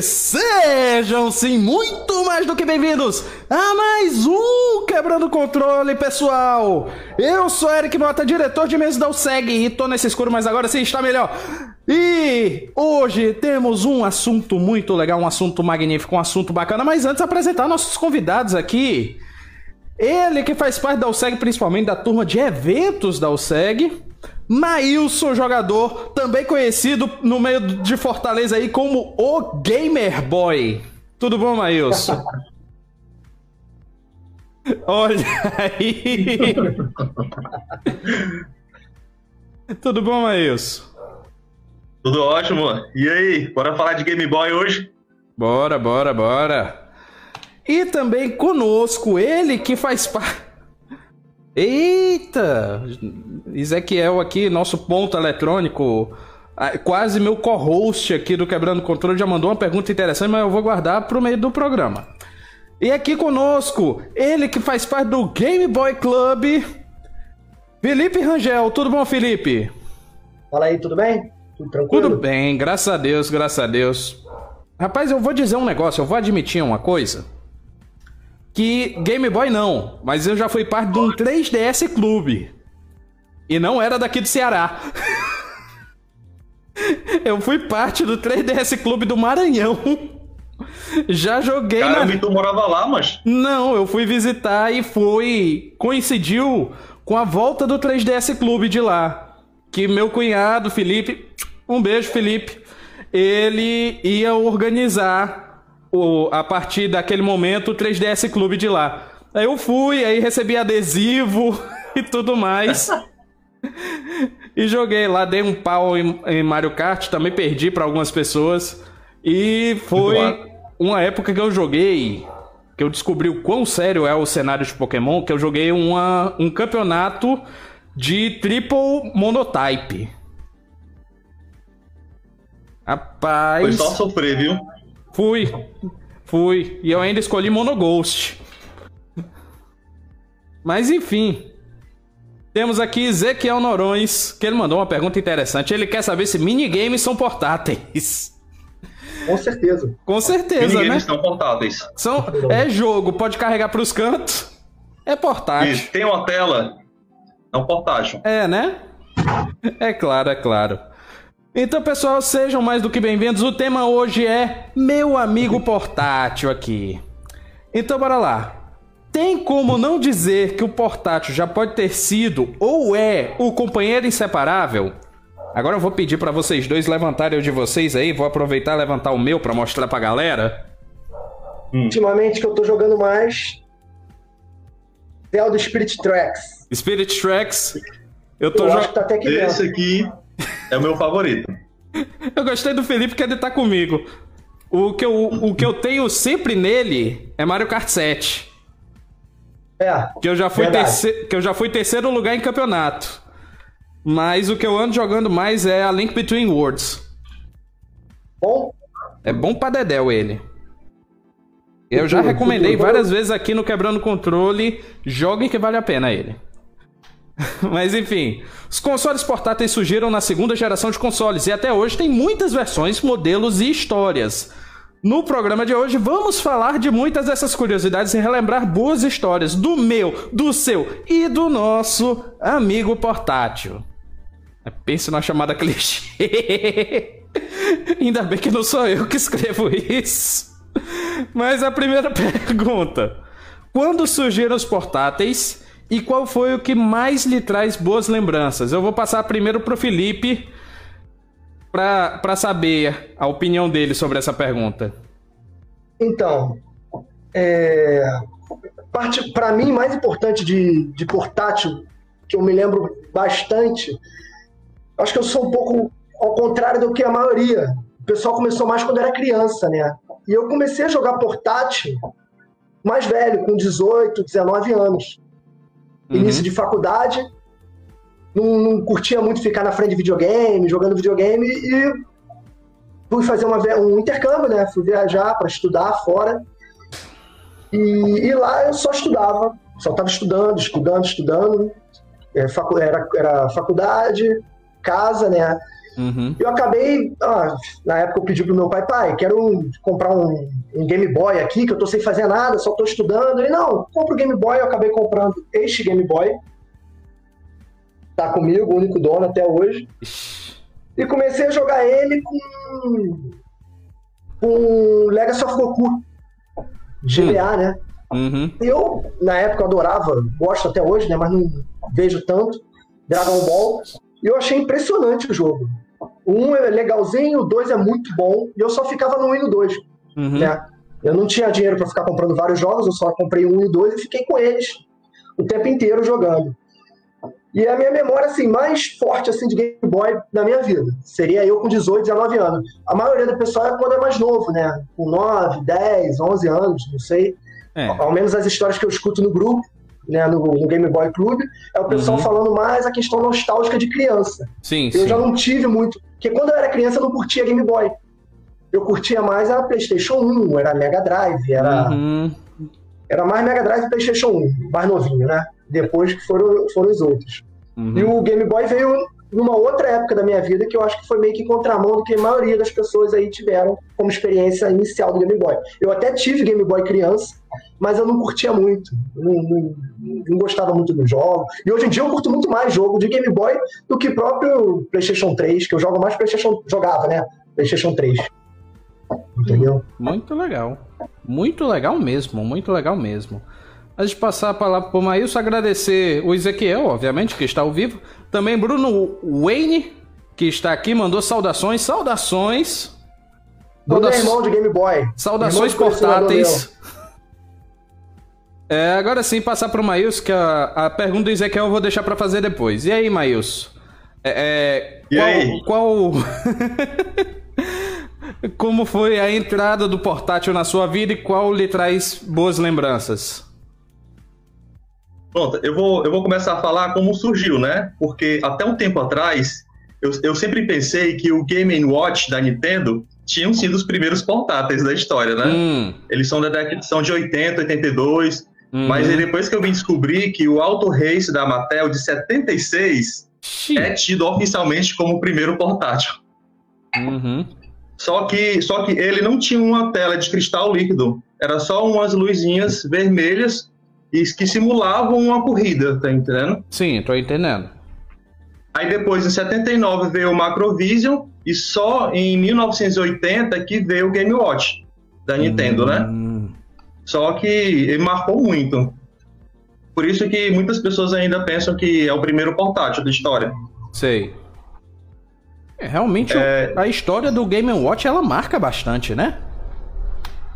E sejam sim muito mais do que bem-vindos a mais um Quebrando Controle, pessoal! Eu sou Eric Mota, diretor de mesa da USEG e tô nesse escuro, mas agora sim está melhor. E hoje temos um assunto muito legal, um assunto magnífico, um assunto bacana, mas antes apresentar nossos convidados aqui. Ele que faz parte da USEG, principalmente da turma de eventos da USEG. Maílson, jogador, também conhecido no meio de Fortaleza aí como o Gamer Boy. Tudo bom, Maílson? Olha aí. Tudo bom, Maílson? Tudo ótimo. E aí, bora falar de Game Boy hoje? Bora, bora, bora. E também conosco ele que faz parte Eita! Ezequiel aqui, nosso ponto eletrônico, quase meu co-host aqui do Quebrando Controle, já mandou uma pergunta interessante, mas eu vou guardar pro meio do programa. E aqui conosco, ele que faz parte do Game Boy Club, Felipe Rangel. Tudo bom, Felipe? Fala aí, tudo bem? Tudo tranquilo? Tudo bem, graças a Deus, graças a Deus. Rapaz, eu vou dizer um negócio, eu vou admitir uma coisa que Game Boy não, mas eu já fui parte de um 3DS Clube. E não era daqui do Ceará. eu fui parte do 3DS Clube do Maranhão. Já joguei Cara, na... tu morava lá, mas... Não, eu fui visitar e foi... Coincidiu com a volta do 3DS Clube de lá. Que meu cunhado, Felipe... Um beijo, Felipe. Ele ia organizar o, a partir daquele momento, o 3DS Clube de lá. Aí eu fui, aí recebi adesivo e tudo mais. e joguei lá, dei um pau em, em Mario Kart, também perdi para algumas pessoas. E foi uma época que eu joguei, que eu descobri o quão sério é o cenário de Pokémon, que eu joguei uma, um campeonato de Triple Monotype. Rapaz. Foi só sofrer, viu? Fui. Fui. E eu ainda escolhi Monoghost. Mas enfim. Temos aqui Ezequiel Norões, que ele mandou uma pergunta interessante. Ele quer saber se minigames são portáteis. Com certeza. Com certeza, minigames né? são portáteis. São, é jogo, pode carregar para os cantos. É portátil. Isso, tem uma tela, é um portátil. É, né? É claro, é claro. Então, pessoal, sejam mais do que bem-vindos. O tema hoje é Meu Amigo Portátil aqui. Então, bora lá. Tem como não dizer que o portátil já pode ter sido ou é o companheiro inseparável? Agora eu vou pedir para vocês dois levantarem o de vocês aí. Vou aproveitar e levantar o meu para mostrar pra galera. Hum. Ultimamente que eu tô jogando mais Zelda Spirit Tracks. Spirit Tracks. Eu tô jogando. Tá Esse aqui é o meu favorito. Eu gostei do Felipe que ele tá comigo. O que, eu, o que eu tenho sempre nele é Mario Kart 7. É. Que eu já fui, terceiro, que eu já fui terceiro lugar em campeonato. Mas o que eu ando jogando mais é a Link Between Worlds. Bom? É bom pra Dedéu ele. Eu já recomendei várias vezes aqui no Quebrando Controle. Joguem que vale a pena ele. Mas enfim, os consoles portáteis surgiram na segunda geração de consoles e até hoje tem muitas versões, modelos e histórias. No programa de hoje vamos falar de muitas dessas curiosidades e relembrar boas histórias do meu, do seu e do nosso amigo portátil. Pense na chamada clichê. Ainda bem que não sou eu que escrevo isso. Mas a primeira pergunta: quando surgiram os portáteis e qual foi o que mais lhe traz boas lembranças? Eu vou passar primeiro para o Felipe para saber a opinião dele sobre essa pergunta. Então, é, parte para mim mais importante de, de portátil que eu me lembro bastante, acho que eu sou um pouco ao contrário do que a maioria. O pessoal começou mais quando era criança, né? E eu comecei a jogar portátil mais velho, com 18, 19 anos uhum. início de faculdade, não, não, curtia muito ficar na frente de videogame, jogando videogame, e fui fazer uma, um intercâmbio, né? Fui viajar para estudar fora. E, e, lá eu só estudava, só estava estudando, estudando, estudando. É, era, era faculdade, casa, né? Uhum. Eu acabei, ah, na época eu pedi pro meu pai, pai, quero comprar um, um, Game Boy aqui, que eu tô sem fazer nada, só tô estudando. Ele, não, compra o Game Boy, eu acabei comprando este Game Boy. Tá comigo, o único dono até hoje. E comecei a jogar ele com, com Legacy of Goku. GBA, hum. né? Uhum. Eu, na época, adorava, gosto até hoje, né? Mas não vejo tanto. Dragon Ball. E eu achei impressionante o jogo. O 1 é legalzinho, o 2 é muito bom. E eu só ficava no 1 e no 2. Uhum. Né? Eu não tinha dinheiro para ficar comprando vários jogos, eu só comprei 1 e 2 e fiquei com eles o tempo inteiro jogando. E a minha memória assim mais forte assim de Game Boy na minha vida seria eu com 18, 19 anos. A maioria do pessoal é quando é mais novo, né? Com 9, 10, 11 anos, não sei. É. Ao menos as histórias que eu escuto no grupo, né, no, no Game Boy Club, é o pessoal uhum. falando mais a questão nostálgica de criança. Sim, eu sim. já não tive muito. Porque quando eu era criança eu não curtia Game Boy. Eu curtia mais a PlayStation 1, era Mega Drive, era. Uhum. Era mais Mega Drive e PlayStation 1, mais novinho, né? Depois que foram, foram os outros. Uhum. E o Game Boy veio numa outra época da minha vida que eu acho que foi meio que contramão do que a maioria das pessoas aí tiveram como experiência inicial do Game Boy. Eu até tive Game Boy criança, mas eu não curtia muito, não, não, não gostava muito do jogo. E hoje em dia eu curto muito mais jogo de Game Boy do que próprio PlayStation 3, que eu jogo mais PlayStation, jogava, né? PlayStation 3. Entendeu? Muito legal. Muito legal mesmo, muito legal mesmo. Antes de passar a palavra para o Maílson, agradecer o Ezequiel, obviamente, que está ao vivo. Também Bruno Wayne, que está aqui, mandou saudações. Saudações. Do meu irmão de Game Boy. Saudações portáteis. É, agora sim, passar para o Maílson, que a, a pergunta do Ezequiel eu vou deixar para fazer depois. E aí, Maílson? É, é, e qual, aí? Qual... Como foi a entrada do portátil na sua vida e qual lhe traz boas lembranças? Pronto, eu vou, eu vou começar a falar como surgiu, né? Porque até um tempo atrás, eu, eu sempre pensei que o Game Watch da Nintendo tinham sido os primeiros portáteis da história, né? Hum. Eles são, da, são de 80, 82, uhum. mas depois que eu vim descobrir que o Auto Race da Mattel de 76 Xiii. é tido oficialmente como o primeiro portátil. Uhum. Só que, só que ele não tinha uma tela de cristal líquido, era só umas luzinhas vermelhas que simulavam uma corrida, tá entendendo? Sim, tô entendendo. Aí depois, em 79, veio o Macrovision e só em 1980 que veio o Game Watch da Nintendo, né? hum. né? Só que ele marcou muito. Por isso que muitas pessoas ainda pensam que é o primeiro portátil da história. Sei. É, realmente, é... a história do Game Watch, ela marca bastante, né?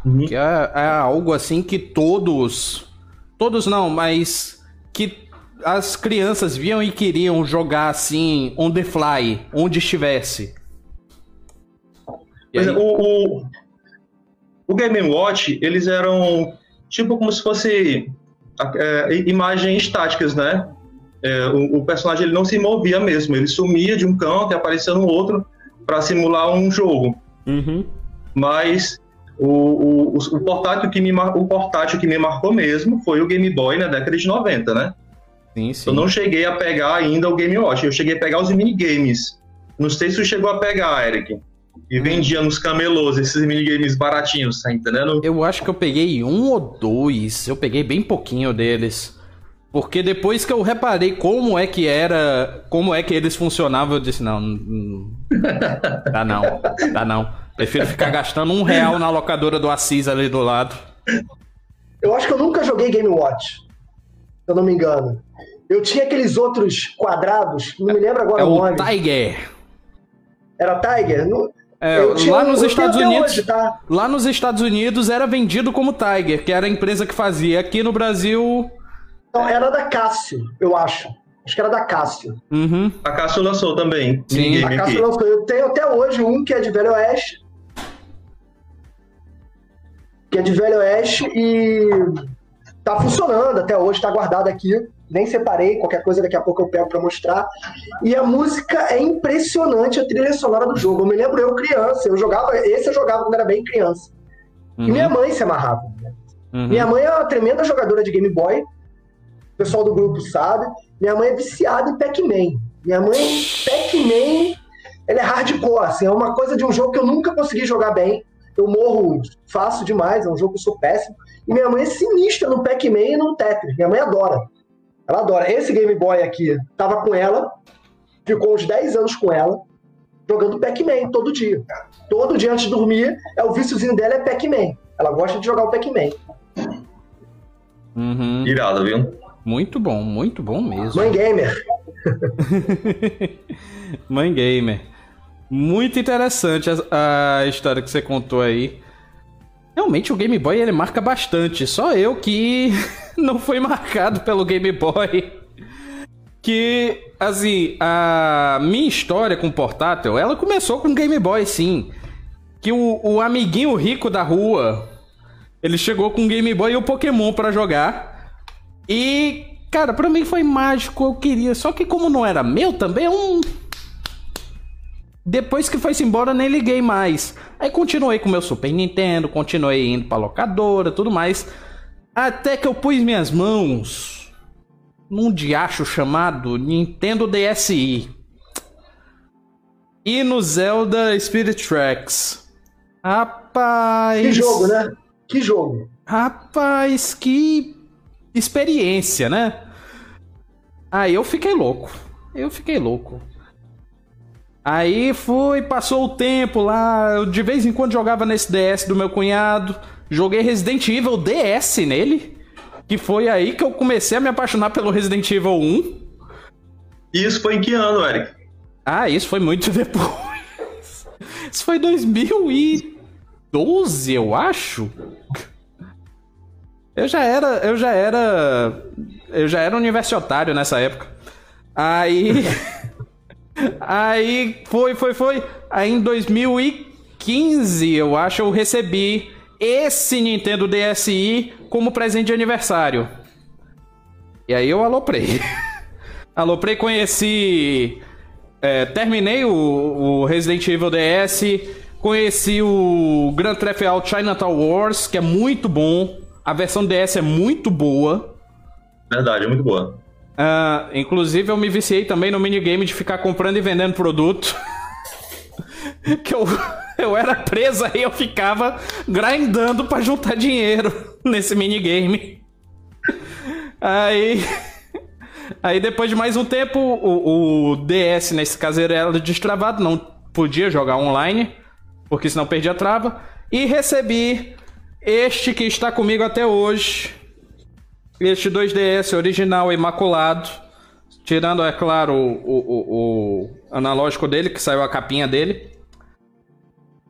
Uhum. Que é, é algo assim que todos Todos não, mas que as crianças viam e queriam jogar assim, on the fly, onde estivesse. É, o, o, o Game Watch, eles eram tipo como se fosse é, imagens estáticas, né? É, o, o, personagem ele não se movia mesmo, ele sumia de um canto e aparecia no outro para simular um jogo. Uhum. Mas o, o, o, portátil que me, o portátil que me marcou mesmo foi o Game Boy na década de 90, né? Sim, sim. Eu não cheguei a pegar ainda o Game Watch, eu cheguei a pegar os minigames. Não sei se você chegou a pegar, Eric. E vendia nos camelôs esses minigames baratinhos, tá entendendo? Eu acho que eu peguei um ou dois. Eu peguei bem pouquinho deles. Porque depois que eu reparei como é que era, como é que eles funcionavam, eu disse, não, não dá não, dá não. Prefiro ficar gastando um real na locadora do Assis ali do lado. Eu acho que eu nunca joguei Game Watch, se eu não me engano. Eu tinha aqueles outros quadrados, não me lembro agora é o nome. Tiger. Era Tiger? É, lá nos Estados Unidos, hoje, tá? lá nos Estados Unidos era vendido como Tiger, que era a empresa que fazia. Aqui no Brasil, não, era da Cássio, eu acho. Acho que era da Cássio. Uhum. A Cássio lançou também. Sim. A Cássio lançou. Eu tenho até hoje um que é de Velho Oeste, que é de Velho Oeste e tá funcionando até hoje, tá guardado aqui. Nem separei, qualquer coisa daqui a pouco eu pego para mostrar. E a música é impressionante, a trilha sonora do jogo. Eu me lembro eu criança, eu jogava, esse eu jogava quando era bem criança. Uhum. E minha mãe se amarrava. Uhum. Minha mãe é uma tremenda jogadora de Game Boy. O pessoal do grupo sabe. Minha mãe é viciada em Pac-Man. Minha mãe, Pac-Man ele é hardcore, assim, é uma coisa de um jogo que eu nunca consegui jogar bem. Eu morro fácil demais, é um jogo que eu sou péssimo. E minha mãe é sinistra no Pac-Man e no Tetris. Minha mãe adora. Ela adora. Esse Game Boy aqui, tava com ela, ficou uns 10 anos com ela, jogando Pac-Man todo dia. Todo dia antes de dormir, é o víciozinho dela é Pac-Man. Ela gosta de jogar o Pac-Man. Uhum. Irado, viu? Muito bom, muito bom mesmo. Mãe Gamer. Mãe Gamer. Muito interessante a, a, história que você contou aí. Realmente o Game Boy ele marca bastante. Só eu que não fui marcado pelo Game Boy. Que, assim, a minha história com portátil, ela começou com Game Boy, sim. Que o, o amiguinho rico da rua, ele chegou com Game Boy e o Pokémon para jogar. E, cara, pra mim foi mágico, eu queria. Só que como não era meu também, é um depois que foi-se embora, nem liguei mais. Aí continuei com meu Super Nintendo, continuei indo pra locadora, tudo mais. Até que eu pus minhas mãos num diacho chamado Nintendo DSi. E no Zelda Spirit Tracks. Rapaz. Que jogo, né? Que jogo. Rapaz, que experiência, né? Aí eu fiquei louco. Eu fiquei louco. Aí foi, passou o tempo lá, eu de vez em quando jogava nesse DS do meu cunhado, joguei Resident Evil DS nele, que foi aí que eu comecei a me apaixonar pelo Resident Evil 1. E isso foi em que ano, Eric? Ah, isso foi muito depois. Isso foi 2012, eu acho. Eu já era, eu já era, eu já era universitário nessa época. Aí Aí foi, foi, foi. Aí em 2015, eu acho, eu recebi esse Nintendo DSi como presente de aniversário. E aí eu aloprei. aloprei, conheci. É, terminei o, o, Resident Evil DS. Conheci o Grand Theft Auto Chinatown Wars, que é muito bom. A versão DS é muito boa. Verdade, é muito boa. Uh, inclusive, eu me viciei também no minigame de ficar comprando e vendendo produto. que eu, eu era preso aí, eu ficava grindando para juntar dinheiro nesse minigame. Aí. Aí depois de mais um tempo, o, o DS nesse caso era destravado, não podia jogar online, porque senão perdia a trava. E recebi este que está comigo até hoje, este 2DS original imaculado, tirando, é claro, o, o, o, analógico dele, que saiu a capinha dele.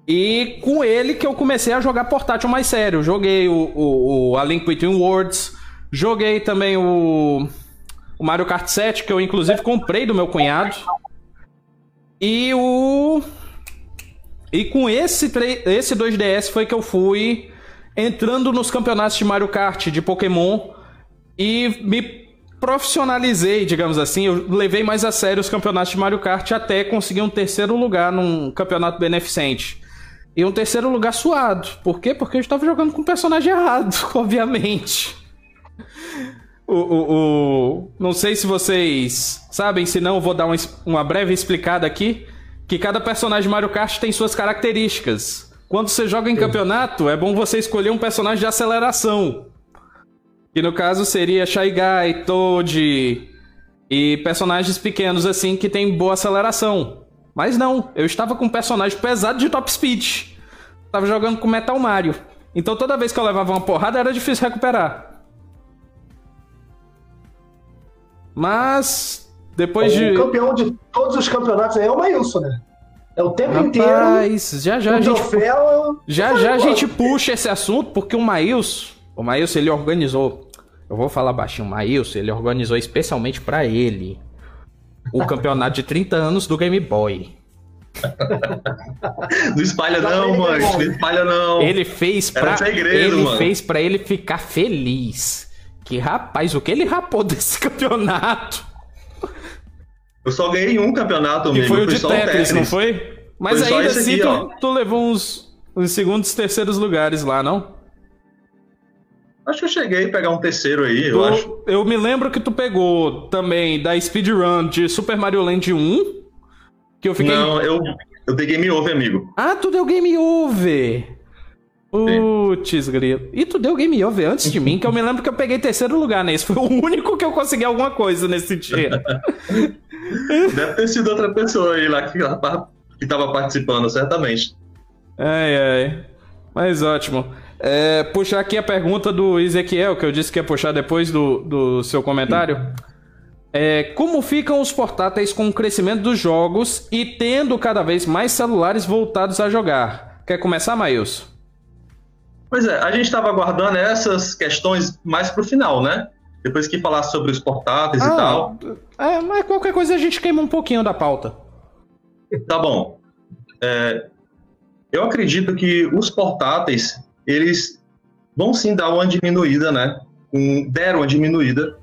E com ele que eu comecei a jogar portátil mais sério. Joguei o, o, o A Link Between Worlds, joguei também o, o Mario Kart 7, que eu inclusive comprei do meu cunhado. E o. E com esse, esse 2DS foi que eu fui entrando nos campeonatos de Mario Kart, de Pokémon e me profissionalizei, digamos assim. Eu levei mais a sério os campeonatos de Mario Kart até conseguir um terceiro lugar num campeonato beneficente. E um terceiro lugar suado. Por quê? Porque eu estava jogando com o personagem errado, obviamente. O, o, o, Não sei se vocês sabem, se não, vou dar uma, uma breve explicada aqui. Que cada personagem de Mario Kart tem suas características. Quando você joga em campeonato, é bom você escolher um personagem de aceleração. Que no caso seria Shy Guy, Toad e personagens pequenos assim que tem boa aceleração. Mas não, eu estava com um personagem pesado de top speed. Tava jogando com Metal Mario. Então toda vez que eu levava uma porrada era difícil recuperar. Mas depois de. O campeão de todos os campeonatos é o Maílson, né? É o tempo Rapaz, inteiro. Já já a gente. Troféu, já já a gente puxa esse assunto porque o Maílson. O Maílson ele organizou eu vou falar baixinho, o Maílson, ele organizou especialmente para ele o campeonato de 30 anos do Game Boy. Não espalha não, mano. Não espalha não. Ele fez pra segredo, ele mano. fez para ele ficar feliz. Que rapaz, o que ele rapou desse campeonato? Eu só ganhei um campeonato mesmo. Que foi o de Tetris, Tetris, não foi? Mas foi ainda assim, aqui, tu, tu, levou uns, uns segundos, terceiros lugares lá, não? Acho que eu cheguei a pegar um terceiro aí, eu acho. Eu me lembro que tu pegou também da speedrun de Super Mario Land 1, Que eu fiquei... Não, eu, eu dei game over, amigo. Ah, tu deu game over. Putz, grilo. E tu deu game over antes de mim, que eu me lembro que eu peguei terceiro lugar nesse. Foi o único que eu consegui alguma coisa nesse dia. Deve ter sido outra pessoa aí lá que, que tava participando, certamente. Ai, ai. Mas ótimo. É, puxar aqui a pergunta do Ezequiel, que eu disse que ia puxar depois do, do seu comentário. É, como ficam os portáteis com o crescimento dos jogos e tendo cada vez mais celulares voltados a jogar? Quer começar, Maílson? Pois é, a gente estava aguardando essas questões mais pro final, né? Depois que falar sobre os portáteis ah, e tal. É, mas qualquer coisa a gente queima um pouquinho da pauta. Tá bom. É, eu acredito que os portáteis, eles vão sim dar uma diminuída, né? Um, deram uma diminuída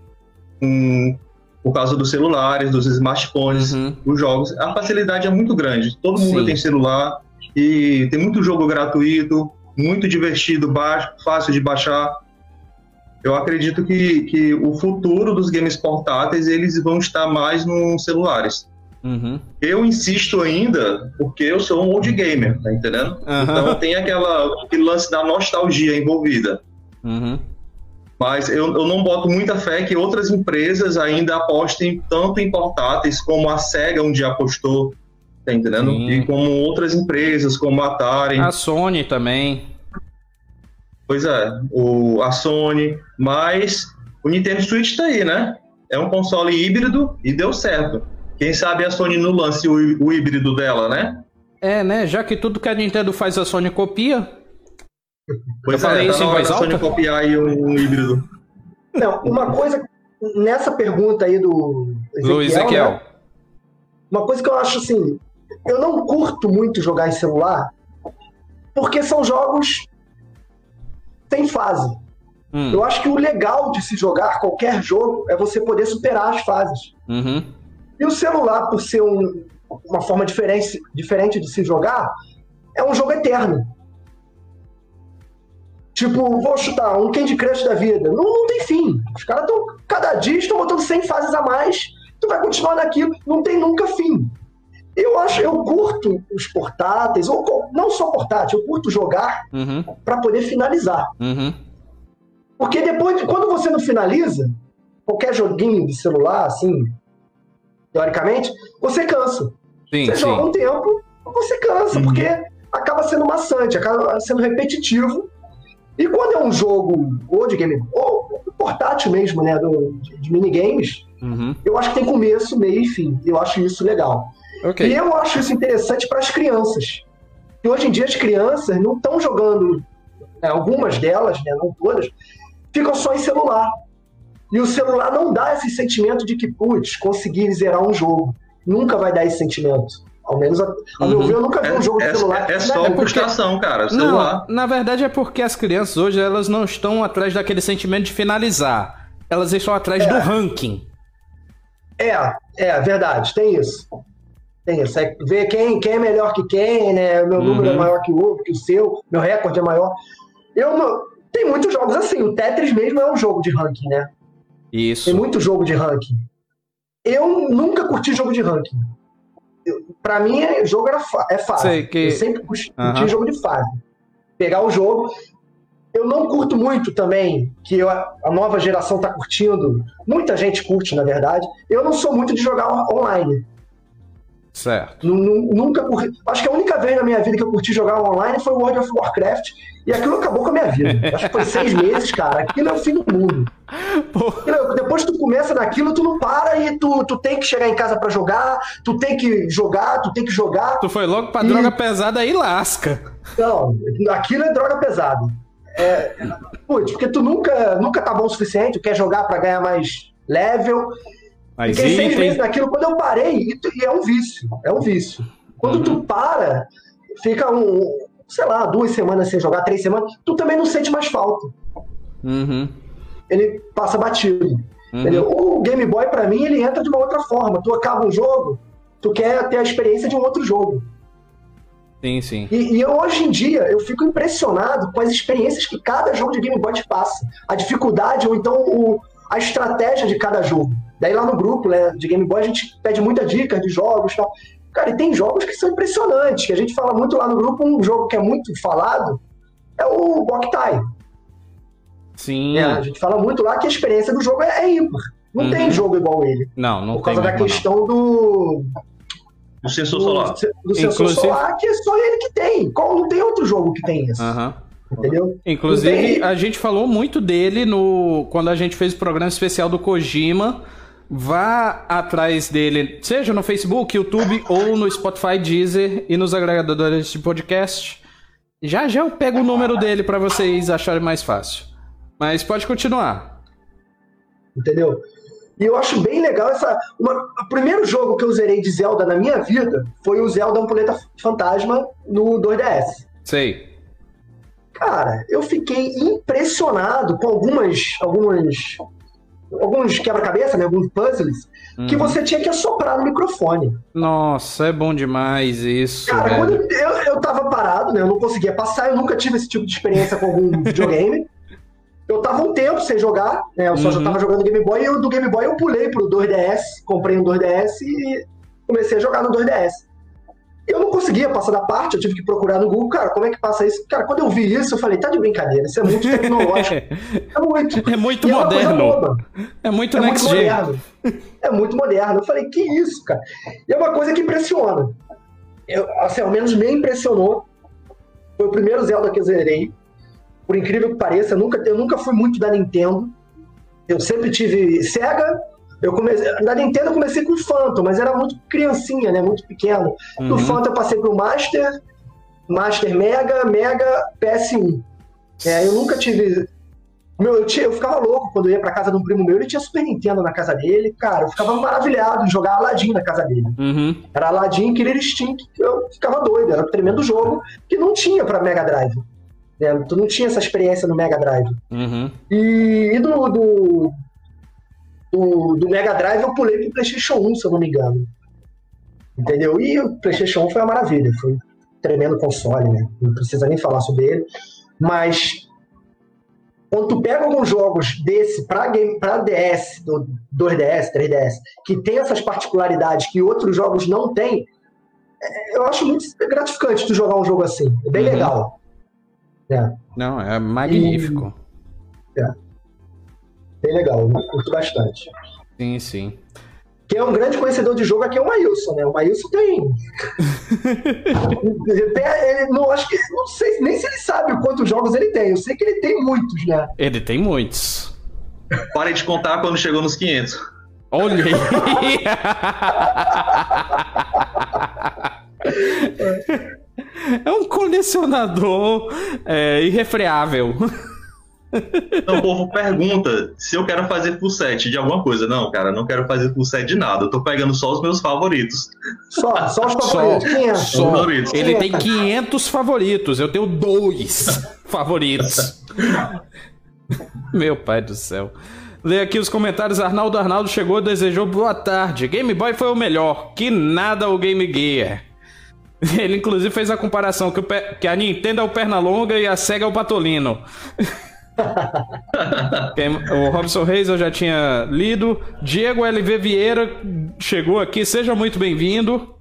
um, por causa dos celulares, dos smartphones, uhum. os jogos. A facilidade é muito grande. Todo mundo sim. tem celular e tem muito jogo gratuito muito divertido, baixo, fácil de baixar. Eu acredito que, que o futuro dos games portáteis eles vão estar mais nos celulares. Uhum. Eu insisto ainda porque eu sou um old gamer, tá entendendo? Uhum. Então tem aquela, aquele lance da nostalgia envolvida. Uhum. Mas eu, eu não boto muita fé que outras empresas ainda apostem tanto em portáteis como a SEGA um dia apostou, tá entendendo? Sim. E como outras empresas, como a Atari. A Sony também. Pois é, o, a Sony, mas o Nintendo Switch tá aí, né? É um console híbrido e deu certo. Quem sabe a Sony não lance o, o híbrido dela, né? É, né? Já que tudo que a Nintendo faz a Sony copia. Pois Eu é, falei tá isso em voz alta. Sony copiar aí um, um, híbrido. Não, uma coisa nessa pergunta aí do Ezequiel, do Ezequiel. Né? Uma coisa que eu acho assim, eu não curto muito jogar em celular, porque são jogos tem fase. Hum. Eu acho que o legal de se jogar qualquer jogo é você poder superar as fases. Uhum. E o celular, por ser um, uma forma diferente, diferente de se jogar, é um jogo eterno. Tipo, vou chutar um Candy Crush da vida. Não, não tem fim. Os caras estão, cada dia estão botando 100 fases a mais. Tu vai continuar naquilo. Não tem nunca fim. Eu acho, eu curto os portáteis, ou não só portátil, eu curto jogar uhum. para poder finalizar. Uhum. Porque depois, quando você não finaliza, qualquer joguinho de celular, assim, teoricamente, você cansa. Sim, você sim. joga um tempo, você cansa, uhum. porque acaba sendo maçante, acaba sendo repetitivo. E quando é um jogo, ou de game, ou portátil mesmo, né, do, de, de minigames, uhum. eu acho que tem começo, meio e fim. Eu acho isso legal. Okay. E eu acho isso interessante para as crianças. E hoje em dia as crianças não estão jogando, né, algumas delas, né, não todas, ficam só em celular. E o celular não dá esse sentimento de que, putz, consegui zerar um jogo. Nunca vai dar esse sentimento. Ao menos, ao uhum. meu ver, eu nunca vi é, um jogo é, de celular. É, é só é frustração, cara. Celular. Não, na verdade é porque as crianças hoje elas não estão atrás daquele sentimento de finalizar. Elas estão atrás é. do ranking. É, é verdade, tem isso. Tem isso. É ver quem, quem é melhor que quem, né? Meu número é uhum. maior que o, que o seu, meu recorde é maior. Eu tem muitos jogos assim. O Tetris mesmo é um jogo de ranking, né? Isso. Tem muito jogo de ranking. Eu nunca curti jogo de ranking. Eu, pra mim, é, jogo era é fácil. Sei que... Eu sempre curti, uhum. jogo de fase. Pegar o jogo. Eu não curto muito também, que eu, a nova geração tá curtindo. Muita gente curte, na verdade. Eu não sou muito de jogar online. Certo. Nunca curti. Acho que a única vez na minha vida que eu curti jogar online foi World of Warcraft. E aquilo acabou com a minha vida. Acho que foi seis meses, cara. Aquilo é o fim do mundo. Aquilo, depois tu começa naquilo, tu não para e tu, tu tem que chegar em casa para jogar, tu tem que jogar, tu tem que jogar. Tu foi logo pra e... droga pesada e lasca. Não, aquilo é droga pesada. É, putz, porque tu nunca, nunca tá bom o suficiente, tu quer jogar para ganhar mais level. Mas Fiquei seis meses naquilo. Quando eu parei, e é um vício, é um vício. Quando uhum. tu para, fica um, sei lá, duas semanas sem jogar, três semanas, tu também não sente mais falta. Uhum. Ele passa batido. Uhum. O Game Boy, para mim, ele entra de uma outra forma. Tu acaba um jogo, tu quer ter a experiência de um outro jogo. Sim, sim. E, e eu, hoje em dia eu fico impressionado com as experiências que cada jogo de Game Boy te passa. A dificuldade ou então o, a estratégia de cada jogo. Daí lá no grupo né, de Game Boy a gente pede muita dica de jogos e tal. Cara, e tem jogos que são impressionantes, que a gente fala muito lá no grupo, um jogo que é muito falado é o Boktai. Sim. É, a gente fala muito lá que a experiência do jogo é, é ímpar. Não uhum. tem jogo igual ele. Não, não Por causa da questão não. do. Do sensor do, solar. Do sensor Inclusive... solar, que é só ele que tem. Qual, não tem outro jogo que tem isso. Uhum. Entendeu? Inclusive, a gente falou muito dele no quando a gente fez o programa especial do Kojima. Vá atrás dele, seja no Facebook, YouTube ou no Spotify, Deezer e nos agregadores de podcast. Já já eu pego o número dele para vocês acharem mais fácil. Mas pode continuar. Entendeu? E eu acho bem legal essa. Uma, o primeiro jogo que eu zerei de Zelda na minha vida foi o Zelda Ampuleta Fantasma no 2DS. Sei. Cara, eu fiquei impressionado com algumas. algumas alguns quebra-cabeça, né, alguns puzzles, uhum. que você tinha que assoprar no microfone. Nossa, é bom demais isso. Cara, velho. quando eu, eu tava parado, né, eu não conseguia passar, eu nunca tive esse tipo de experiência com algum videogame. Eu tava um tempo sem jogar, né, eu só uhum. já tava jogando Game Boy, e eu, do Game Boy eu pulei pro 2DS, comprei um 2DS e comecei a jogar no 2DS. Eu não conseguia passar da parte, eu tive que procurar no Google, cara, como é que passa isso? Cara, quando eu vi isso, eu falei, tá de brincadeira, isso é muito tecnológico. é muito. É muito e moderno. É, é muito é next muito moderno. É muito moderno. Eu falei, que isso, cara? E é uma coisa que impressiona. Eu, assim, ao menos me impressionou. Foi o primeiro Zelda que eu zerei. Por incrível que pareça, eu nunca, eu nunca fui muito da Nintendo. Eu sempre tive Sega, eu comecei, na Nintendo eu comecei com o Phantom, mas era muito criancinha, né? Muito pequeno. Uhum. Do Phantom eu passei pro Master, Master Mega, Mega, PS1. É, eu nunca tive. Meu, eu, tinha, eu ficava louco quando eu ia pra casa de um primo meu, ele tinha Super Nintendo na casa dele. Cara, eu ficava maravilhado em jogar Aladdin na casa dele. Uhum. Era Aladdin, Killer Instinct, eu ficava doido. Era um tremendo jogo que não tinha pra Mega Drive. Né? Tu não tinha essa experiência no Mega Drive. Uhum. E, e do, do, do, do Mega Drive eu pulei pro PlayStation 1, se eu não me engano. Entendeu? E o PlayStation 1 foi uma maravilha, foi um tremendo console, né? Não precisa nem falar sobre ele. Mas quando tu pega alguns jogos desse para game para DS, do 2DS, 3DS, que tem essas particularidades que outros jogos não têm, é, eu acho muito gratificante tu jogar um jogo assim. É bem uhum. legal. É. Não, é magnífico. E, é. Bem legal, eu curto bastante. Sim, sim. Quem é um grande conhecedor de jogo aqui é o Maílson, né? O Maílson tem. ele, não, acho que, não sei nem se ele sabe quantos jogos ele tem. Eu sei que ele tem muitos, né? Ele tem muitos. Pare de contar quando chegou nos 500. Olha aí! é um colecionador é, irrefreável. Então o povo pergunta se eu quero fazer full set de alguma coisa. Não, cara, não quero fazer full set de nada. Eu tô pegando só os meus favoritos. Só, só os favoritos. Só, só. favoritos. Ele tem 500 favoritos. Eu tenho dois favoritos. Meu pai do céu. Lê aqui os comentários. Arnaldo Arnaldo chegou, desejou boa tarde. Game Boy foi o melhor. Que nada o Game Gear. Ele inclusive fez a comparação que, que a Nintendo é o Pernalonga e a Sega é o Patolino. o Robson Reis eu já tinha lido. Diego LV Vieira chegou aqui, seja muito bem-vindo.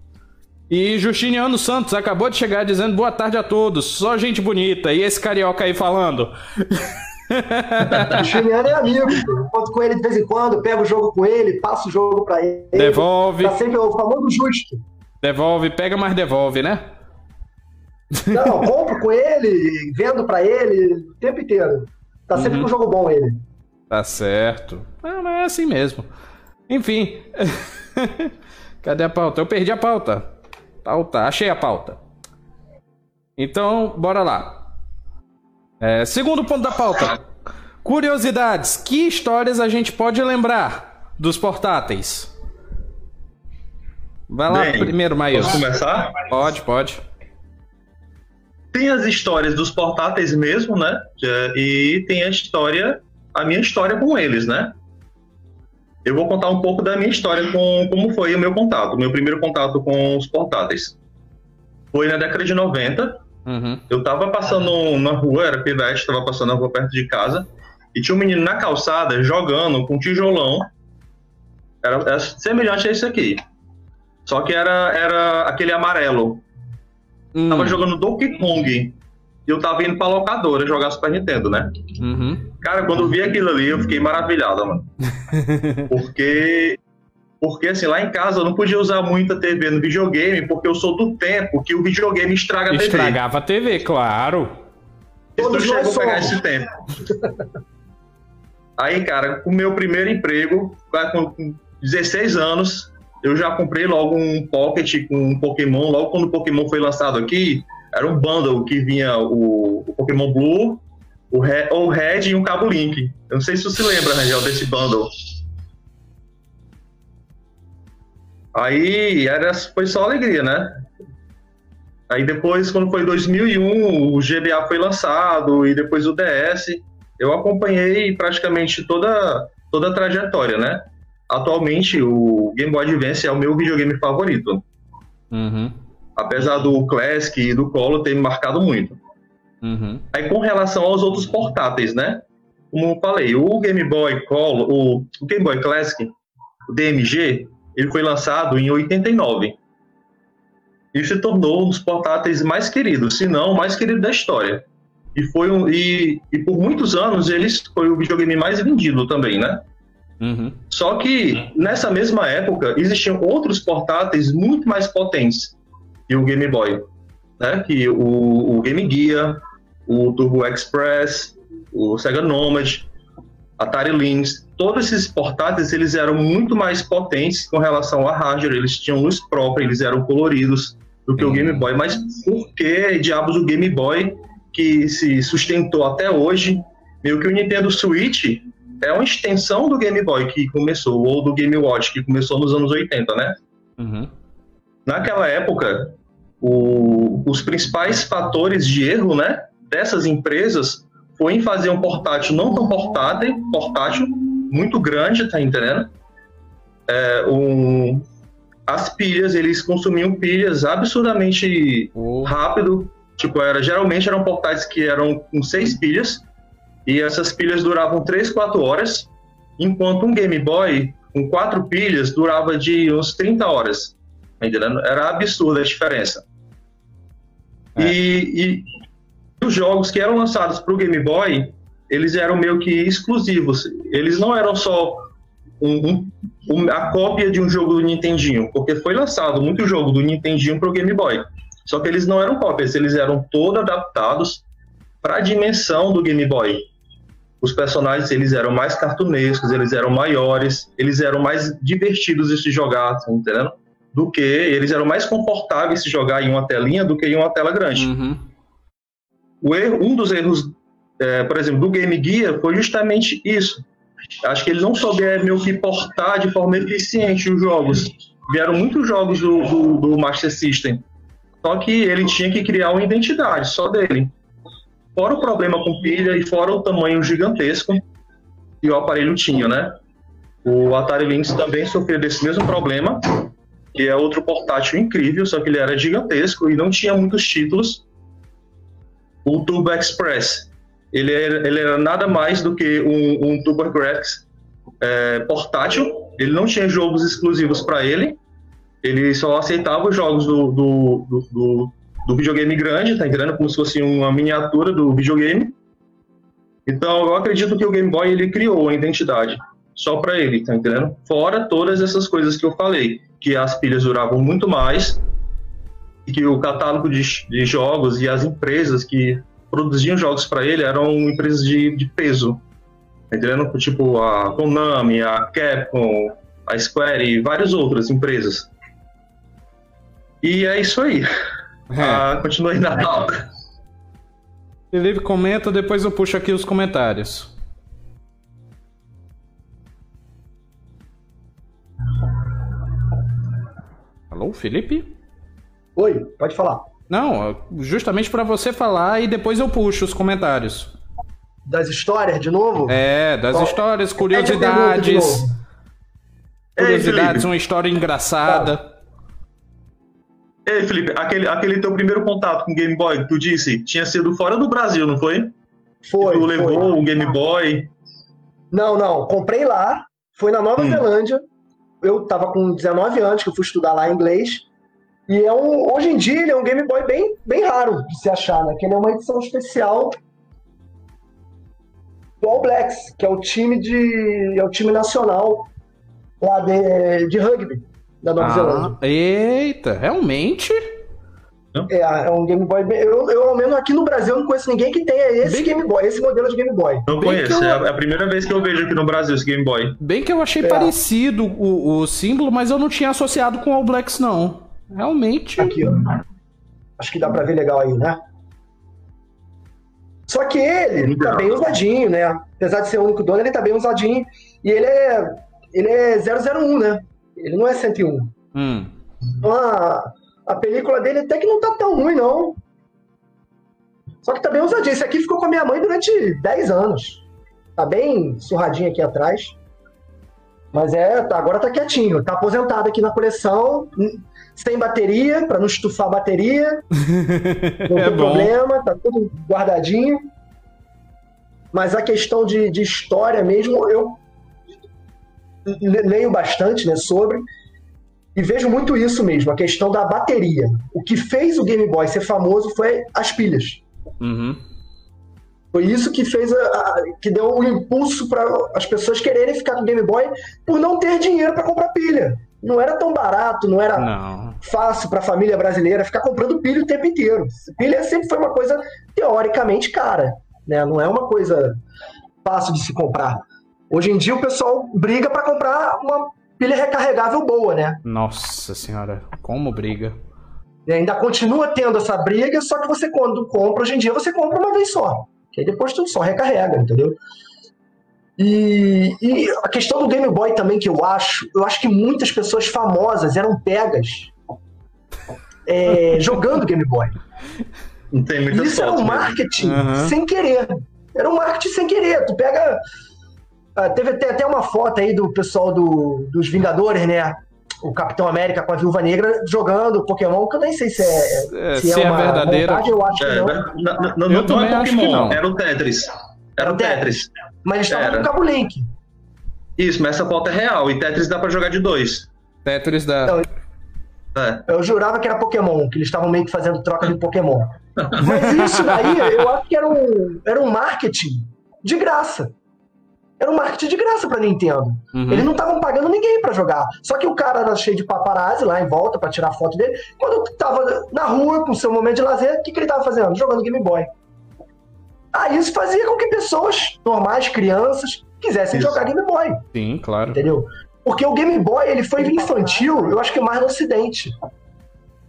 E Justiniano Santos acabou de chegar dizendo boa tarde a todos, só gente bonita. E esse carioca aí falando? Justiniano é amigo, conto com ele de vez em quando, pego o jogo com ele, passo o jogo pra ele. Devolve. Tá sempre o famoso justo. Devolve, pega, mas devolve, né? Não, compro com ele, vendo pra ele o tempo inteiro. Tá sempre uhum. com um jogo bom ele. Tá certo. Ah, mas é assim mesmo. Enfim. Cadê a pauta? Eu perdi a pauta. Pauta. Achei a pauta. Então, bora lá. É, segundo ponto da pauta. Curiosidades. Que histórias a gente pode lembrar dos portáteis? Vai lá Bem, primeiro, Maílson. Posso começar? Pode, pode. Tem as histórias dos portáteis mesmo, né? É, e tem a história, a minha história com eles, né? Eu vou contar um pouco da minha história com como foi o meu contato, meu primeiro contato com os portáteis. Foi na década de 90. Uhum. Eu tava passando na rua, era pivete, tava passando na rua perto de casa, e tinha um menino na calçada jogando com tijolão. Era, era semelhante a isso aqui. Só que era, era aquele amarelo. Hum. Tava jogando Donkey Kong. E eu tava indo pra locadora jogar Super Nintendo, né? Uhum. Cara, quando eu vi aquilo ali, eu fiquei maravilhado, mano. porque. Porque, assim, lá em casa eu não podia usar muita TV no videogame, porque eu sou do tempo que o videogame estraga a TV. Estragava a TV, claro. Todos chegou a pegar esse tempo. Aí, cara, com o meu primeiro emprego, com 16 anos, eu já comprei logo um Pocket com um Pokémon. Logo quando o Pokémon foi lançado aqui, era um bundle que vinha o, o Pokémon Blue, o Red, o Red e um Cabo Link. Eu não sei se você lembra, Rangel, desse bundle. Aí era, foi só alegria, né? Aí depois, quando foi 2001, o GBA foi lançado e depois o DS. Eu acompanhei praticamente toda, toda a trajetória, né? Atualmente, o Game Boy Advance é o meu videogame favorito. Uhum. Apesar do Classic e do Color ter me marcado muito. Uhum. Aí, com relação aos outros portáteis, né? Como eu falei, o Game Boy Color, o, o Game Boy Classic, o DMG, ele foi lançado em 89. E se tornou um dos portáteis mais queridos, se não o mais querido da história. E foi um, e, e por muitos anos ele foi o videogame mais vendido também, né? Uhum. Só que nessa mesma época existiam outros portáteis muito mais potentes que o Game Boy, né? Que o, o Game Gear, o Turbo Express, o Sega Nomad, Atari Lynx, todos esses portáteis eles eram muito mais potentes com relação a hardware, eles tinham luz própria, eles eram coloridos do que uhum. o Game Boy. Mas por que diabos o Game Boy que se sustentou até hoje, meio que o Nintendo Switch é uma extensão do Game Boy que começou, ou do Game Watch que começou nos anos 80, né? Uhum. Naquela época, o, os principais fatores de erro, né, dessas empresas foi em fazer um portátil não tão portátil, portátil muito grande, tá entendendo? É, um, as pilhas, eles consumiam pilhas absurdamente oh. rápido, Tipo, era, geralmente eram portáteis que eram com seis pilhas, e essas pilhas duravam 3, 4 horas, enquanto um Game Boy com quatro pilhas durava de uns 30 horas. Tá entendendo? Era absurda a diferença. É. E, e, os jogos que eram lançados para o Game Boy, eles eram meio que exclusivos. Eles não eram só um, um, a cópia de um jogo do Nintendinho, porque foi lançado muito jogo do Nintendinho para o Game Boy. Só que eles não eram cópias, eles eram todos adaptados para a dimensão do Game Boy. Os personagens eles eram mais cartunescos, eles eram maiores, eles eram mais divertidos de se jogar, tá entendendo? Do que eles eram mais confortáveis de se jogar em uma telinha do que em uma tela grande. Uhum. O erro, um dos erros, é, por exemplo, do Game Gear foi justamente isso. Acho que eles não souberam meio que portar de forma eficiente os jogos. Vieram muitos jogos do, do, do Master System só que ele tinha que criar uma identidade só dele. Fora o problema com pilha e fora o tamanho gigantesco que o aparelho tinha, né? O Atari Lynx também sofreu desse mesmo problema, que é outro portátil incrível, só que ele era gigantesco e não tinha muitos títulos. O Turbo Express, ele era, ele era nada mais do que um, um TurboGrafx é, portátil, ele não tinha jogos exclusivos para ele, ele só aceitava os jogos do, do, do, do, do videogame grande, tá entendendo? Como se fosse uma miniatura do videogame. Então, eu acredito que o Game Boy ele criou a identidade só para ele, tá entendendo? Fora todas essas coisas que eu falei, que as pilhas duravam muito mais, e que o catálogo de, de jogos e as empresas que produziam jogos para ele eram empresas de, de peso, tá entendendo? Tipo a Konami, a Capcom, a Square e várias outras empresas. E é isso aí. É. Ah, continue na pauta. Felipe comenta, depois eu puxo aqui os comentários. Alô, Felipe? Oi, pode falar. Não, justamente para você falar e depois eu puxo os comentários. Das histórias de novo? É, das Bom, histórias, curiosidades. Curiosidades, Ei, uma história engraçada. Tá. Ei, Felipe, aquele, aquele teu primeiro contato com o Game Boy que tu disse tinha sido fora do Brasil, não foi? Foi. tu levou o Game Boy. Não, não. Comprei lá, foi na Nova hum. Zelândia. eu tava com 19 anos, que eu fui estudar lá inglês. E é um, hoje em dia ele é um Game Boy bem, bem raro de se achar, né? Que ele é uma edição especial do All Blacks, que é o time de é o time nacional lá de, de rugby da Nova ah, Zelândia. Eita, realmente? É, é um Game Boy. Eu, eu, ao menos aqui no Brasil, não conheço ninguém que tenha esse Bem... Game Boy, esse modelo de Game Boy. Não Bem conheço, eu... é a primeira vez que eu vejo aqui no Brasil esse Game Boy. Bem que eu achei é. parecido o, o símbolo, mas eu não tinha associado com o All Blacks, não. Realmente. Aqui, ó. Acho que dá pra ver legal aí, né? Só que ele tá bem usadinho, né? Apesar de ser o único dono, ele tá bem usadinho. E ele é. Ele é 001, né? Ele não é 101. Hum. Então a, a película dele até que não tá tão ruim, não. Só que tá bem usadinho. Esse aqui ficou com a minha mãe durante 10 anos. Tá bem surradinho aqui atrás. Mas é, tá, agora tá quietinho. Tá aposentado aqui na coleção, sem bateria, para não estufar a bateria. Não é tem bom. problema, tá tudo guardadinho. Mas a questão de, de história mesmo, eu leio bastante né, sobre. E vejo muito isso mesmo, a questão da bateria. O que fez o Game Boy ser famoso foi as pilhas. Uhum. Foi isso que fez a, a que deu o um impulso para as pessoas quererem ficar com o Game Boy por não ter dinheiro para comprar pilha. Não era tão barato, não era não. fácil para a família brasileira ficar comprando pilha o tempo inteiro. Pilha sempre foi uma coisa teoricamente cara, né? Não é uma coisa fácil de se comprar. Hoje em dia o pessoal briga para comprar uma pilha recarregável boa, né? Nossa senhora, como briga. E ainda continua tendo essa briga, só que você quando compra, hoje em dia você compra uma vez só. Que aí depois tu só recarrega, entendeu? E, e, a questão do Game Boy também que eu acho, eu acho que muitas pessoas famosas eram pegas é, jogando Game Boy. Não tem muita Isso era um marketing uhum. sem querer. Era um marketing sem querer. Tu pega teve até uma foto aí do pessoal do, dos Vingadores, né? O Capitão América com a Viúva Negra jogando Pokémon, que eu nem sei se é, é se, se é, é verdadeira. Vontade, eu acho é, que não. Não, não, não, não é Pokémon, não. era o Tetris. Era o Tetris. Mas eles estavam com o Cabo Link. Isso, mas essa foto é real. E Tetris dá pra jogar de dois. Tetris dá. Então, é. Eu jurava que era Pokémon, que eles estavam meio que fazendo troca de Pokémon. Mas isso daí, eu acho que era um, era um marketing de graça era um marketing de graça pra Nintendo. Uhum. Eles não estavam pagando ninguém para jogar. Só que o cara era cheio de paparazzi lá em volta para tirar foto dele. Quando tava na rua com seu momento de lazer, o que, que ele tava fazendo? Jogando Game Boy. Aí isso fazia com que pessoas normais, crianças, quisessem isso. jogar Game Boy. Sim, claro. Entendeu? Porque o Game Boy ele foi infantil, eu acho que mais no Ocidente.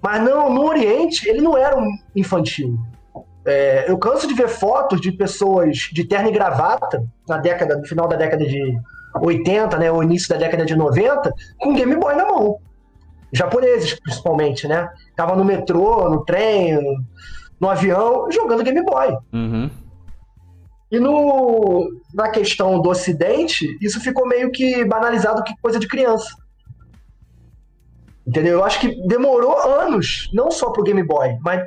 Mas não, no Oriente, ele não era um infantil. É, eu canso de ver fotos de pessoas de terno e gravata na década, no final da década de 80, né, ou início da década de 90, com Game Boy na mão. Japoneses, principalmente, né? Tava no metrô, no trem, no avião, jogando Game Boy. Uhum. E no, na questão do Ocidente, isso ficou meio que banalizado que coisa de criança. Entendeu? Eu acho que demorou anos, não só pro Game Boy, mas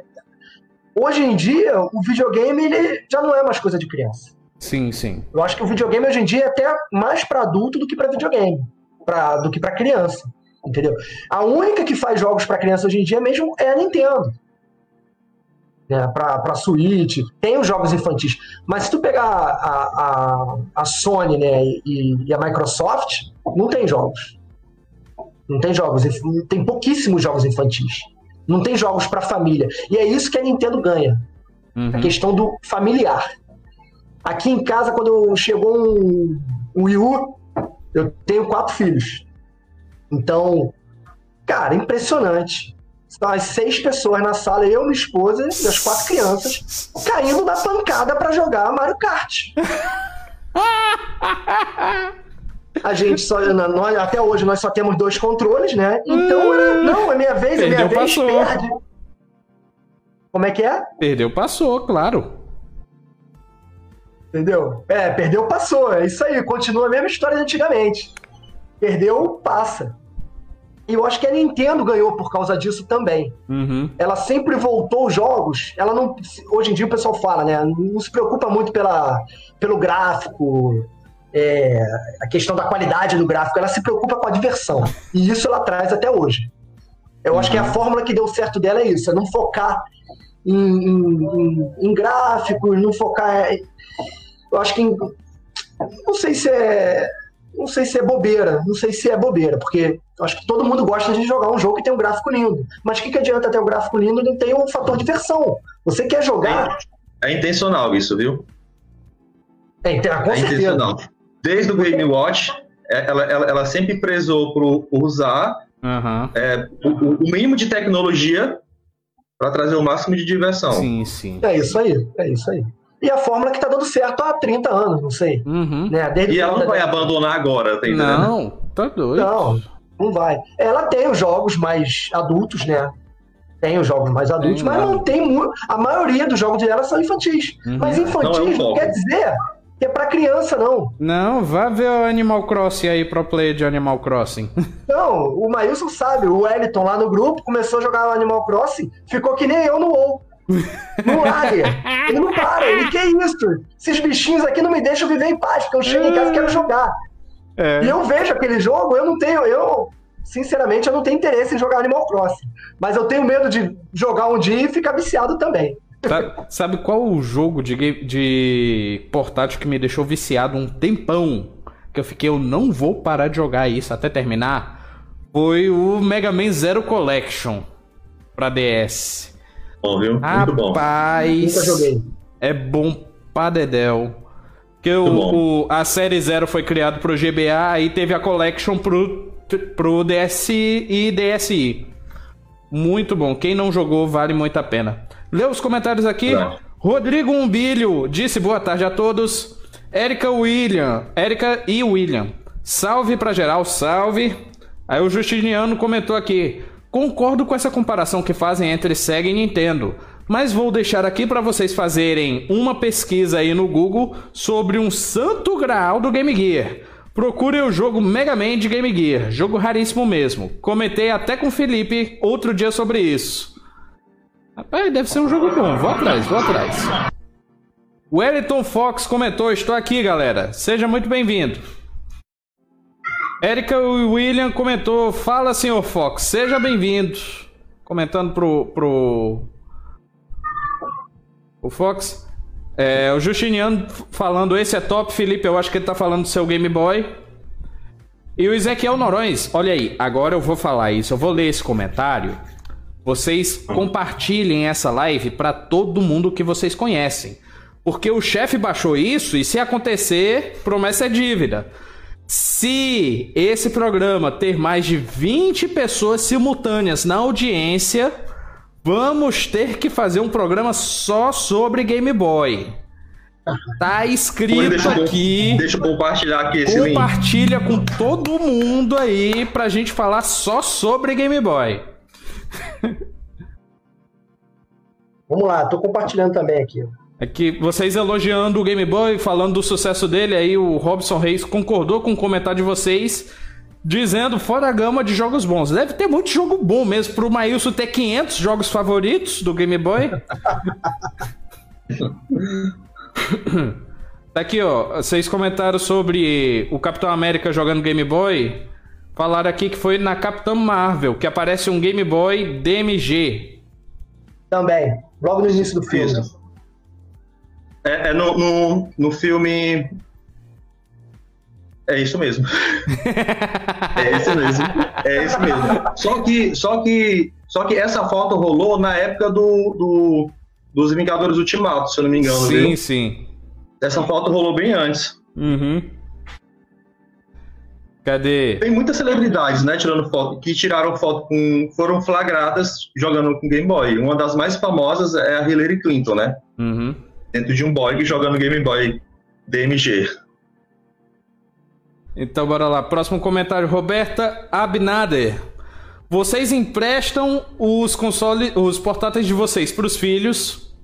Hoje em dia, o videogame ele já não é mais coisa de criança. Sim, sim. Eu acho que o videogame hoje em dia é até mais para adulto do que para videogame, pra, do que para criança, entendeu? A única que faz jogos para criança hoje em dia mesmo é a Nintendo. Né, para Switch, tem os jogos infantis. Mas se tu pegar a, a, a Sony né, e, e a Microsoft, não tem jogos. Não tem jogos, tem pouquíssimos jogos infantis. Não tem jogos para família. E é isso que a Nintendo ganha. Uhum. A questão do familiar. Aqui em casa, quando chegou um, um Wii U, eu tenho quatro filhos. Então, cara, impressionante. São as seis pessoas na sala, eu, minha esposa e as quatro crianças, caindo na pancada para jogar Mario Kart. A gente só. Nós, até hoje nós só temos dois controles, né? Então, hum, não, é minha vez, é minha vez, passou. perde. Como é que é? Perdeu, passou, claro. Entendeu? É, perdeu, passou. É isso aí. Continua a mesma história de antigamente. Perdeu, passa. E eu acho que a Nintendo ganhou por causa disso também. Uhum. Ela sempre voltou os jogos. Ela não. Hoje em dia o pessoal fala, né? Não se preocupa muito pela, pelo gráfico, é, a questão da qualidade do gráfico, ela se preocupa com a diversão. E isso ela traz até hoje. Eu uhum. acho que a uhum. fórmula que deu certo dela é isso, é não focar em, em, em gráficos, não focar. Eu acho que. Em, não sei se é. Não sei se é bobeira, não sei se é bobeira, porque acho que todo mundo gosta de jogar um jogo que tem um gráfico lindo. Mas o que, que adianta ter um gráfico lindo e não tem um fator de diversão? Você quer jogar. É, é intencional isso, viu? É, com é certeza. intencional. Desde o Game Watch, é, ela, ela, ela sempre prezou por, por usar uhum. é, o, o, mínimo de tecnologia para trazer o máximo de diversão. Sim, sim. É isso aí, é isso aí. E a fórmula que está dando certo há 30 anos, não sei. Uhum. Né? e ela não vai abandonar agora, tá entendendo? Não, tá doido. Não, não vai. Ela tem os jogos mais adultos, né? Tem os jogos mais adultos, tem, mas não tem. A maioria dos jogos dela são infantis. Uhum. Mas infantis não, é um não quer dizer que é pra criança, não. Não, vá ver o Animal Crossing aí, pro player de Animal Crossing. Não, o Maílson sabe, o Wellington lá no grupo começou a jogar Animal Crossing, ficou que nem eu no WoW. Não larga. Ele não para. Ele, que isso? Esses bichinhos aqui não me deixam viver em paz, porque eu chego em casa e quero jogar. É. E eu vejo aquele jogo, eu não tenho. Eu, sinceramente, eu não tenho interesse em jogar Animal Crossing. Mas eu tenho medo de jogar um dia e ficar viciado também. Sabe, sabe qual o jogo de, de portátil que me deixou viciado um tempão? Que eu fiquei, eu não vou parar de jogar isso até terminar? Foi o Mega Man Zero Collection pra DS. Bom, viu? Muito Rapaz, Nunca joguei. É bom pra Dedel. Que o, o, a série Zero foi criado pro GBA, aí teve a Collection pro, pro DS e DSi. Muito bom. Quem não jogou, vale muito a pena. Lê os comentários aqui. Rodrigo Umbilho disse boa tarde a todos. Érica William, Érica e William. Salve pra geral, salve. Aí o Justiniano comentou aqui. Concordo com essa comparação que fazem entre Sega e Nintendo, mas vou deixar aqui para vocês fazerem uma pesquisa aí no Google sobre um santo graal do Game Gear. Procure o jogo Mega Man de Game Gear, jogo raríssimo mesmo. Comentei até com o Felipe outro dia sobre isso. Rapaz, deve ser um jogo bom. Vou atrás, vou atrás. Wellington Fox comentou: Estou aqui, galera. Seja muito bem-vindo. Érica William comentou: Fala, senhor Fox, seja bem-vindo. Comentando pro. pro. O Fox. É, o Justiniano falando: Esse é top, Felipe. Eu acho que ele tá falando do seu Game Boy. E o Ezequiel Norões, olha aí, agora eu vou falar isso, eu vou ler esse comentário vocês compartilhem essa live para todo mundo que vocês conhecem. Porque o chefe baixou isso e se acontecer, promessa é dívida. Se esse programa ter mais de 20 pessoas simultâneas na audiência, vamos ter que fazer um programa só sobre Game Boy. Tá escrito deixa aqui. deixa eu compartilhar aqui esse Compartilha link. com todo mundo aí pra gente falar só sobre Game Boy. Vamos lá, tô compartilhando também aqui. É que vocês elogiando o Game Boy, falando do sucesso dele, aí o Robson Reis concordou com o comentário de vocês, dizendo fora a gama de jogos bons. Deve ter muito jogo bom mesmo, pro Maílson ter 500 jogos favoritos do Game Boy. tá aqui, ó, vocês comentaram sobre o Capitão América jogando Game Boy. Falaram aqui que foi na Capitã Marvel, que aparece um Game Boy DMG. Também, logo no início do filme. É, é no, no, no filme. É isso mesmo. é isso mesmo. É isso mesmo. Só que, só que, só que essa foto rolou na época do, do dos Vingadores Ultimato, se eu não me engano. Sim, viu? sim. Essa foto rolou bem antes. Uhum. Cadê? Tem muitas celebridades, né, tirando foto, que tiraram foto com. foram flagradas jogando com Game Boy. Uma das mais famosas é a Hillary Clinton, né? Uhum. Dentro de um boy jogando Game Boy DMG. Então bora lá. Próximo comentário, Roberta Abnader. Vocês emprestam os consoles, os portáteis de vocês para os filhos?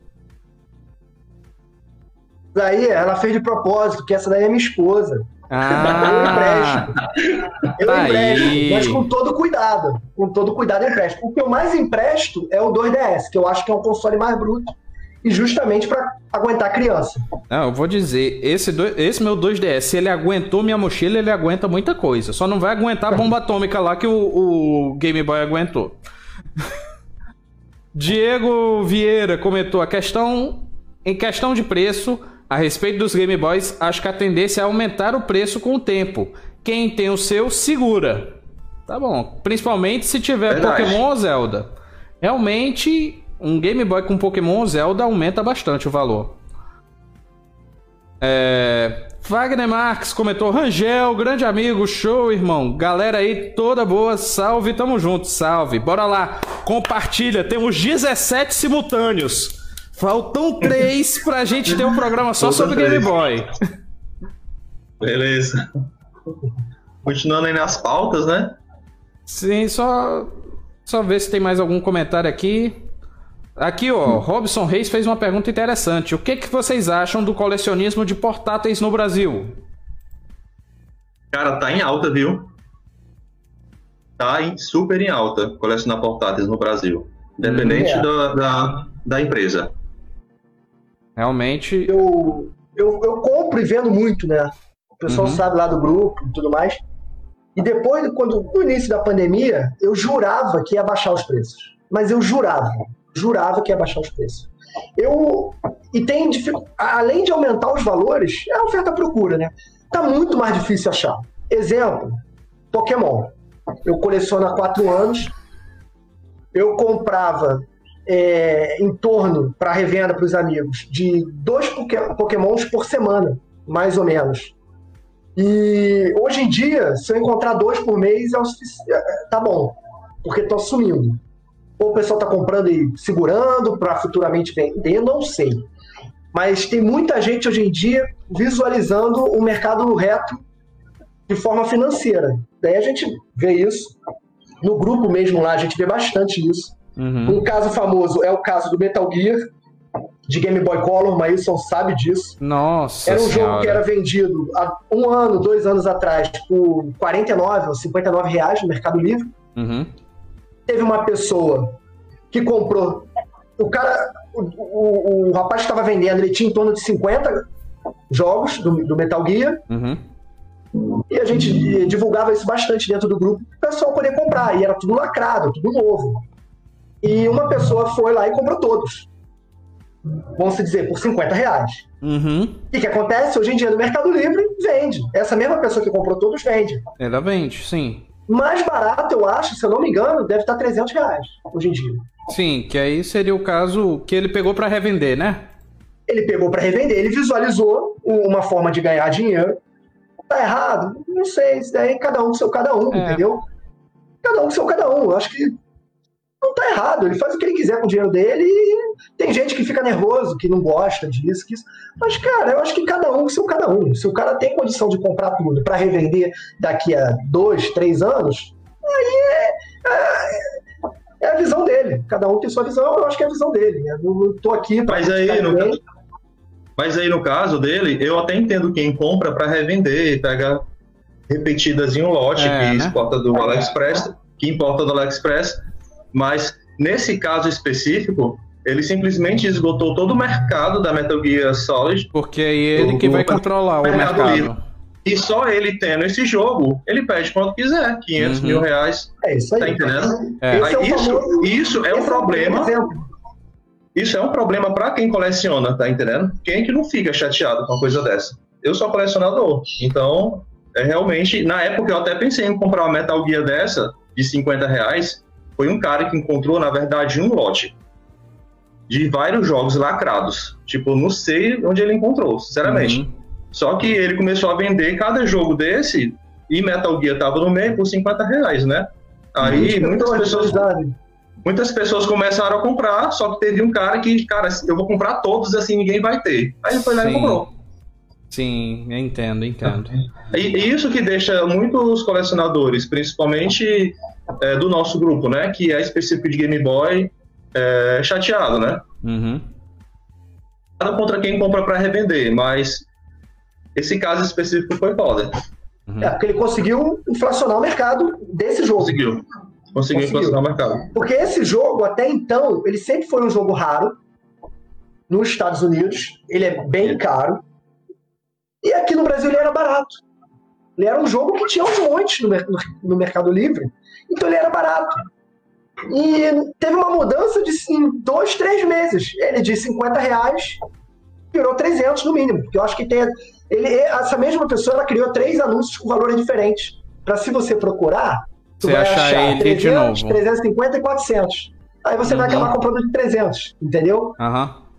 Daí ela fez de propósito, que essa daí é minha esposa. Ah, eu empresto. Eu tá empresto, aí. mas com todo cuidado. Com todo cuidado eu empresto. O que eu mais empresto é o 2DS, que eu acho que é um console mais bruto. e justamente para aguentar a criança. Não, eu vou dizer, esse, do, esse meu 2DS, se ele aguentou minha mochila, ele aguenta muita coisa. Só não vai aguentar a bomba atômica lá que o, o Game Boy aguentou. Diego Vieira comentou a questão em questão de preço a respeito dos Game Boys, acho que a tendência é aumentar o preço com o tempo. Quem tem o seu segura. Tá bom, principalmente se tiver Verdade. Pokémon ou Zelda. Realmente, um Game Boy com Pokémon ou Zelda aumenta bastante o valor. É... Wagner Marques comentou: Rangel, grande amigo, show, irmão. Galera aí, toda boa, salve, tamo junto, salve. Bora lá, compartilha, temos 17 simultâneos. Faltam três pra gente ter um programa só sobre três. Game Boy. Beleza. Continuando aí nas pautas, né? Sim, só só ver se tem mais algum comentário aqui. Aqui, ó, Robson Reis fez uma pergunta interessante. O que, que vocês acham do colecionismo de portáteis no Brasil? Cara, tá em alta, viu? Tá em, super em alta colecionar portáteis no Brasil. Independente hum, é. da, da, da, empresa. Realmente. Eu, eu, eu compro e vendo muito, né? O pessoal uhum. sabe lá do grupo e tudo mais. E depois, quando, no início da pandemia, eu jurava que ia baixar os preços. Mas eu jurava jurava que ia baixar os preços. Eu e tem além de aumentar os valores, é a oferta procura, né? Tá muito mais difícil achar. Exemplo, Pokémon. Eu coleciono há quatro anos. Eu comprava é, em torno para revenda para os amigos de dois Pokémons por semana, mais ou menos. E hoje em dia, se eu encontrar dois por mês, é o suficiente. É, tá bom, porque estou sumindo ou o pessoal está comprando e segurando para futuramente vender, não sei. Mas tem muita gente hoje em dia visualizando o mercado reto de forma financeira. Daí a gente vê isso. No grupo mesmo lá, a gente vê bastante isso. Uhum. Um caso famoso é o caso do Metal Gear, de Game Boy Color, o Maílson sabe disso. Nossa Era um senhora. jogo que era vendido há um ano, dois anos atrás, por 49 ou 59 reais no Mercado Livre. Uhum teve uma pessoa que comprou. O cara, o, o, o rapaz que estava vendendo, ele tinha em torno de 50 jogos do, do Metal Gear. Uhum. E a gente divulgava isso bastante dentro do grupo o pessoal poder comprar. E era tudo lacrado, tudo novo. E uma pessoa foi lá e comprou todos. Vamos dizer, por 50 reais. Uhum. E o que acontece? Hoje em dia no Mercado Livre vende. Essa mesma pessoa que comprou todos vende. Ela vende, sim. Mais barato, eu acho, se eu não me engano, deve estar 300 reais hoje em dia. Sim, que aí seria o caso que ele pegou para revender, né? Ele pegou para revender, ele visualizou uma forma de ganhar dinheiro. Tá errado? Não sei, isso daí cada um com seu cada um, é. entendeu? Cada um com seu cada um. Eu acho que não tá errado, ele faz o que ele quiser com o dinheiro dele e tem gente que fica nervoso, que não gosta disso, que isso. Mas, cara, eu acho que cada um seu cada um. Se o cara tem condição de comprar tudo para revender daqui a dois, três anos, aí é, é, é, a visão dele. Cada um tem sua visão, eu acho que é a visão dele. Eu não tô aqui pra mas aí, no caso, mas aí, no caso dele, eu até entendo quem compra para revender, pega repetidas em um lote é, que né? exporta do AliExpress, que importa do AliExpress mas nesse caso específico, ele simplesmente esgotou todo o mercado da Metal Gear Solid. Porque é ele que vai controlar o mercado. mercado. E só ele tendo esse jogo, ele pede quanto quiser, 500 uhum. mil reais. É isso aí. Tá entendendo? É. é isso, famoso... isso é um problema. Isso é um problema para quem coleciona, tá entendendo? Quem que não fica chateado com uma coisa dessa? Eu sou colecionador, então é realmente. Na época eu até pensei em comprar uma Metal Gear dessa de 50 reais, foi um cara que encontrou, na verdade, um lote de vários jogos lacrados. Tipo, não sei onde ele encontrou, sinceramente. Uhum. Só que ele começou a vender cada jogo desse e Metal Gear tava no meio por 50 reais, né? Aí muitas pessoas. Muitas pessoas começaram a comprar, só que teve um cara que, cara, eu vou comprar todos assim, ninguém vai ter. Aí ele foi lá Sim. e comprou. Sim, entendo, entendo. E isso que deixa muitos colecionadores, principalmente é, do nosso grupo, né? Que é específico de Game Boy, é, chateado, né? Uhum. Nada contra quem compra para revender, mas esse caso específico foi foda. Uhum. É, porque ele conseguiu inflacionar o mercado desse jogo. Conseguiu. Conseguiu, inflacionar o mercado. Porque esse jogo, até então, ele sempre foi um jogo raro. nos Estados Unidos, ele é bem caro. E aqui no Brasil ele era barato. Ele era um jogo que tinha uns montes no, no Mercado Livre. Então ele era barato. E teve uma mudança de em dois, três meses. Ele de 50 reais virou 300 no mínimo. Eu acho que tem. Ele, essa mesma pessoa ela criou três anúncios com valores diferentes. Para se você procurar, você vai achar, achar ele 300, de novo. 350 e 400. Aí você uhum. vai acabar comprando de 300, entendeu? Aham. Uhum.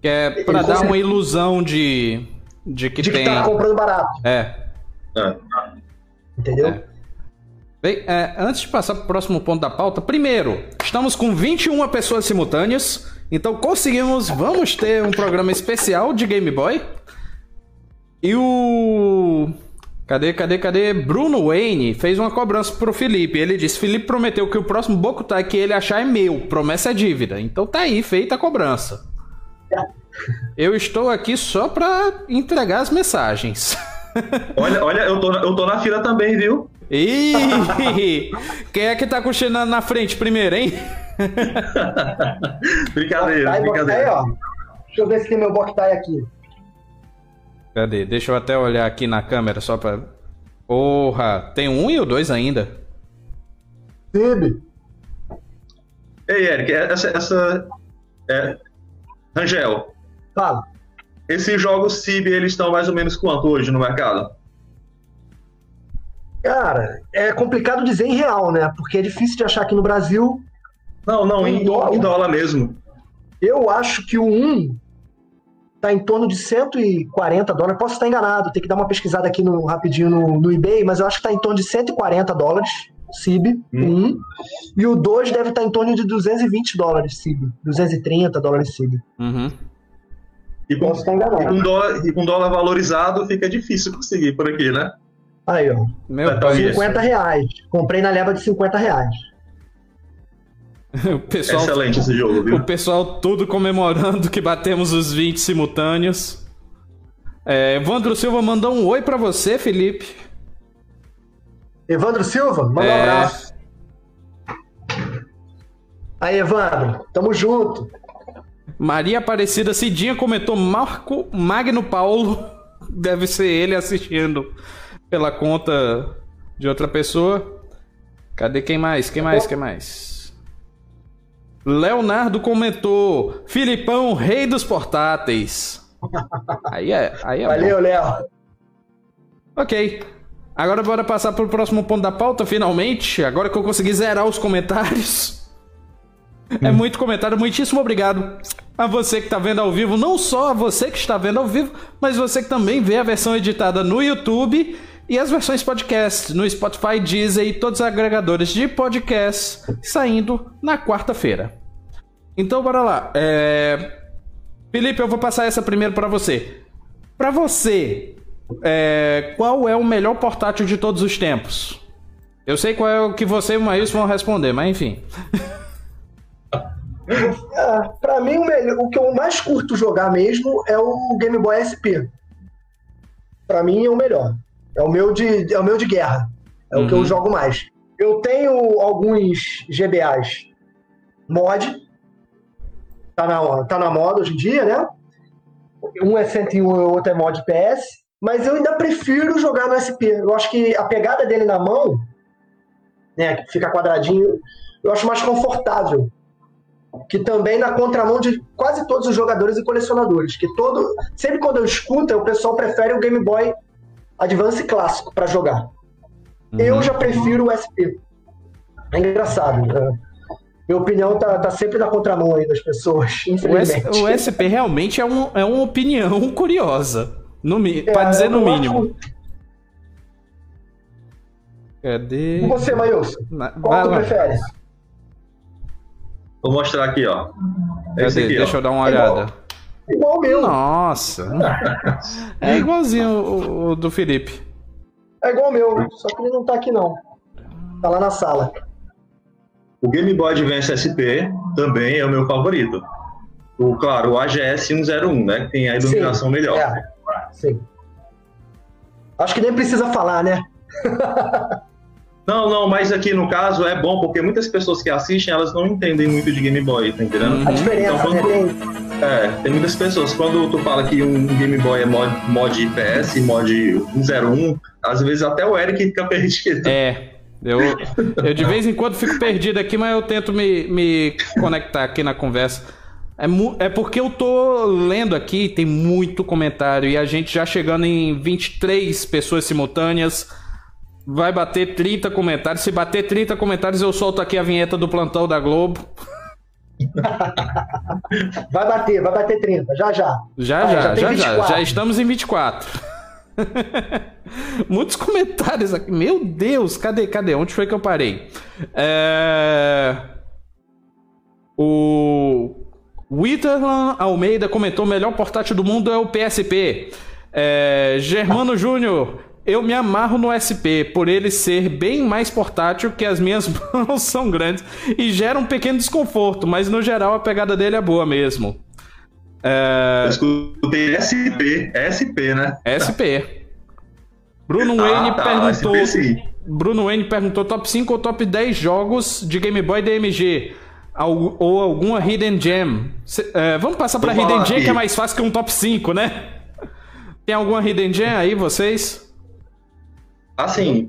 Que é pra dar uma ilusão de, de que de tem... que tá comprando barato. É. é. Entendeu? É. Bem, é, antes de passar para o próximo ponto da pauta, primeiro, estamos com 21 pessoas simultâneas, então conseguimos, vamos ter um programa especial de Game Boy. E o. Cadê, cadê, cadê? Bruno Wayne fez uma cobrança pro Felipe. Ele disse: Felipe prometeu que o próximo Bokutai que ele achar é meu. Promessa é dívida. Então tá aí, feita a cobrança. Eu estou aqui só para entregar as mensagens. Olha, olha eu, tô, eu tô na fila também, viu? Ih! Quem é que tá cochilando na frente primeiro, hein? brincadeira, Boktai, brincadeira. Boktai, ó. Deixa eu ver se tem meu Boktai aqui. Cadê? Deixa eu até olhar aqui na câmera só pra. Porra! Tem um e o dois ainda. Sib. Ei, Eric, essa. essa é, Rangel. Fala. Esses jogos CIB, eles estão mais ou menos quanto hoje no mercado? Cara, é complicado dizer em real, né? Porque é difícil de achar aqui no Brasil. Não, não, em, dólar, em dólar mesmo. Eu acho que o 1 tá em torno de 140 dólares. Posso estar enganado, tem que dar uma pesquisada aqui no, rapidinho no, no eBay, mas eu acho que tá em torno de 140 dólares, CIB, hum. 1. E o 2 deve estar em torno de 220 dólares, CIB. 230 dólares, CIB. Uhum. E com, Posso estar enganado. E com, dólar, e com dólar valorizado fica difícil conseguir por aqui, né? Aí, ó. Meu pai. 50 reais. Comprei na leva de 50 reais. o pessoal, Excelente esse jogo, viu? O pessoal tudo comemorando que batemos os 20 simultâneos. É, Evandro Silva mandou um oi para você, Felipe. Evandro Silva, manda é... um abraço. Aí, Evandro, tamo junto. Maria Aparecida Cidinha comentou Marco Magno Paulo. Deve ser ele assistindo pela conta de outra pessoa. Cadê quem mais? Quem mais? Quem mais? Leonardo comentou: Filipão, rei dos portáteis. Aí é, aí é Valeu, Léo. Ok. Agora bora passar para o próximo ponto da pauta, finalmente. Agora que eu consegui zerar os comentários. É muito comentário. Muitíssimo obrigado a você que está vendo ao vivo. Não só a você que está vendo ao vivo, mas você que também vê a versão editada no YouTube e as versões podcast no Spotify, Deezer e todos os agregadores de podcast saindo na quarta-feira. Então bora lá. É... Felipe, eu vou passar essa primeiro para você. Para você, é... qual é o melhor portátil de todos os tempos? Eu sei qual é o que você e o Maílson vão responder, mas enfim. ah, para mim, o, melhor, o que eu mais curto jogar mesmo é o Game Boy SP. Para mim é o melhor. É o meu de, é o meu de guerra. É uhum. o que eu uhum. jogo mais. Eu tenho alguns GBAs mod. Tá na, tá na moda hoje em dia, né? Um é 101 e o outro é mod PS. Mas eu ainda prefiro jogar no SP. Eu acho que a pegada dele na mão, né, que fica quadradinho, eu acho mais confortável. Que também na contramão de quase todos os jogadores e colecionadores. Que todo. Sempre quando eu escuto, o pessoal prefere o Game Boy Advance clássico para jogar. Uhum. Eu já prefiro o SP. É engraçado. Né? Minha opinião tá, tá sempre na contramão aí das pessoas, infelizmente. O, S, o SP realmente é, um, é uma opinião curiosa. No, é, para dizer no mínimo. Acho... Cadê? E você, Maílson? Qual tu prefere? Vou mostrar aqui, ó. Esse aqui, Deixa ó. eu dar uma olhada. Igual o meu. Nossa. é igualzinho o, o, do Felipe. É igual o meu, só que ele não tá aqui não. Tá lá na sala. O Game Boy Advance SP também é o meu favorito. O, claro, o AGS 101, né? Que tem a iluminação sim, melhor. É, sim. Acho que nem precisa falar, né? Não, não, mas aqui no caso é bom, porque muitas pessoas que assistem, elas não entendem muito de Game Boy, tá entendendo? A diferença, então, quando... né? Tem É, tem muitas pessoas. Quando tu fala que um Game Boy é mod, mod IPS, mod 101, às vezes até o Eric fica perdido. É. Eu, eu de vez em quando fico perdido aqui, mas eu tento me, me conectar aqui na conversa. É, é porque eu tô lendo aqui, tem muito comentário, e a gente já chegando em 23 pessoas simultâneas. Vai bater 30 comentários. Se bater 30 comentários, eu solto aqui a vinheta do plantão da Globo. Vai bater, vai bater 30, já já. Já já, já, já, já, já. estamos em 24. Muitos comentários aqui. Meu Deus, cadê, cadê? Onde foi que eu parei? É... O Witterland Almeida comentou: o melhor portátil do mundo é o PSP. É... Germano Júnior, eu me amarro no SP por ele ser bem mais portátil que as minhas mãos são grandes e gera um pequeno desconforto, mas no geral a pegada dele é boa mesmo. É... Eu escutei SP, SP, né? SP. Bruno ah, Wayne tá, perguntou. SP, Bruno Wayne perguntou top 5 ou top 10 jogos de Game Boy DMG. Ou alguma Hidden Gem. É, vamos passar pra Hidden Gem, que é mais fácil que um top 5, né? Tem alguma Hidden Gem aí, vocês? Assim,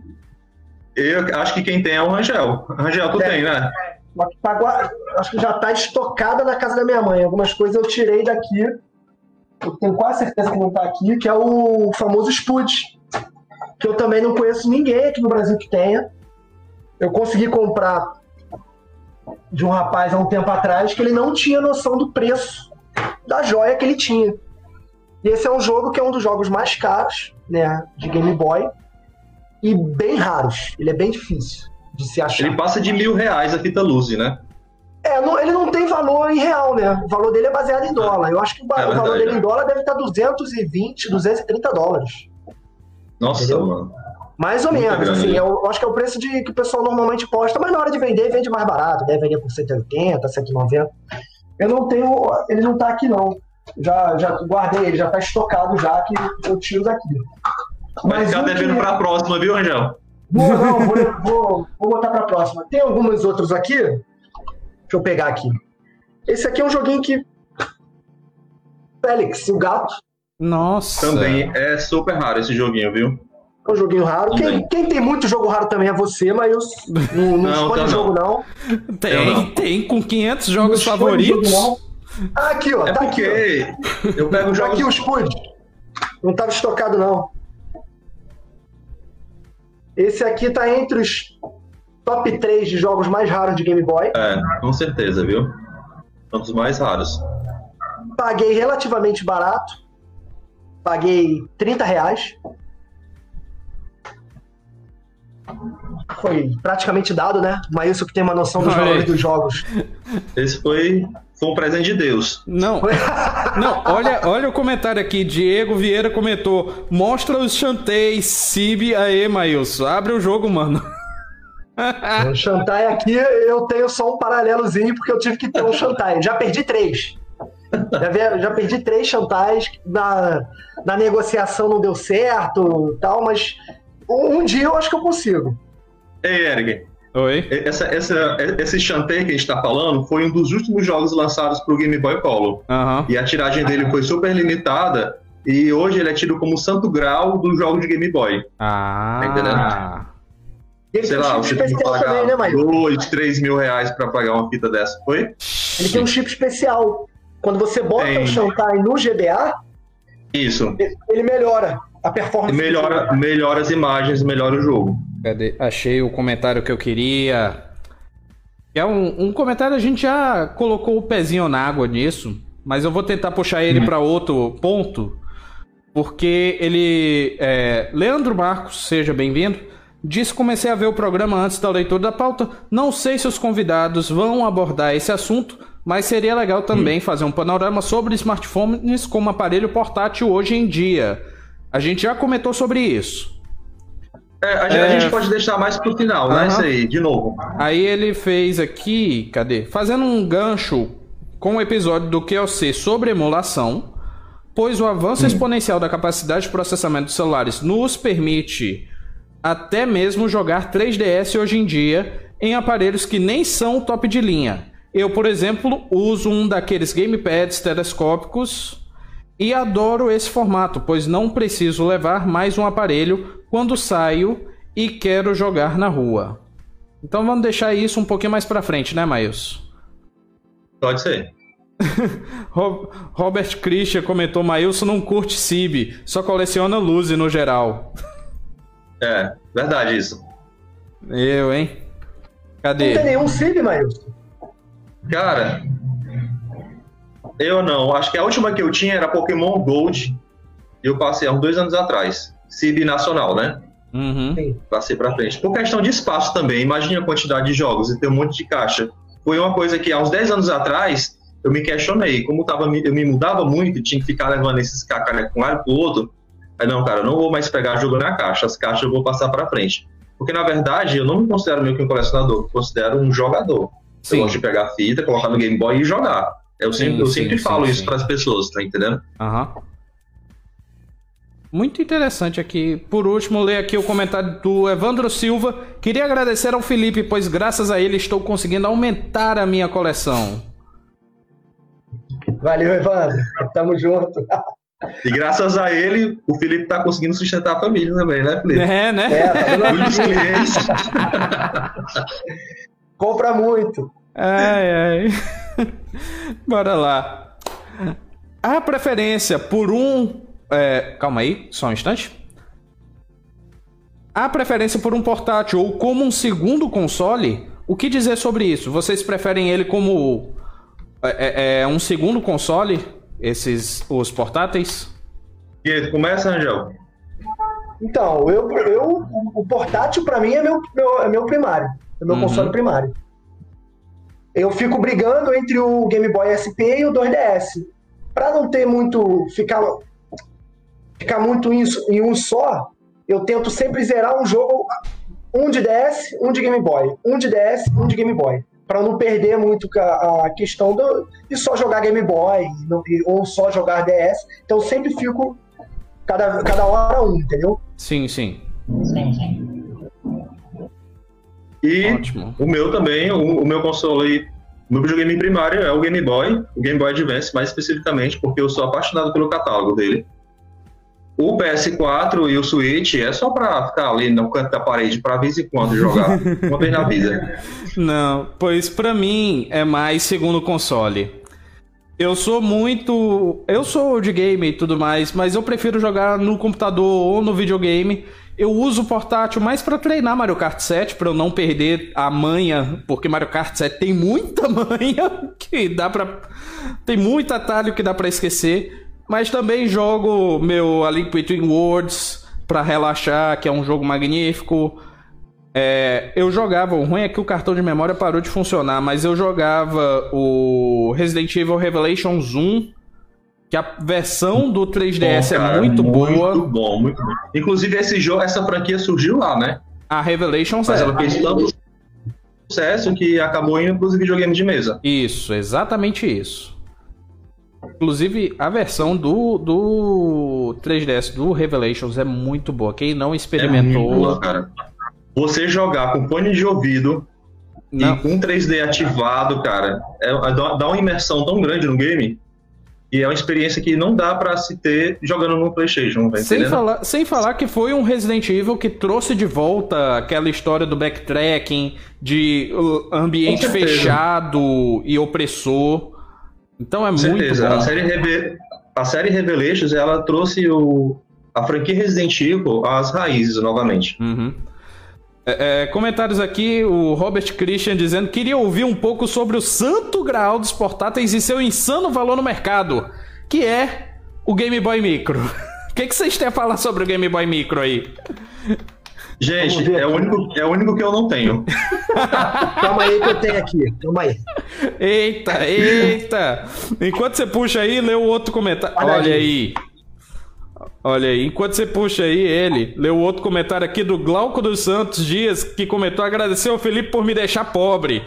eu acho que quem tem é o Rangel. Rangel, tu é, tem, né? Tá, acho que já está estocada na casa da minha mãe. Algumas coisas eu tirei daqui. Eu tenho quase certeza que não está aqui, que é o famoso Spud. Que eu também não conheço ninguém aqui no Brasil que tenha. Eu consegui comprar de um rapaz há um tempo atrás que ele não tinha noção do preço da joia que ele tinha. E esse é um jogo que é um dos jogos mais caros, né, de Game Boy e bem raros. Ele é bem difícil de se achar. Ele passa de mil reais a fita Luzi, né? É, não, ele não tem valor em real, né? O valor dele é baseado em dólar. Eu acho que o, é valor dele em é. dólar deve estar 220, 230 dólares. Nossa, Entendeu? mano. Mais ou Muito menos, grande. assim, eu, eu, acho que é o preço de, que o pessoal normalmente posta, mas na hora de vender, vende mais barato, deve vender por 180, 190. Eu não tenho, ele não tá aqui não. Já, já guardei ele, já tá estocado já, que eu tiro daqui. Vai ficar devendo para a próxima, viu, Angel? Vou, não, vou, vou, vou botar para a próxima. Tem alguns outros aqui. Deixa eu pegar aqui. Esse aqui é um joguinho que. Félix, o gato. Nossa. Também é super raro esse joguinho, viu? É um joguinho raro. Quem, quem, tem muito jogo raro também é você, mas eu não, não, não escolhe jogo, não. Tem, não. tem com 500 jogos não favoritos. Jogo, ah, aqui, ó. É tá porque aqui, ó. eu pego jogos. Aqui o Spud. Não estava estocado, não. Esse aqui tá entre os top 3 de jogos mais raros de Game Boy. É, com certeza, viu? Um dos mais raros. Paguei relativamente barato. Paguei 30 reais. Foi praticamente dado, né? Mas isso que tem uma noção dos valores dos jogos. Esse foi foi um presente de Deus. Não. Não, olha, olha o comentário aqui. Diego Vieira comentou: mostra os chantéis, Cib aí, Maílson. Abre o jogo, mano. O Shantai aqui, eu tenho só um paralelozinho, porque eu tive que ter um Shantai. Já perdi três. Já, já perdi três Chantais. Na, na negociação não deu certo tal, mas um dia eu acho que eu consigo. Ei, Eric, Oi? Essa, essa, esse Shantae que a gente está falando foi um dos últimos jogos lançados para o Game Boy Color. Uhum. E a tiragem dele foi super limitada. E hoje ele é tido como santo grau do jogo de Game Boy. Ah. Tá entendendo? Ele Sei lá, você tem que pagar também, né, 2, 3 mil reais para pagar uma fita dessa, foi? Ele tem um chip especial. Quando você bota tem. o Shantae no GBA, isso. Ele melhora a performance. Melhora, melhora as imagens, melhora o jogo. Cadê? Achei o comentário que eu queria. É um, um comentário, a gente já colocou o pezinho na água nisso, mas eu vou tentar puxar ele hum. para outro ponto, porque ele. É... Leandro Marcos, seja bem-vindo. Disse comecei a ver o programa antes da leitura da pauta. Não sei se os convidados vão abordar esse assunto, mas seria legal também hum. fazer um panorama sobre smartphones como aparelho portátil hoje em dia. A gente já comentou sobre isso. É, a, é... gente pode deixar mais pro final, né? Isso aí, de novo. Aí ele fez aqui, cadê? Fazendo um gancho com o episódio do QLC sobre emulação, pois o avanço hum. exponencial da capacidade de processamento dos celulares nos permite até mesmo jogar 3DS hoje em dia em aparelhos que nem são top de linha. Eu, por exemplo, uso um daqueles gamepads telescópicos e adoro esse formato, pois não preciso levar mais um aparelho quando saio e quero jogar na rua. Então vamos deixar isso um pouquinho mais para frente, né, Miles? Pode ser. Robert Christian comentou: Mailson não curte Cib, só coleciona Luzi no geral. É, verdade isso. Eu, hein? Cadê? Não tem nenhum Cib, Mailson? Cara, eu não. Acho que a última que eu tinha era Pokémon Gold. E eu passei há uns dois anos atrás. Cib nacional, né? Uhum. Passei pra frente. Por questão de espaço também. Imagine a quantidade de jogos e ter um monte de caixa. Foi uma coisa que há uns 10 anos atrás eu me questionei. Como tava, eu me mudava muito, tinha que ficar levando esses cacarecos com um lado pro outro. Aí, não, cara, eu não vou mais pegar jogo na caixa. As caixas eu vou passar pra frente. Porque, na verdade, eu não me considero meio que um colecionador. Eu considero um jogador. Sim. Eu gosto de pegar a fita, colocar no Game Boy e jogar. Eu sempre, sim, eu sempre sim, falo isso para as pessoas, tá entendendo? Aham. Uhum. Muito interessante aqui. Por último, ler aqui o comentário do Evandro Silva. Queria agradecer ao Felipe, pois graças a ele estou conseguindo aumentar a minha coleção. Valeu, Evandro. Tamo junto. E graças a ele, o Felipe tá conseguindo sustentar a família também, né, Felipe? É, né? É, tá Muitos clientes. Compra muito. Ai, ai. Bora lá. A preferência por um. É, calma aí, só um instante. A preferência por um portátil ou como um segundo console, o que dizer sobre isso? Vocês preferem ele como é, é, é um segundo console, esses os portáteis? E começa, Angel. Então, eu, eu, o portátil para mim é meu, meu, é meu primário, é meu uhum. console primário eu fico brigando entre o Game Boy SP e o 2DS. Para não ter muito. ficar, ficar muito em, em um só, eu tento sempre zerar um jogo, um de DS, um de Game Boy. Um de DS, um de Game Boy. Para não perder muito a, a questão do, de só jogar Game Boy ou só jogar DS. Então eu sempre fico cada, cada hora um, entendeu? Sim, sim. Sim, sim. E Ótimo. o meu também, o, o meu console, meu videogame primário é o Game Boy, o Game Boy Advance mais especificamente, porque eu sou apaixonado pelo catálogo dele. O PS4 e o Switch é só pra ficar ali no canto da parede pra vez em quando jogar, uma vez na vida. Não, pois pra mim é mais segundo console. Eu sou muito. Eu sou de game e tudo mais, mas eu prefiro jogar no computador ou no videogame. Eu uso o portátil mais para treinar Mario Kart 7, para eu não perder a manha, porque Mario Kart 7 tem muita manha que dá para tem muito atalho que dá para esquecer, mas também jogo meu A Link Between Worlds para relaxar, que é um jogo magnífico. É, eu jogava, o ruim é que o cartão de memória parou de funcionar, mas eu jogava o Resident Evil Revelations 1 que a versão do 3DS bom, é cara, é muito, muito boa. Muito bom, muito bom. Inclusive, esse jogo, essa franquia surgiu lá, né? A Revelations Mas é. ela fez tanto sucesso que acabou indo para os videogames de mesa. Isso, exatamente isso. Inclusive, a versão do, do 3DS do Revelations é muito boa. Quem não experimentou. É boa, cara. Você jogar com fone de ouvido não. e com 3D ativado, cara, é, dá uma imersão tão grande no game. E é uma experiência que não dá para se ter jogando no PlayStation. Sem, falar, sem falar que foi um Resident Evil que trouxe de volta aquela história do backtracking, de uh, ambiente fechado e opressor. Então é Com muito certeza. bom. A série, Reve... a série Revelations ela trouxe o... a franquia Resident Evil às raízes novamente. Uhum. É, é, comentários aqui, o Robert Christian dizendo que queria ouvir um pouco sobre o santo graal dos portáteis e seu insano valor no mercado, que é o Game Boy Micro. O que, que vocês têm a falar sobre o Game Boy Micro aí? Gente, é o, único, é o único que eu não tenho. Calma aí que eu tenho aqui. Calma aí. Eita, eita. Enquanto você puxa aí, lê o outro comentário. Olha, Olha aí. Olha aí, enquanto você puxa aí ele, leu outro comentário aqui do Glauco dos Santos Dias, que comentou: agradecer ao Felipe por me deixar pobre.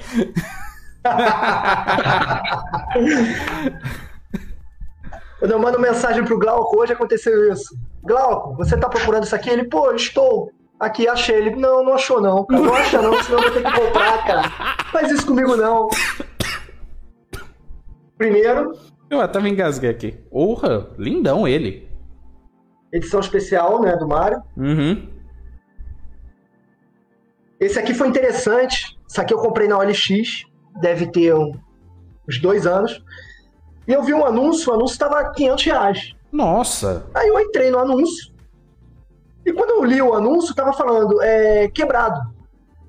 Eu mando mensagem pro Glauco, hoje aconteceu isso. Glauco, você tá procurando isso aqui? Ele, pô, estou. Aqui, achei. Ele, não, não achou não. Não acha não, senão eu vou ter que comprar, cara. Faz isso comigo não. primeiro. Eu até me engasguei aqui. Porra, lindão ele. Edição especial, né, do Mario. Uhum. Esse aqui foi interessante. Isso aqui eu comprei na OLX. Deve ter um, uns dois anos. E eu vi um anúncio, o anúncio estava 500 reais. Nossa! Aí eu entrei no anúncio. E quando eu li o anúncio, tava falando, é, quebrado.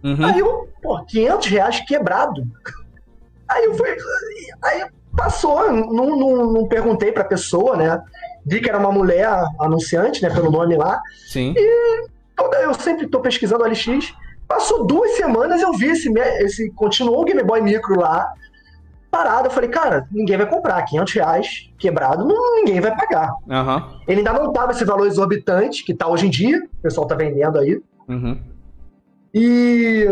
Uhum. Aí eu, pô, 500 reais quebrado. Aí eu fui. Aí passou, não, não, não perguntei pra pessoa, né? Vi que era uma mulher anunciante, né? Pelo nome lá. Sim. E toda, eu sempre tô pesquisando LX. Passou duas semanas eu vi esse, esse. Continuou o Game Boy Micro lá parado. Eu falei, cara, ninguém vai comprar. 500 reais quebrado, não, ninguém vai pagar. Uhum. Ele ainda não tava esse valor exorbitante que tá hoje em dia. O pessoal tá vendendo aí. Uhum. E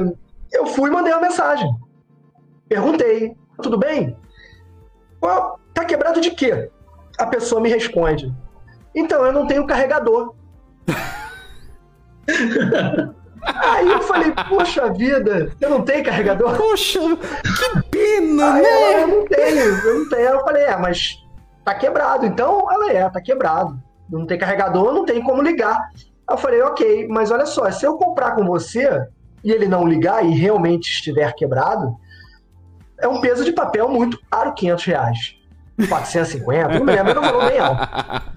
eu fui e mandei uma mensagem. Perguntei, tudo bem? Tá quebrado de quê? A pessoa me responde. Então, eu não tenho carregador. Aí eu falei, poxa vida, você não tem carregador? Poxa, que pena, Aí né? Ela, eu não tenho, eu não tenho. Eu falei, é, mas tá quebrado. Então, ela é, tá quebrado. Não tem carregador, não tem como ligar. Aí eu falei, ok, mas olha só, se eu comprar com você e ele não ligar e realmente estiver quebrado, é um peso de papel muito caro, 500 reais. 450, não me lembro, não valor bem alto.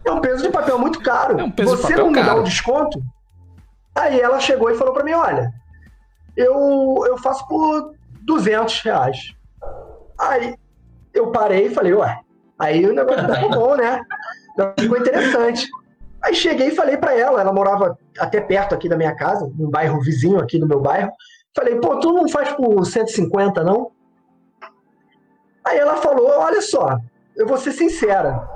É um peso de papel muito caro. É um peso você de papel não me dá caro. um desconto? Aí ela chegou e falou para mim, olha, eu, eu faço por 200 reais. Aí eu parei e falei, ué, aí o negócio tá bom, né? Ficou interessante. Aí cheguei e falei para ela, ela morava até perto aqui da minha casa, num bairro vizinho aqui do meu bairro. Falei, pô, tu não faz por 150, não? Aí ela falou, olha só, eu vou ser sincera.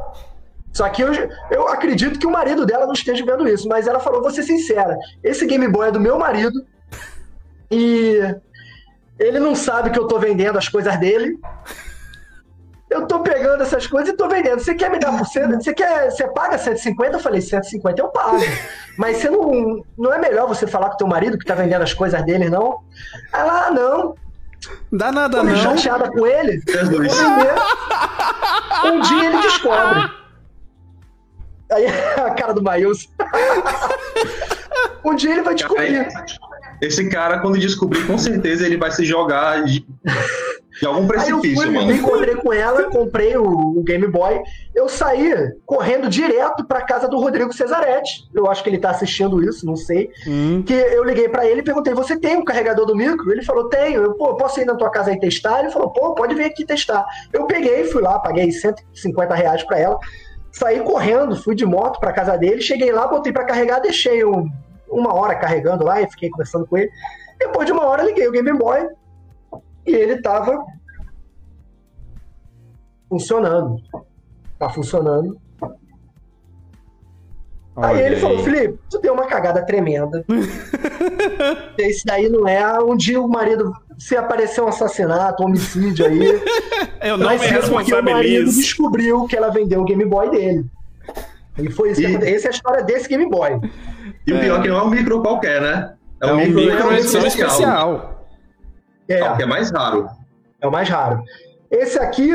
Só que eu, eu acredito que o marido dela não esteja vendo isso, mas ela falou, vou ser sincera, esse Game Boy é do meu marido e ele não sabe que eu tô vendendo as coisas dele. Eu tô pegando essas coisas e tô vendendo. Você quer me dar por cento? Você quer, você paga 150? Eu falei, 150 eu pago. Mas você não, não é melhor você falar com teu marido que tá vendendo as coisas dele, não? Ela, ah, não. Dá nada Tô não. chateada com ele. Vender. Um dia ele descobre. Aí a cara do Maílson. um dia ele vai descobrir. Esse cara, quando descobrir, com certeza ele vai se jogar de, de algum Aí eu precipício, fui, me mano. encontrei com ela, comprei o, o Game Boy. Eu saí correndo direto pra casa do Rodrigo Cesaretti. Eu acho que ele tá assistindo isso, não sei. Hum. Que eu liguei pra ele e perguntei: Você tem um carregador do micro? Ele falou: Tenho. Eu, pô, posso ir na tua casa e testar? Ele falou: Pô, pode vir aqui testar. Eu peguei, fui lá, paguei 150 reais pra ela. Saí correndo, fui de moto pra casa dele. Cheguei lá, botei pra carregar, deixei um, uma hora carregando lá e fiquei conversando com ele. Depois de uma hora, liguei o Game Boy e ele tava funcionando. Tá funcionando. Olha aí ele falou, Felipe, tu deu uma cagada tremenda. Esse daí não é. Um dia o marido, se aparecer um assassinato, um homicídio aí, Eu não me porque o marido responsabilizo. descobriu que ela vendeu o Game Boy dele. E foi isso. E-. Essa é a história desse Game Boy. E o pior é que não é um micro qualquer, né? É um micro edição edição especial. É, Só que é mais raro. é o mais raro. Esse aqui,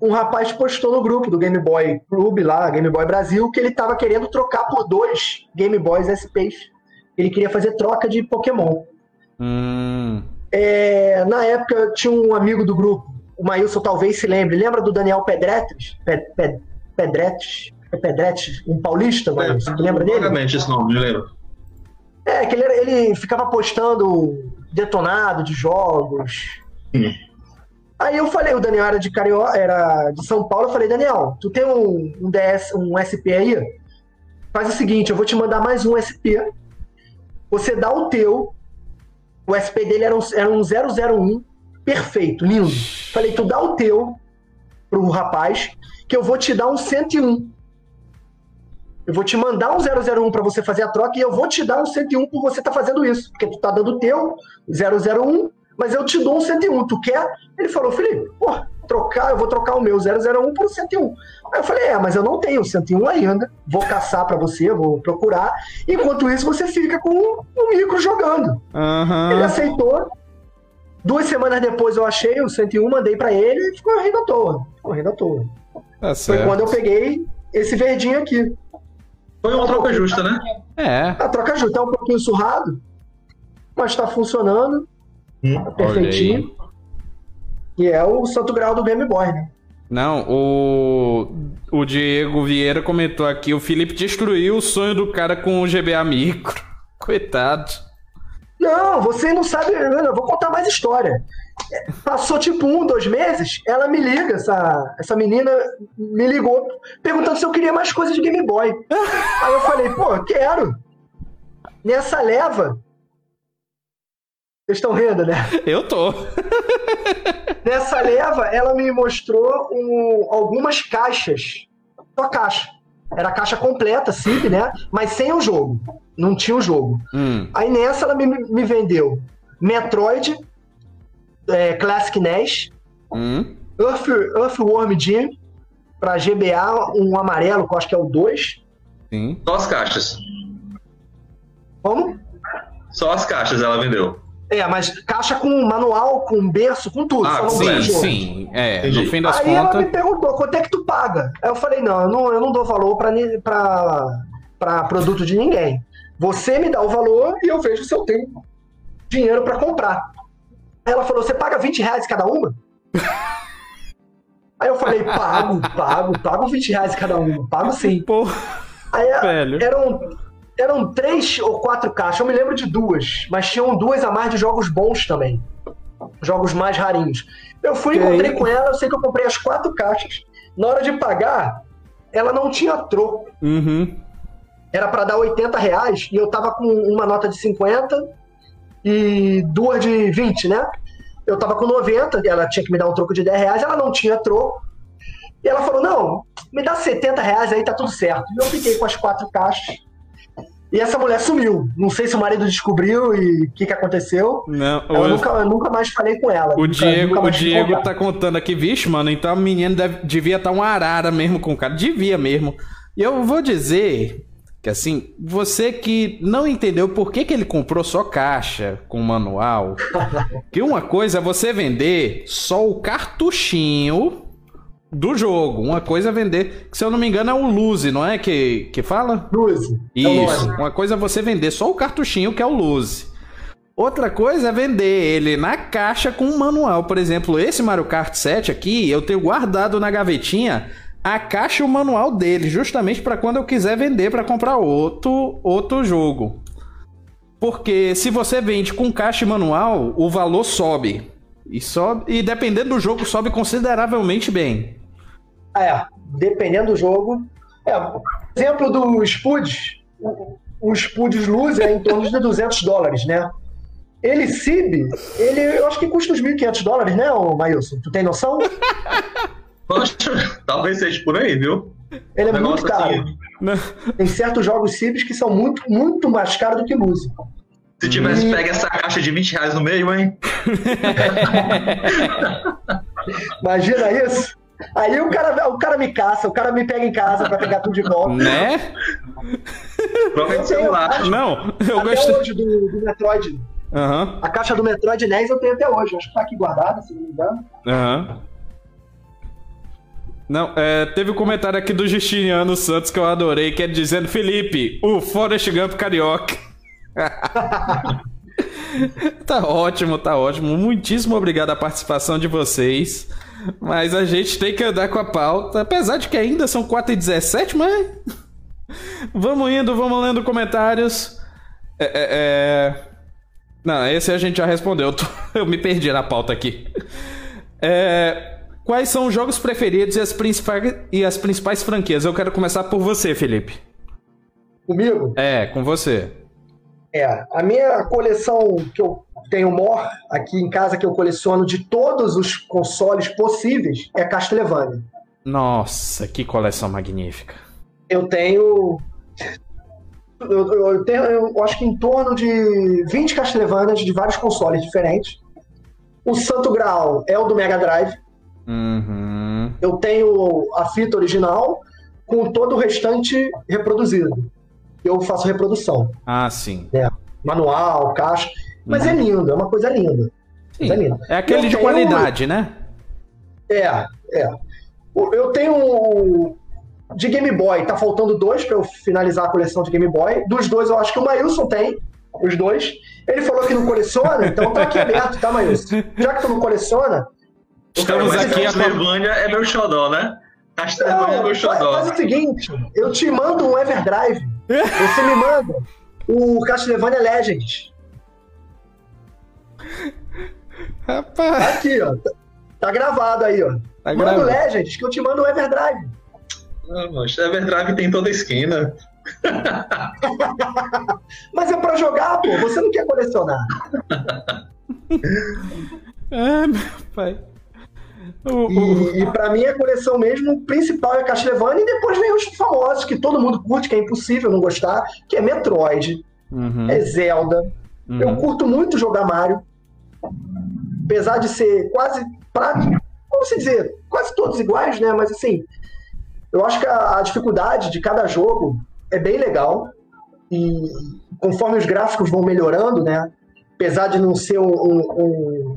um rapaz postou no grupo do Game Boy Clube lá, Game Boy Brasil, que ele tava querendo trocar por dois Game Boys SPs. Ele queria fazer troca de Pokémon. Hum. É, na época tinha um amigo do grupo, o Maílson talvez se lembre. Lembra do Daniel Pedretes? Pe- Pe- Pedretes? É Pedretes? Um paulista, Maílson? Tu lembra dele? Vagamente esse nome, me lembro. É, que ele, ele ficava postando detonado de jogos. Hum. Aí eu falei, o Daniel era de Cario... era de São Paulo, eu falei, Daniel, tu tem um, um DS, um SP aí? Faz o seguinte, eu vou te mandar mais um SP. Você dá o teu. O SP dele era um, era um 001, perfeito, lindo. Falei, tu dá o teu pro rapaz, que eu vou te dar um 101. Eu vou te mandar um 001 para você fazer a troca e eu vou te dar um 101 por você estar fazendo isso. Porque tu tá dando o teu 001, mas eu te dou um 101. Tu quer? Ele falou, Felipe, pô, trocar, eu vou trocar o meu 001 por 101. Aí eu falei, é, mas eu não tenho 101 ainda. Vou caçar para você, vou procurar. Enquanto isso, você fica com o micro jogando. Ele Aham. aceitou. Duas semanas depois eu achei o 101, mandei para ele e ficou rindo à toa. Ficou rindo à toa. Tá Foi quando eu peguei esse verdinho aqui. Foi uma troca justa, né? É. A troca justa. É um pouquinho surrado, mas tá funcionando. Hum, tá perfeitinho. E é o santo grau do Game Boy, né? Não, o, o Diego Vieira comentou aqui: o Felipe destruiu o sonho do cara com o GBA Micro. Coitado. Não, você não sabe. Eu vou contar mais história. Passou tipo um, dois meses, ela me liga, essa, essa menina me ligou perguntando se eu queria mais coisas de Game Boy. Aí eu falei, pô, quero. Nessa leva. Vocês estão rindo, né? Eu tô. Nessa leva, ela me mostrou um, algumas caixas. Só caixa. Era a caixa completa, sim, né? Mas sem o jogo. Não tinha o jogo. Hum. Aí nessa ela me, me vendeu Metroid, é, Classic NES, hum. Earth, Earthworm Jim, pra GBA, um amarelo, que eu acho que é o 2. Sim. Só as caixas. Como? Só as caixas ela vendeu. É, mas caixa com manual, com berço, com tudo. Ah, sim, sim. É, no fim das Aí contas... ela me perguntou, quanto é que tu paga? Aí eu falei, não, eu não, eu não dou valor pra, pra, pra produto de ninguém. Você me dá o valor e eu vejo se eu tenho dinheiro para comprar. Aí ela falou, você paga 20 reais cada uma? Aí eu falei, pago, pago, pago 20 reais cada uma, pago sim. Porra, Aí velho. eram eram três ou quatro caixas, eu me lembro de duas, mas tinham duas a mais de jogos bons também. Jogos mais rarinhos. Eu fui, e encontrei com ela, eu sei que eu comprei as quatro caixas. Na hora de pagar, ela não tinha troco. Uhum. Era para dar 80 reais e eu tava com uma nota de 50 e duas de 20, né? Eu tava com 90, ela tinha que me dar um troco de 10 reais, ela não tinha troco. E ela falou: não, me dá 70 reais aí, tá tudo certo. E eu fiquei com as quatro caixas. E essa mulher sumiu. Não sei se o marido descobriu e o que, que aconteceu. Não, eu, nunca, eu nunca mais falei com ela. O nunca, Diego, nunca o Diego tá contando aqui, vixe, mano, então a menina deve, devia estar tá um arara mesmo com o cara. Devia mesmo. E eu vou dizer que assim, você que não entendeu por que, que ele comprou só caixa com manual, que uma coisa é você vender só o cartuchinho do jogo. Uma coisa é vender, que se eu não me engano é o Lose, não é que, que fala? Lose. É Isso. Uma coisa é você vender só o cartuchinho, que é o Lose. Outra coisa é vender ele na caixa com um manual. Por exemplo, esse Mario Kart 7 aqui, eu tenho guardado na gavetinha a caixa e o manual dele, justamente para quando eu quiser vender para comprar outro, outro jogo. Porque se você vende com caixa e manual, o valor sobe. E, sobe, e dependendo do jogo, sobe consideravelmente bem. É, dependendo do jogo. É, exemplo do Spuds, o Spuds Luz é em torno de 200 dólares, né? Ele CIB, ele eu acho que custa uns 1.500 dólares, né, Mailson? Tu tem noção? Poxa, talvez seja por aí, viu? Ele é muito caro. Assim... Tem certos jogos CIBs que são muito, muito mais caros do que Luz. Se tivesse pego essa caixa de 20 reais no meio, hein? Imagina isso? Aí o cara, o cara me caça, o cara me pega em casa pra pegar tudo de volta. Né? Provavelmente celular. Não, eu até gosto. Hoje do, do Metroid. Uhum. A caixa do Metroid NES eu tenho até hoje. Acho que tá aqui guardada, se não me engano. Aham. Uhum. Não, é, teve um comentário aqui do Justiniano Santos que eu adorei, que é dizendo: Felipe, o Forrest Gump carioca. tá ótimo, tá ótimo. Muitíssimo obrigado a participação de vocês. Mas a gente tem que andar com a pauta. Apesar de que ainda são 4h17, mas. vamos indo, vamos lendo comentários. É, é, é... Não, esse a gente já respondeu. Eu me perdi na pauta aqui. É... Quais são os jogos preferidos e as, principais, e as principais franquias? Eu quero começar por você, Felipe. Comigo? É, com você. É, a minha coleção que eu tenho maior aqui em casa que eu coleciono de todos os consoles possíveis é Castlevania. Nossa, que coleção magnífica. Eu tenho eu, eu, tenho, eu acho que em torno de 20 Castlevanias de vários consoles diferentes. O Santo Graal é o do Mega Drive. Uhum. Eu tenho a fita original com todo o restante reproduzido eu faço reprodução. Ah, sim. É, manual, caixa. Mas uhum. é lindo, é uma coisa linda. Sim, é aquele eu de qualidade, né? É, é. Eu tenho de Game Boy, tá faltando dois para eu finalizar a coleção de Game Boy. Dos dois, eu acho que o Mailson tem, os dois. Ele falou que não coleciona, então tá aqui aberto, tá, Mailson? Já que tu não coleciona. Estamos aqui, a Castlevania é meu xodó, né? Castlevania é meu xodó. Faz o seguinte, eu te mando um Everdrive. Você me manda o Castlevania Legends. Rapaz. Aqui, ó. Tá gravado aí, ó. Tá Manda o Legends que eu te mando o Everdrive. Não, mas Everdrive tem toda a esquina. mas é pra jogar, pô. Você não quer colecionar. ah, meu pai. E, e para mim a coleção mesmo principal é Castlevania e depois vem os famosos que todo mundo curte, que é impossível não gostar, que é Metroid, uhum. é Zelda. Uhum. Eu curto muito jogar Mario, apesar de ser quase prático, como se dizer, quase todos iguais, né? Mas assim, eu acho que a, a dificuldade de cada jogo é bem legal e conforme os gráficos vão melhorando, né? Apesar de não ser um, um,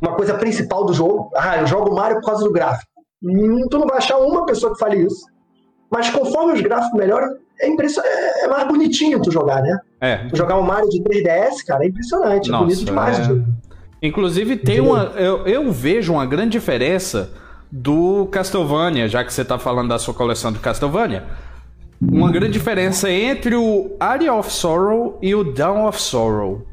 uma coisa principal do jogo, ah, eu jogo Mario por causa do gráfico. Hum, tu não vai achar uma pessoa que fale isso. Mas conforme os gráficos melhoram, é, é, é mais bonitinho tu jogar, né? É. Tu jogar um Mario de 3DS, cara, é impressionante. Nossa, é bonito demais. É... Inclusive, tem uma. Eu, eu vejo uma grande diferença do Castlevania, já que você está falando da sua coleção de Castlevania. Uma grande diferença entre o Area of Sorrow e o Dawn of Sorrow.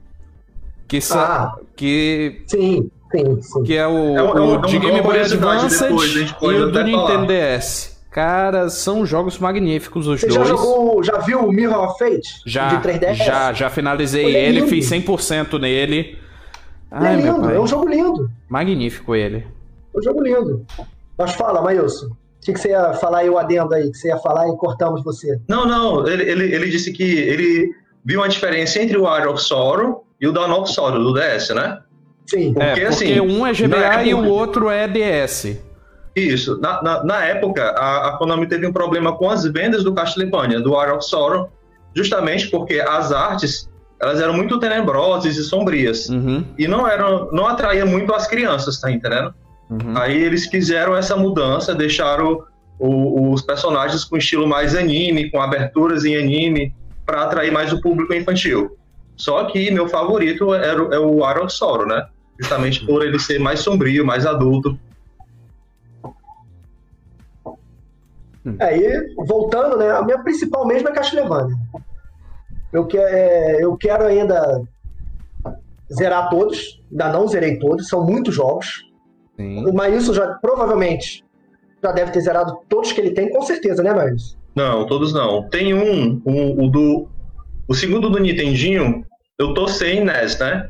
Que, ah, que sim, sim, sim. Que é o, é, o, de Game Boy Advance e o do Nintendo DS. Cara, são jogos magníficos os Você dois. Você já jogou, já viu o Mirror of Fate? Já, de 3DS? já, já finalizei é ele, fiz 100% nele. Ai, é lindo, é um jogo lindo. Magnífico ele. É um jogo lindo. Mas fala, Mailson. O que, que você ia falar aí, o adendo aí, que você ia falar e cortamos você? Não, não, ele, ele, ele disse que ele viu uma diferença entre o Art of Sorrow e o Dawn of Sorrow do DS, né? Sim. Porque, é, porque assim, um é GBA época... e o outro é DS. Isso. Na, na, na época, a, a, Konami teve um problema com as vendas do Castlevania, do Art of Sorrow, justamente porque as artes elas eram muito tenebrosas e sombrias. Uhum. E não eram, não atraía muito as crianças, tá entendendo? Uhum. Aí eles fizeram essa mudança, deixaram o, os personagens com estilo mais anime, com aberturas em anime, para atrair mais o público infantil. Só que meu favorito era, é o Aaron Soro, né? Justamente por ele ser mais sombrio, mais adulto. Aí, é, voltando, né? A minha principal mesmo é Castlevania. Eu, que, é, eu quero ainda zerar todos, ainda não zerei todos, são muitos jogos. Sim. O Maílson já provavelmente já deve ter zerado todos que ele tem, com certeza, né, Maílson? Não, todos não. Tem um, um, o do. O segundo do Nintendinho, eu tô sem NES, né?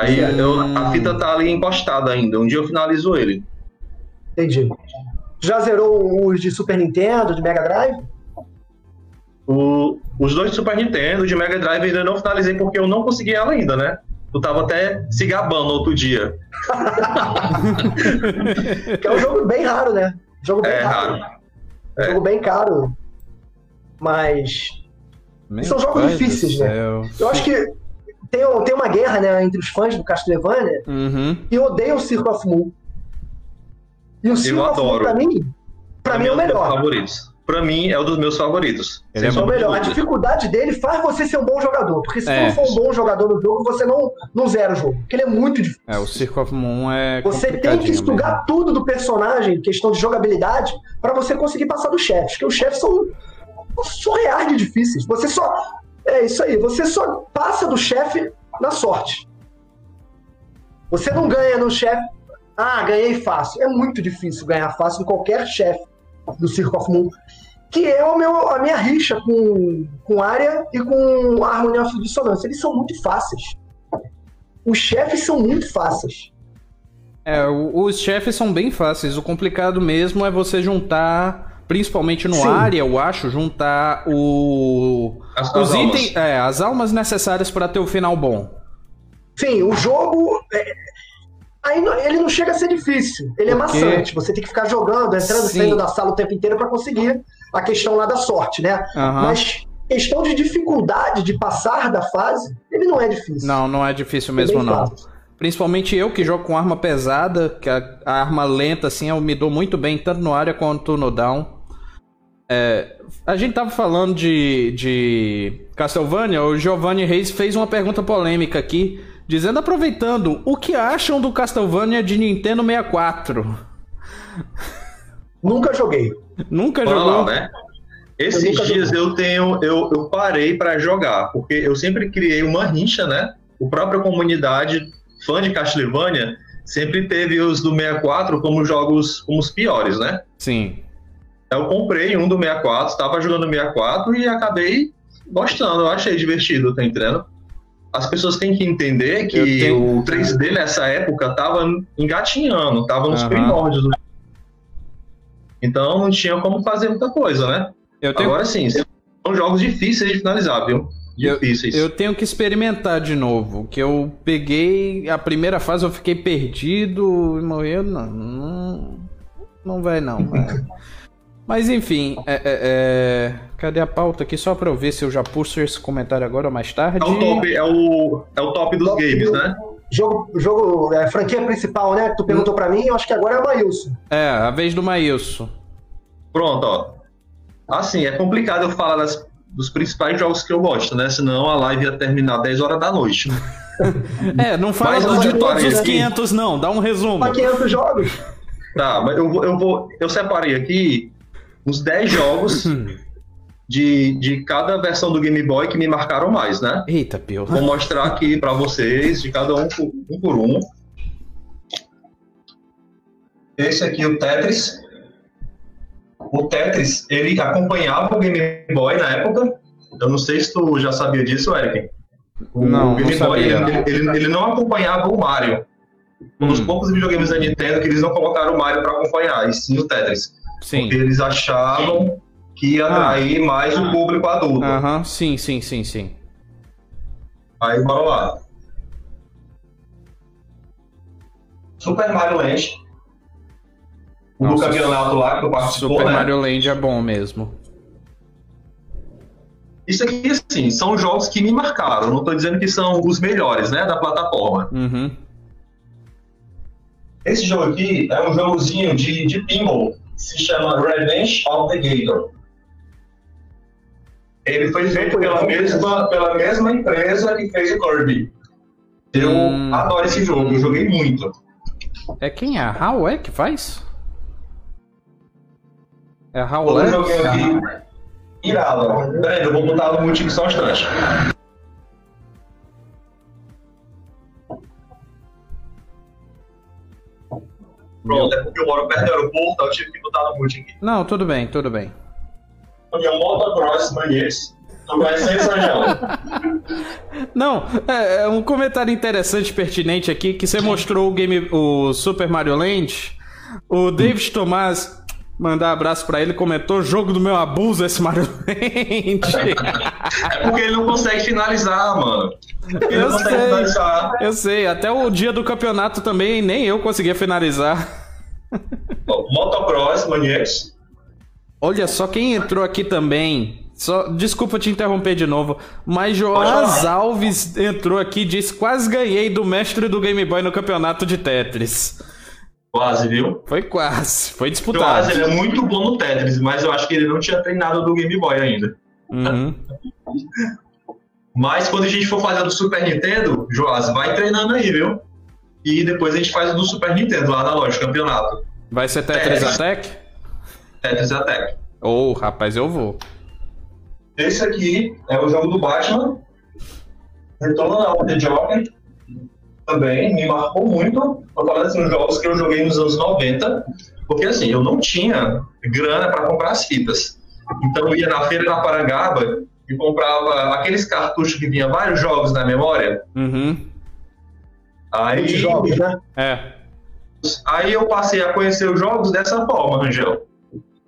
Aí eu, a fita tá ali encostada ainda. Um dia eu finalizo ele. Entendi. Já zerou os de Super Nintendo, de Mega Drive? O, os dois de Super Nintendo, de Mega Drive, ainda não finalizei porque eu não consegui ela ainda, né? Tu tava até se gabando outro dia. que é um jogo bem raro, né? Jogo bem é, raro. raro. É. Jogo bem caro. Mas. Meu são jogos difíceis, né? Eu acho que tem, tem uma guerra né, entre os fãs do Castlevania uhum. que odeiam o Circle of Moon. E o Circle of Moon, pra mim, pra, mim é o melhor. Favoritos para mim, é um dos meus favoritos. Ele é o melhor. A dificuldade dele faz você ser um bom jogador. Porque se é. não for um bom jogador no jogo, você não, não zera o jogo. Porque ele é muito difícil. É, o Circle of Moon é. Você tem que estudar mesmo. tudo do personagem, questão de jogabilidade, para você conseguir passar dos chefes. Porque os chefes são surreais de difíceis. Você só. É isso aí. Você só passa do chefe na sorte. Você não ganha no chefe. Ah, ganhei fácil. É muito difícil ganhar fácil em qualquer chefe do Circle of Moon, que é o meu, a minha rixa com, com área e com harmonia of dissonância. Eles são muito fáceis. Os chefes são muito fáceis. É, os chefes são bem fáceis. O complicado mesmo é você juntar, principalmente no Sim. área, eu acho, juntar o as, os as itens, é, as almas necessárias para ter o final bom. Sim, o jogo é, Aí ele não chega a ser difícil, ele é Porque... maçante. Você tem que ficar jogando, entrando e saindo da sala o tempo inteiro para conseguir a questão lá da sorte, né? Uhum. Mas questão de dificuldade de passar da fase, ele não é difícil. Não, não é difícil mesmo, é não. Fácil. Principalmente eu que jogo com arma pesada, que a, a arma lenta, assim, eu me dou muito bem, tanto no área quanto no down. É, a gente tava falando de, de Castlevania, o Giovanni Reis fez uma pergunta polêmica aqui, dizendo, aproveitando, o que acham do Castlevania de Nintendo 64? Nunca joguei. Nunca Bora jogou? Lá, né? Esses eu dias eu tenho, eu, eu parei para jogar, porque eu sempre criei uma rincha, né? O própria comunidade fã de Castlevania sempre teve os do 64 como jogos como os piores, né? Sim. Eu comprei um do 64, estava jogando 64 e acabei gostando, eu achei divertido, tá entendendo? As pessoas têm que entender que tenho... o 3D nessa época tava engatinhando, tava nos uhum. primórdios. Então não tinha como fazer muita coisa, né? Tenho... Agora sim, são jogos difíceis de finalizar, viu? difíceis. Eu, eu, tenho que experimentar de novo. Que eu peguei a primeira fase, eu fiquei perdido e morreu. Não, não, não vai não. Mas enfim, é, é, é, cadê a pauta aqui? Só pra eu ver se eu já puxo esse comentário agora ou mais tarde. É o top, é o, é o top dos top games, do, né? Jogo, jogo é, franquia principal, né? Tu perguntou hum. pra mim, eu acho que agora é o Maílson. É, a vez do Maílson. Pronto, ó. Assim, é complicado eu falar das dos principais jogos que eu gosto, né? Senão a live ia terminar 10 horas da noite. é, não fala mas de todos os 500 aqui. não, dá um resumo. Para 500 jogos. Tá, mas eu, eu vou eu separei aqui uns 10 jogos de, de cada versão do Game Boy que me marcaram mais, né? Eita, pio. Vou mostrar aqui para vocês de cada um por, um por um. Esse aqui, o Tetris o Tetris, ele acompanhava o Game Boy na época. Eu não sei se tu já sabia disso, Eric. O não, Game não Boy, ele, ele, ele, não acompanhava o Mario. Um dos hum. poucos videogames da Nintendo que eles não colocaram o Mario para acompanhar, e sim o Tetris. Sim. Porque eles achavam que ia ah. atrair ah. mais o público adulto. Aham, sim, sim, sim, sim. Aí, bora lá. Super Mario Land o Nossa, do campeonato lá que eu participou, Super né? Mario Land é bom mesmo. Isso aqui, assim, são jogos que me marcaram. Não estou dizendo que são os melhores, né, da plataforma. Uhum. Esse jogo aqui é um jogozinho de, de pinball. Se chama Revenge of the Gator. Ele foi feito pela mesma, pela mesma empresa que fez o Kirby. Eu hum. adoro esse jogo, eu joguei muito. É quem é? A How é que faz? É a Outro joguinho aqui. Irado. Peraí, eu vou botar no multi só um instante. Pronto, é porque eu moro perto do aeroporto, eu tive que botar no multi aqui. Não, tudo bem, tudo bem. Minha motocross isso, Não, é, é um comentário interessante, pertinente aqui, que você mostrou o game, o Super Mario Land. O David Tomás Mandar abraço para ele, comentou jogo do meu abuso esse Mario Land. é porque ele não consegue finalizar, mano. Ele eu sei, finalizar. Eu sei, até o dia do campeonato também nem eu conseguia finalizar. Motocross, Maniacs. Olha só quem entrou aqui também. Só, desculpa te interromper de novo, mas Joás Alves entrou aqui e disse: quase ganhei do mestre do Game Boy no campeonato de Tetris. Quase, viu? Foi quase. Foi disputado. Quase, ele é muito bom no Tetris, mas eu acho que ele não tinha treinado do Game Boy ainda. Uhum. mas quando a gente for fazer do Super Nintendo, Joás, vai treinando aí, viu? E depois a gente faz do Super Nintendo lá na loja, campeonato. Vai ser Tetris, Tetris. Attack? Tetris Attack. Ô, oh, rapaz, eu vou. Esse aqui é o jogo do Batman. Retorno na The Joker também me marcou muito. Eu falando assim, nos jogos que eu joguei nos anos 90, porque assim, eu não tinha grana para comprar as fitas. Então eu ia na feira da Parangaba e comprava aqueles cartuchos que vinha vários jogos na memória. Uhum. Aí, jogos, né? É. Aí eu passei a conhecer os jogos dessa forma, Rangel.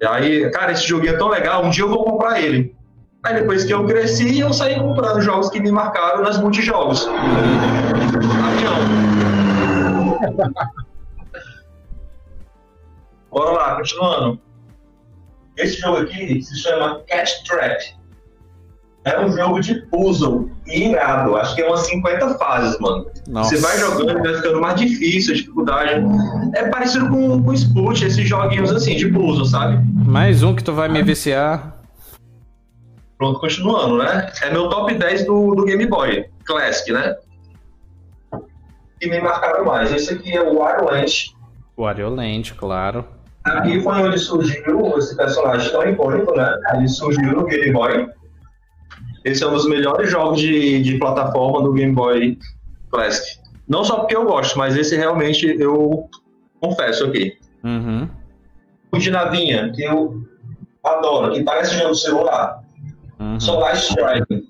E aí, cara, esse joguinho é tão legal, um dia eu vou comprar ele. Aí depois que eu cresci, eu saí comprando jogos que me marcaram nas multijogos. Avião. Bora lá, continuando. Esse jogo aqui se chama Cat Trap. É um jogo de puzzle irado. Acho que é umas 50 fases, mano. Nossa. Você vai jogando e vai ficando mais difícil, a dificuldade. É parecido com o Sput, esses joguinhos assim, de puzzle, sabe? Mais um que tu vai me viciar. Pronto, continuando, né? É meu top 10 do, do Game Boy Classic, né? E me marcaram mais. Esse aqui é o Wario Land. Claro. Aqui foi onde surgiu esse personagem tão icônico, né? Ele surgiu no Game Boy. Esse é um dos melhores jogos de, de plataforma do Game Boy Classic. Não só porque eu gosto, mas esse realmente eu confesso aqui. Uhum. O de navinha, que eu adoro, que parece jogo do celular. Uhum. Solar Strike.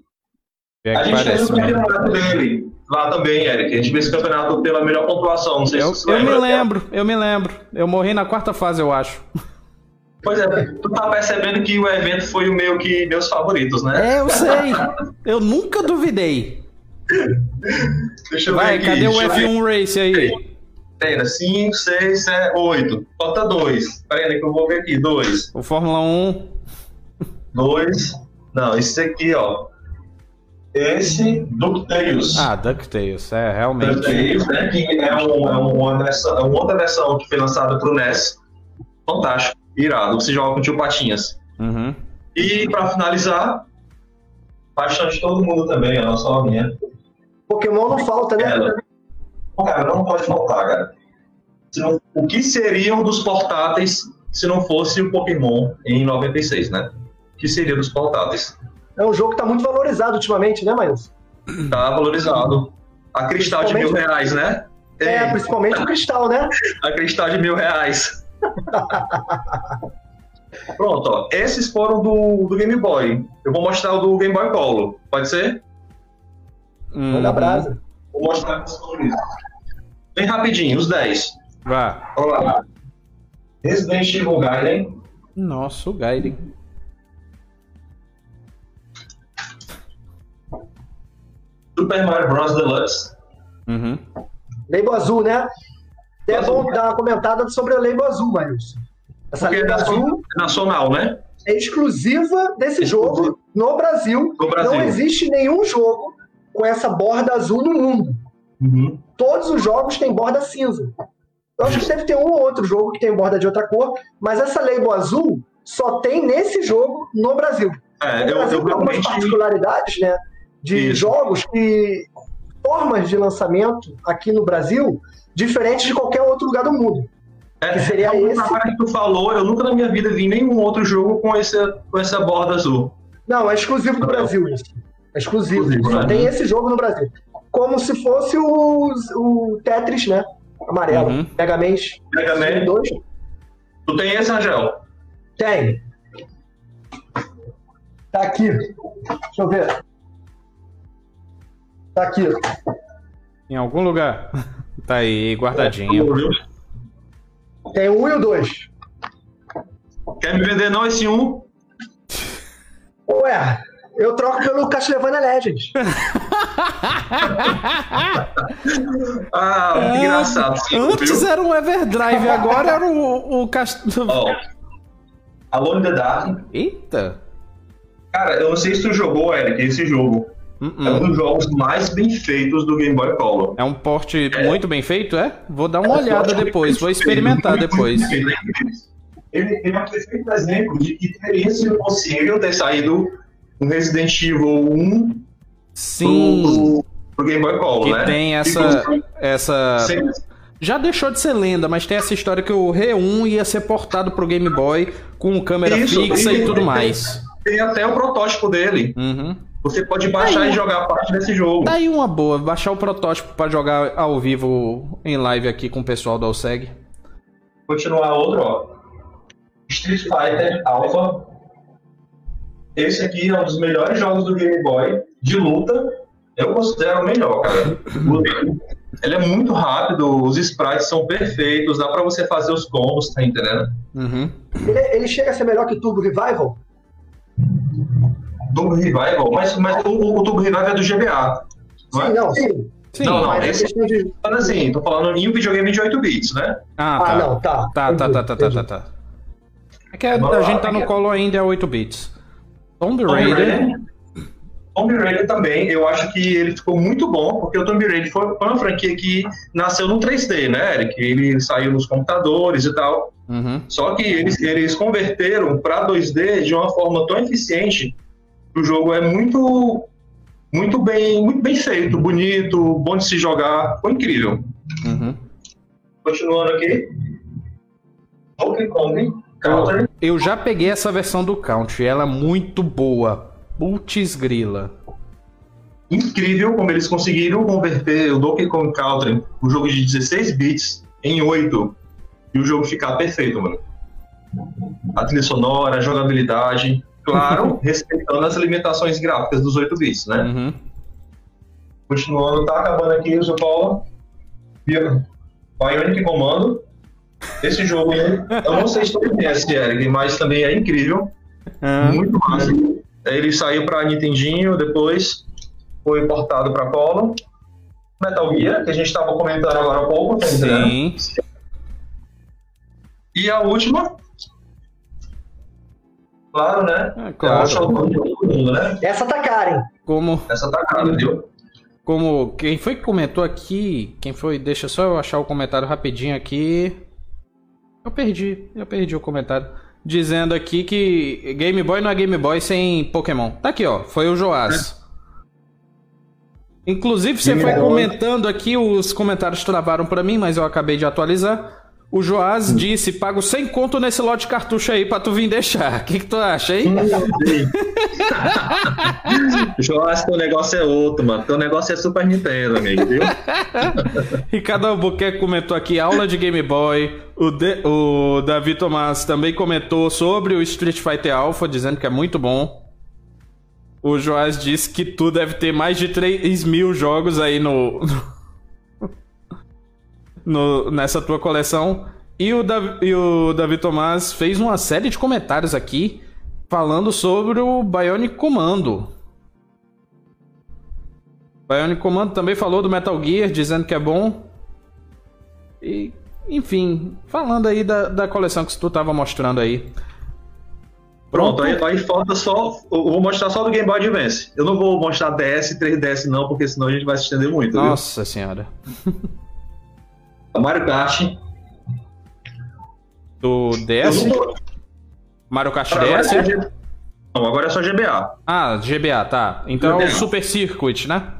É a gente fez o campeonato dele lá também, Eric. A gente fez esse campeonato pela melhor pontuação. Não sei eu, se você eu lembra. Eu me lembro, eu me lembro. Eu morri na quarta fase, eu acho. Pois é, tu tá percebendo que o evento foi o meio que meus favoritos, né? É, eu sei. eu nunca duvidei. Deixa eu Vai, ver aqui. cadê o F1 Race aí? Pera, 5, 6, 7, 8. Falta 2. Pera aí que eu vou ver aqui. 2. O Fórmula 1. 2. Não, esse aqui, ó. Esse DuckTales. Ah, DuckTales, é, realmente. DuckTales, né? Que é, um, é, uma, versão, é uma outra versão que foi lançada pro NES. Fantástico. Irado. Você joga com o tio Patinhas. Uhum. E para finalizar, paixão de todo mundo também, a nossa minha. Pokémon não falta, né? Ela. Cara, não pode faltar, cara. Não, o que seriam dos portáteis se não fosse o Pokémon em 96, né? Que seria dos portáteis? É um jogo que tá muito valorizado ultimamente, né, Miles? Tá valorizado. A cristal de mil reais, né? É, principalmente o cristal, né? A cristal de mil reais. Pronto, ó. Esses foram do, do Game Boy. Eu vou mostrar o do Game Boy Color. Pode ser? Hum. Manda brasa. Vou mostrar Bem rapidinho, os 10. Vá. Olá. Resident Evil Gaiden. Nossa, o Gaiden. Super Mario Bros. Deluxe. Uhum. Label azul, né? É bom dar uma comentada sobre a Label azul, Marilson. Essa Porque é azul é nacional, né? É exclusiva desse jogo no Brasil. no Brasil. Não existe nenhum jogo com essa borda azul no mundo. Uhum. Todos os jogos têm borda cinza. Eu acho que deve ter um ou outro jogo que tem borda de outra cor, mas essa label azul só tem nesse jogo no Brasil. É, no eu, Brasil eu tem algumas particularidades, né? De Isso. jogos que. formas de lançamento aqui no Brasil diferentes de qualquer outro lugar do mundo. É, que seria então, esse. Na que tu falou, eu nunca na minha vida vi nenhum outro jogo com essa, com essa borda azul. Não, é exclusivo do Brasil isso. É exclusivo. Exclusivo, Só né? tem esse jogo no Brasil. Como se fosse o, o Tetris, né? Amarelo. Uhum. Mega Man. Mega Man. 2. Tu tem esse, Angel? Tem. Tá aqui. Deixa eu ver. Tá aqui. Em algum lugar. Tá aí, guardadinho. Tem o 1 e o 2. Quer me vender não esse um? Ué, eu troco pelo Castlevania Legends. Ah, que É, engraçado. Sim, Antes viu? era um Everdrive, agora era o, o cast... Ó, Alone in the Dark. Eita! Cara, eu não sei se tu jogou, Eric, esse jogo. É um Uh-uh. dos jogos mais bem feitos do Game Boy Color. É um porte muito bem feito, é? Vou dar uma olhada depois, vou experimentar depois. Ele, ele é um perfeito exemplo de que teria sido possível ter saído um Resident Evil 1 Sim, pro, pro Game Boy Color, que né? tem essa, Inclusive, essa... Já deixou de ser lenda, mas tem essa história que o Re1 ia ser portado pro Game Boy com câmera Isso, fixa e- e tudo mais. Tem até o protótipo dele. Uhum. Você pode baixar Aí. e jogar parte desse jogo. Tá aí uma boa, baixar o protótipo pra jogar ao vivo em live aqui com o pessoal do Alseg. Continuar outro, ó. Street Fighter Alpha. Esse aqui é um dos melhores jogos do Game Boy de luta. Eu considero o melhor, cara. Ele é muito rápido, os sprites são perfeitos, dá pra você fazer os combos, tá entendendo? Uhum. Ele, ele chega a ser melhor que Turbo Revival? Turbo Revival, mas, mas o, o Turbo Revival é do GBA. Não é? Sim, não, sim. Sim. Não, não, Mas é esse- questão de. Falando assim, tô falando em um videogame de 8 bits, né? Ah, tá. Ah, não, tá. Tá, tá, tá, tá, tá, tá, tá. É que a, a gente tá no colo ainda é 8 bits. Tomb Raider. Tomb Raider também, eu acho que ele ficou muito bom, porque o Tomb Raider foi, foi uma franquia que nasceu no 3D, né, Eric? Ele saiu nos computadores e tal. Uhum. Só que eles, eles converteram para 2D de uma forma tão eficiente o jogo é muito muito bem muito bem feito, bonito, bom de se jogar, foi incrível. Uhum. Continuando aqui, Donkey Kong Country. Eu já peguei essa versão do Country, ela é muito boa. Putz grila. Incrível como eles conseguiram converter o Donkey Kong Country, um jogo de 16 bits, em 8 e o jogo ficar perfeito, mano. A trilha sonora, a jogabilidade, claro, respeitando as limitações gráficas dos 8 bits, né? Uhum. Continuando, tá acabando aqui, o Paulo. Bionic Comando. Esse jogo, eu não sei se tu conhece, Eric, mas também é incrível. Uhum. Muito massa. Ele saiu para Nintendinho, depois foi portado para Polo. Metal Gear, que a gente estava comentando agora há pouco. Tá Sim. E a última. Claro, né? É, claro. Mundo, né? Essa tá cara, hein? Como... Essa tá cara, viu? Como quem foi que comentou aqui? Quem foi? Deixa só eu achar o comentário rapidinho aqui. Eu perdi, eu perdi o comentário. Dizendo aqui que Game Boy não é Game Boy sem Pokémon. Tá aqui, ó. Foi o Joás. É. Inclusive, você foi comentando aqui, os comentários travaram para mim, mas eu acabei de atualizar. O Joás disse: pago 100 conto nesse lote de cartucho aí pra tu vir deixar. O que, que tu acha, hein? Joás, teu negócio é outro, mano. Teu negócio é Super Nintendo, amigo, viu? Ricardo Albuquerque comentou aqui: aula de Game Boy. O, de, o Davi Tomás também comentou sobre o Street Fighter Alpha, dizendo que é muito bom. O Joás disse que tu deve ter mais de 3 mil jogos aí no no, nessa tua coleção. E o, Davi, e o Davi Tomás fez uma série de comentários aqui falando sobre o Bionic Commando. Bionic Commando também falou do Metal Gear, dizendo que é bom. E, enfim, falando aí da, da coleção que tu tava mostrando aí. Pronto, aí, aí, falta só. Eu vou mostrar só do Game Boy Advance. Eu não vou mostrar DS, 3DS, não, porque senão a gente vai se estender muito. Nossa viu? senhora. Mario Kart. Do DS? Mario Kart DS? É Não, agora é só GBA. Ah, GBA, tá. Então é o Super Circuit, né?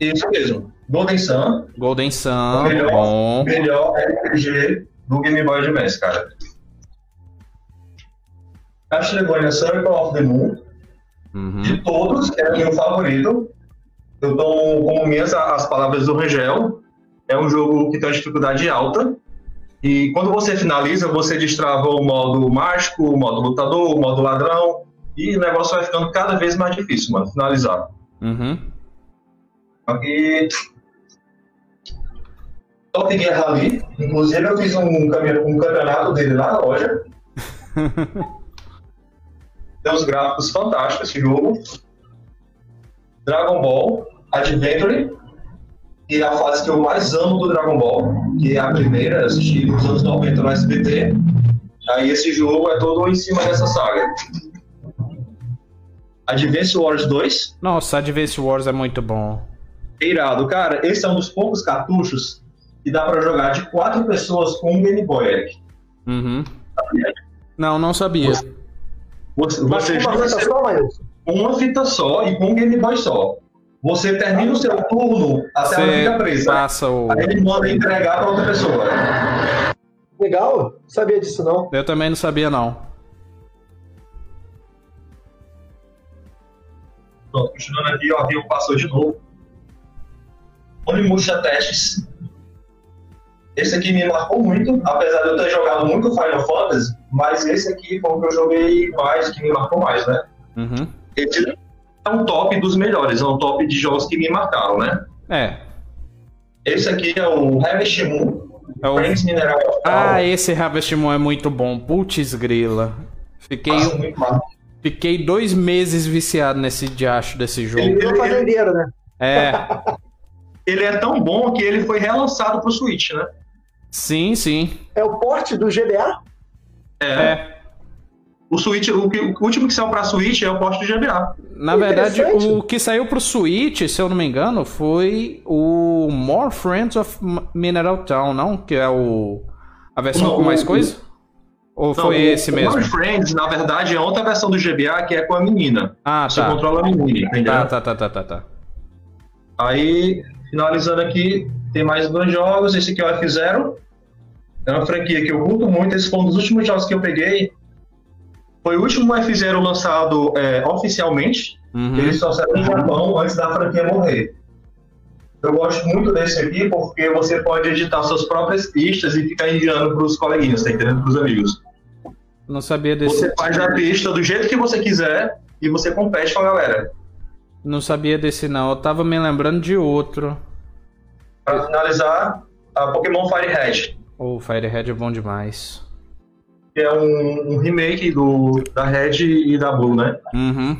Isso mesmo. Golden Sun. Golden Sun, melhor, bom. Melhor RPG do Game Boy Advance, cara. Castlevania Circle of the Moon. Uhum. De todos, é o meu favorito. Eu tomo como minhas as palavras do Regel. É um jogo que tem uma dificuldade alta. E quando você finaliza, você destrava o modo mágico, o modo lutador, o modo ladrão. E o negócio vai ficando cada vez mais difícil, mano, finalizar. Uhum. Aqui. Top Gear Rally. Inclusive, eu fiz um, um campeonato dele lá na loja. tem uns gráficos fantásticos esse jogo. Dragon Ball Adventure que é a fase que eu mais amo do Dragon Ball, que é a primeira, assisti nos anos 90 no SBT. Aí esse jogo é todo em cima dessa saga. Advance Wars 2. Nossa, Advance Wars é muito bom. Irado, cara, esse é um dos poucos cartuchos que dá para jogar de quatro pessoas com um Game Boy, Eric. Uhum. Não, não sabia. Você, você, você uma fita só, Uma fita só e com um Game Boy só. Você termina o seu turno, a tela fica presa. Passa o... Aí ele manda entregar para outra pessoa. Legal, não sabia disso não. Eu também não sabia não. Pronto, continuando aqui, ó, Rio passou de novo. Onimusha Testes. Esse aqui me marcou muito, apesar de eu ter jogado muito Final Fantasy, mas esse aqui foi o que eu joguei mais, que me marcou mais, né? Uhum. Esse é um top dos melhores, é um top de jogos que me marcaram, né? É. Esse aqui é o Harvest Moon. É o... Mineral. Ah, esse Harvest Moon é muito bom. Putz grila. Fiquei, fiquei dois meses viciado nesse diacho desse jogo. Ele, ele, fazendeiro, né? É. ele é tão bom que ele foi relançado pro Switch, né? Sim, sim. É o porte do GBA? É. é. O Switch, o, que, o último que saiu pra Switch é o poste do GBA. Na verdade, o que saiu pro Switch, se eu não me engano, foi o More Friends of Mineral Town, não? Que é o. A versão não, com mais o, coisa? Ou não, foi esse mesmo? More Friends, na verdade, é outra versão do GBA que é com a menina. Ah, Você tá. controla a menina, entendeu? Tá, tá, tá, tá, tá, tá. Aí, finalizando aqui, tem mais dois jogos. Esse aqui é o F0. É uma franquia que eu curto muito. Esse foi um dos últimos jogos que eu peguei. Foi o último F0 lançado é, oficialmente. Uhum. Ele só saiu no Japão antes da franquia morrer. Eu gosto muito desse aqui porque você pode editar suas próprias pistas e ficar enviando para os coleguinhas, tá entendendo? Para os amigos. Não sabia desse. Você faz a pista do jeito que você quiser e você compete com a galera. Não sabia desse não, eu tava me lembrando de outro. Para finalizar, a Pokémon Firehead. O oh, Firehead é bom demais. Que é um, um, remake do, da Red e da Blue, né? Uhum.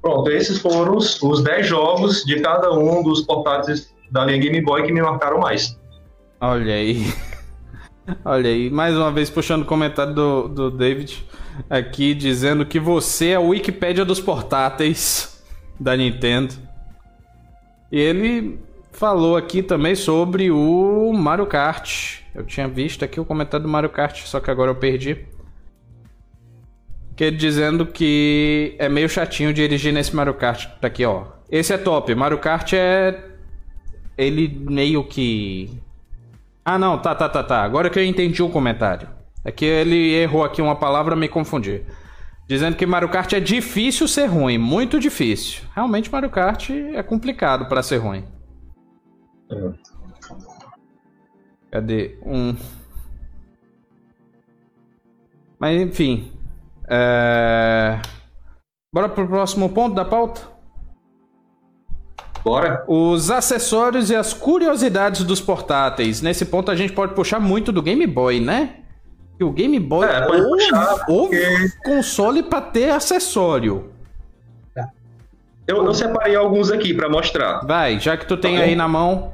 Pronto, esses foram os, os 10 jogos de cada um dos portáteis da linha Game Boy que me marcaram mais. Olha aí. Olha aí, mais uma vez puxando o comentário do, do David aqui dizendo que você é a Wikipédia dos portáteis da Nintendo. E ele falou aqui também sobre o Mario Kart. Eu tinha visto aqui o comentário do Mario Kart, só que agora eu perdi. Que dizendo que é meio chatinho dirigir nesse Mario Kart. Tá aqui, ó. Esse é top. Mario Kart é. Ele meio que. Ah, não, tá, tá, tá, tá. Agora que eu entendi o comentário. É que ele errou aqui uma palavra, me confundi. Dizendo que Mario Kart é difícil ser ruim, muito difícil. Realmente Mario Kart é complicado para ser ruim. É. Cadê? Um. Mas enfim. É... Bora pro próximo ponto da pauta? Bora. Os acessórios e as curiosidades dos portáteis. Nesse ponto a gente pode puxar muito do Game Boy, né? Que o Game Boy é, puxar, porque... console para ter acessório. Eu, eu separei alguns aqui para mostrar. Vai, já que tu tem tá aí na mão.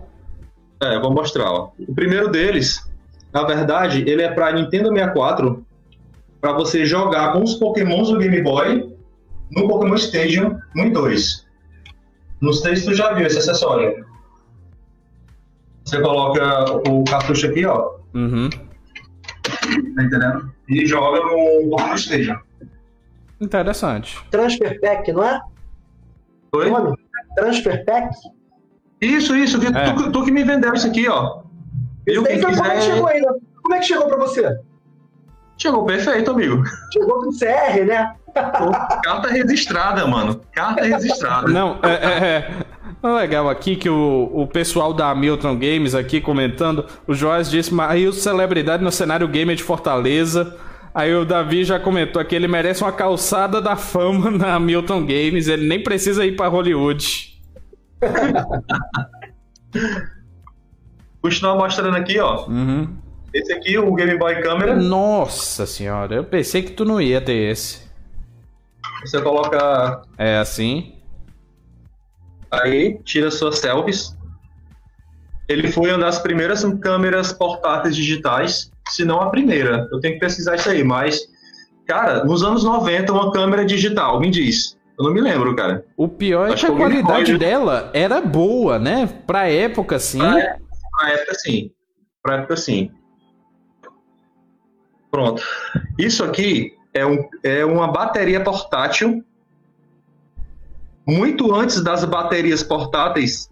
É, vou mostrar. Ó. O primeiro deles, na verdade, ele é para Nintendo 64, para você jogar com os Pokémons do Game Boy no Pokémon Stadium 1 e 2. Não sei se tu já viu esse acessório. Você coloca o cartucho aqui, ó. Uhum. Tá entendendo? E joga no Pokémon Stadium. Interessante. Transfer Pack, não é? Oi? Transfer Pack? Isso, isso. É. Tu, tu, que me vendeu isso aqui, ó. Eu, quem quiser... Como é que chegou aí? Como é que chegou pra você? Chegou perfeito, amigo. Chegou com CR, né? Carta registrada, mano. Carta registrada. Não, é, é, é. Legal aqui que o, o pessoal da Milton Games aqui comentando, o Joás disse, mas celebridade no cenário gamer de Fortaleza. Aí o Davi já comentou aqui, ele merece uma calçada da fama na Milton Games, ele nem precisa ir para Hollywood. Continuar mostrando aqui, ó. Uhum. Esse aqui, o Game Boy Câmera. Nossa senhora, eu pensei que tu não ia ter esse. Você coloca. É assim. Aí, tira suas selfies. Ele foi uma das primeiras câmeras portáteis digitais, se não a primeira. Eu tenho que pesquisar isso aí, mas. Cara, nos anos 90, uma câmera digital, me diz. Eu não me lembro, cara. O pior é que a qualidade dela era boa, né? Pra época, sim. Pra, pra época, sim. Pra época, sim. Pronto. Isso aqui é, um, é uma bateria portátil. Muito antes das baterias portáteis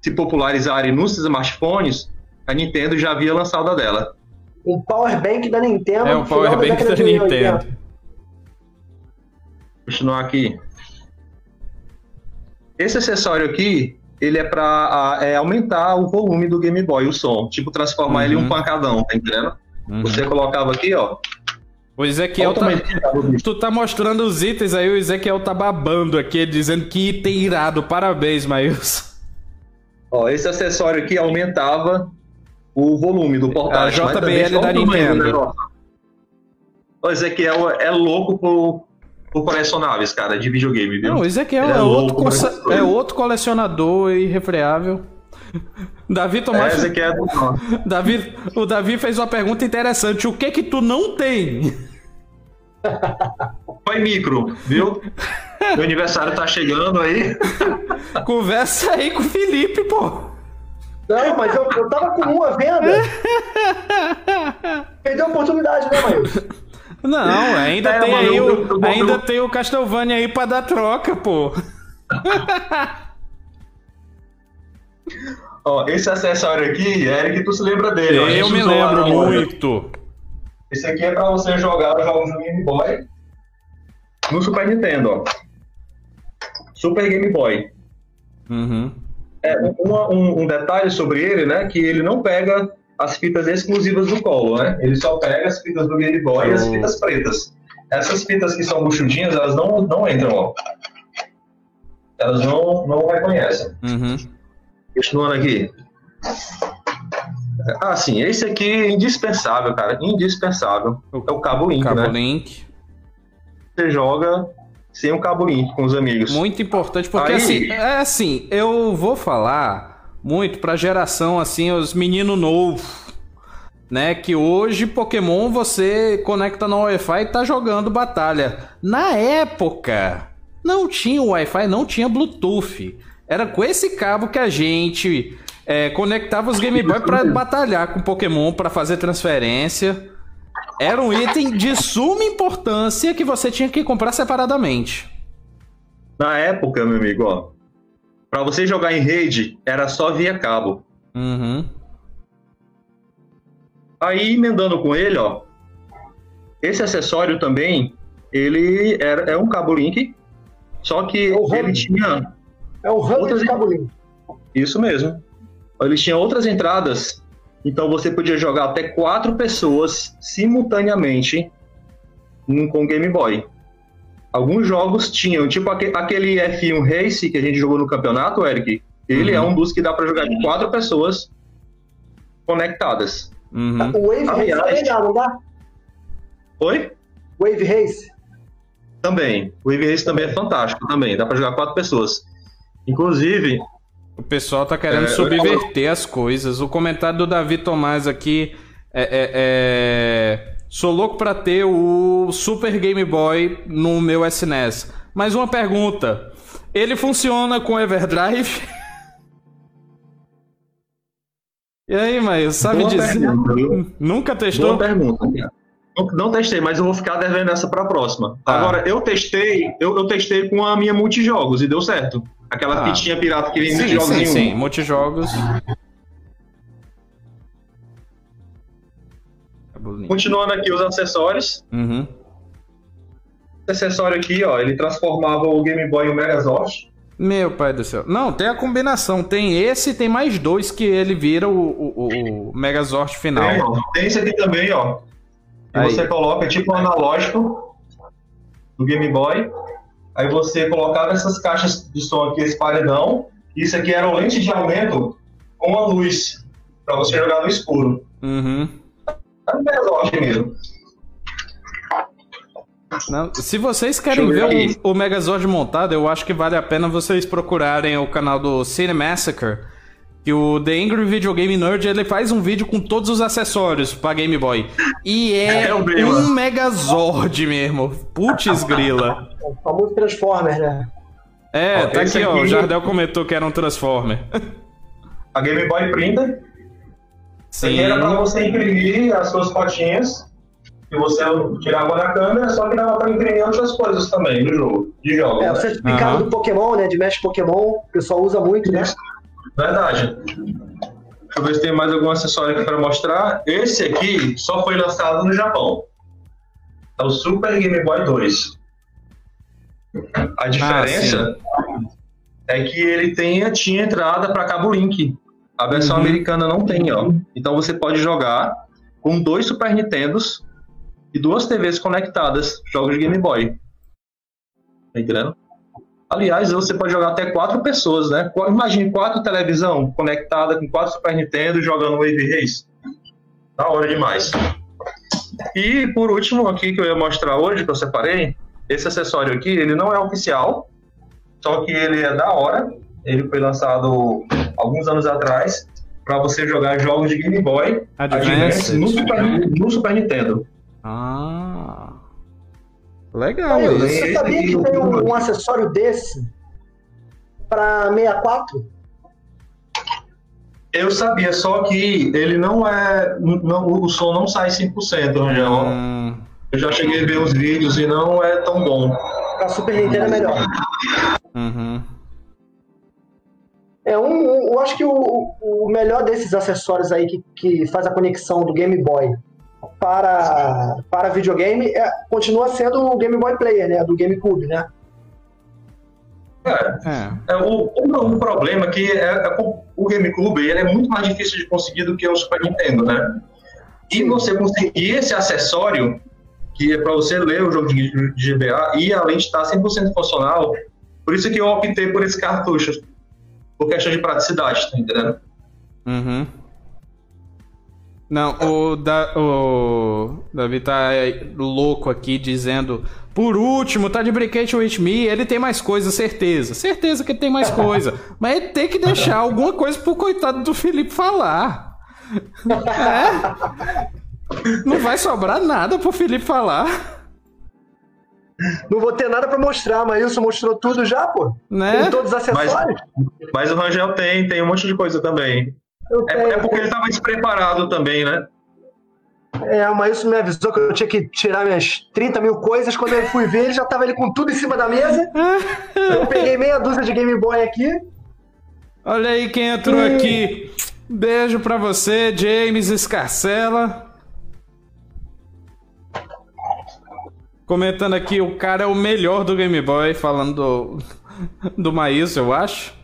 se popularizarem nos smartphones, a Nintendo já havia lançado a dela. O Power Bank da Nintendo. É o Power Bank da, da Nintendo. Continuar aqui. Esse acessório aqui, ele é para é, aumentar o volume do Game Boy, o som. Tipo, transformar uhum. ele em um uhum. pancadão, tá entendendo? Uhum. Você colocava aqui, ó. O Ezequiel tá, tu tá mostrando os itens aí, o Ezequiel tá babando aqui, dizendo que item irado. Parabéns, Maílson. Ó, esse acessório aqui aumentava o volume do portátil. A JBL da Nintendo. O Ezequiel é louco por, por colecionáveis, cara, de videogame, viu? Não, o Ezequiel é, é, outro, é outro colecionador irrefreável. Davi Tomás. É, é Davi, o Davi fez uma pergunta interessante. O que que tu não tem? Foi micro, viu? Meu aniversário tá chegando aí. Conversa aí com o Felipe, pô. Não, mas eu, eu tava com uma venda. Perdeu a oportunidade, né, Maílson? Não, ainda é, tem mano, aí o, eu, ainda tem o Castlevania aí pra dar troca, pô. Ó, esse acessório aqui, Eric, tu se lembra dele? Eu me lembro muito. Esse aqui é pra você jogar os jogos do Game Boy no Super Nintendo, ó. Super Game Boy. Uhum. É, um, um, detalhe sobre ele, né? Que ele não pega as fitas exclusivas do colo, né? Ele só pega as fitas do Game Boy oh. e as fitas pretas. Essas fitas que são buchudinhas, elas não, não entram, ó. Elas não, não reconhecem. Uhum. Continuando aqui. Ah, sim, esse aqui é indispensável, cara. Indispensável. É o cabo Link, cabo né? Link. Você joga sem o cabo Link com os amigos. Muito importante, porque Aí... assim, é assim, eu vou falar muito pra geração, assim, os meninos novos. Né, que hoje Pokémon você conecta no Wi-Fi e tá jogando batalha. Na época, não tinha Wi-Fi, não tinha Bluetooth. Era com esse cabo que a gente é, conectava os Game Boy para batalhar com Pokémon, para fazer transferência. Era um item de suma importância que você tinha que comprar separadamente. Na época, meu amigo, ó, para você jogar em rede era só via cabo. Uhum. Aí emendando com ele, ó, esse acessório também ele era, é um cabo link, só que é ele tinha é o hub outras... de cabo link. Isso mesmo. Ele tinha outras entradas então você podia jogar até quatro pessoas simultaneamente com Game Boy. Alguns jogos tinham, tipo aquele F1 Race que a gente jogou no campeonato, Eric. Ele uhum. é um dos que dá para jogar de quatro pessoas conectadas. Uhum. O Wave Aliás, Race também dá, não dá? Oi? Wave Race. Também. O Wave Race também é fantástico também. Dá para jogar quatro pessoas. Inclusive, o pessoal tá querendo é, subverter eu... as coisas. O comentário do Davi Tomás aqui é, é, é... Sou louco para ter o Super Game Boy no meu SNES. Mas uma pergunta: ele funciona com Everdrive? e aí, Maio, sabe Boa dizer? Pergunta, Nunca testou? Boa pergunta. Não, testei, mas eu vou ficar devendo essa para a próxima. Tá. Agora, eu testei, eu, eu, testei com a minha multijogos e deu certo. Aquela ah. fitinha pirata que vem sim, multijogos sim, em um. Sim, multijogos. Continuando aqui os acessórios. Uhum. Esse acessório aqui, ó, ele transformava o Game Boy em um Megazord. Meu pai do céu. Não, tem a combinação. Tem esse e tem mais dois que ele vira o, o, o Megazord final. Tem, ó, tem esse aqui também, ó. E Aí. você coloca tipo um analógico do Game Boy. Aí você colocava essas caixas de som aqui, esse paredão. Isso aqui era o lente de aumento com a luz, para você jogar no escuro. Uhum. É um Megazord mesmo. Não, se vocês querem ver o, o, Megazord montado, eu acho que vale a pena vocês procurarem o canal do Cine Massacre que o The Angry Video Game Nerd ele faz um vídeo com todos os acessórios pra Game Boy. E é, é um Megazord mesmo. Putz grila. O famoso Transformer, né? É, ó, tá aqui, ó. O Jardel comentou que era um Transformer. A Game Boy Printer. Sim. Era pra você imprimir as suas fotinhas. E você tirava da câmera, só que dava pra imprimir outras coisas também no jogo. De jogos. É, o certificado uhum. do Pokémon, né? De Mesh Pokémon, o pessoal usa muito, né? Verdade. Deixa eu ver se tem mais algum acessório aqui para mostrar. Esse aqui só foi lançado no Japão. É o Super Game Boy 2. A diferença ah, é que ele tem, tinha entrada para cabo link. A versão uhum. americana não tem, ó. Então você pode jogar com dois Super Nintendos e duas TVs conectadas, jogos de Game Boy. Tá entendendo? Aliás, você pode jogar até quatro pessoas, né? Imagine quatro televisão conectada com quatro Super Nintendo jogando Wave Race. Da hora demais. E por último aqui que eu ia mostrar hoje, que eu separei, esse acessório aqui, ele não é oficial, só que ele é da hora. Ele foi lançado alguns anos atrás para você jogar jogos de Game Boy Advance, Advance no, Super, no Super Nintendo. Ah. Legal, é, Você sabia que tem um, um acessório desse para 64? Eu sabia, só que ele não é. Não, o som não sai 100%, Rangel. Hum. Eu já cheguei a ver os vídeos e não é tão bom. Pra Super Nintendo é melhor. Uhum. É um, um, eu acho que o, o melhor desses acessórios aí que, que faz a conexão do Game Boy para, para videogame é, continua sendo o Game Boy Player, né? Do GameCube, né? É, é. é o, o, problema é que é, é, o GameCube ele é muito mais difícil de conseguir do que o Super Nintendo, né? E você conseguir esse acessório, que é para você ler o jogo de, de GBA e além de estar 100% funcional, por isso que eu optei por esse cartucho, por questão de praticidade, tá entendendo? Uhum. Não, o, da, o Davi tá louco aqui dizendo. Por último, tá de Brickation with Me, ele tem mais coisa, certeza. Certeza que ele tem mais coisa. Mas ele tem que deixar alguma coisa pro coitado do Felipe falar. É? Não vai sobrar nada pro Felipe falar. Não vou ter nada para mostrar, mas isso mostrou tudo já, pô. Né? Tem todos os acessórios. Mas, mas o Rangel tem, tem um monte de coisa também. É, é, porque ele estava despreparado também, né? É, mas isso me avisou que eu tinha que tirar minhas 30 mil coisas. Quando eu fui ver, ele já tava ali com tudo em cima da mesa. eu peguei meia dúzia de Game Boy aqui. Olha aí quem entrou e... aqui. Beijo pra você, James Escarcela. Comentando aqui, o cara é o melhor do Game Boy, falando do, do Maíso, eu acho.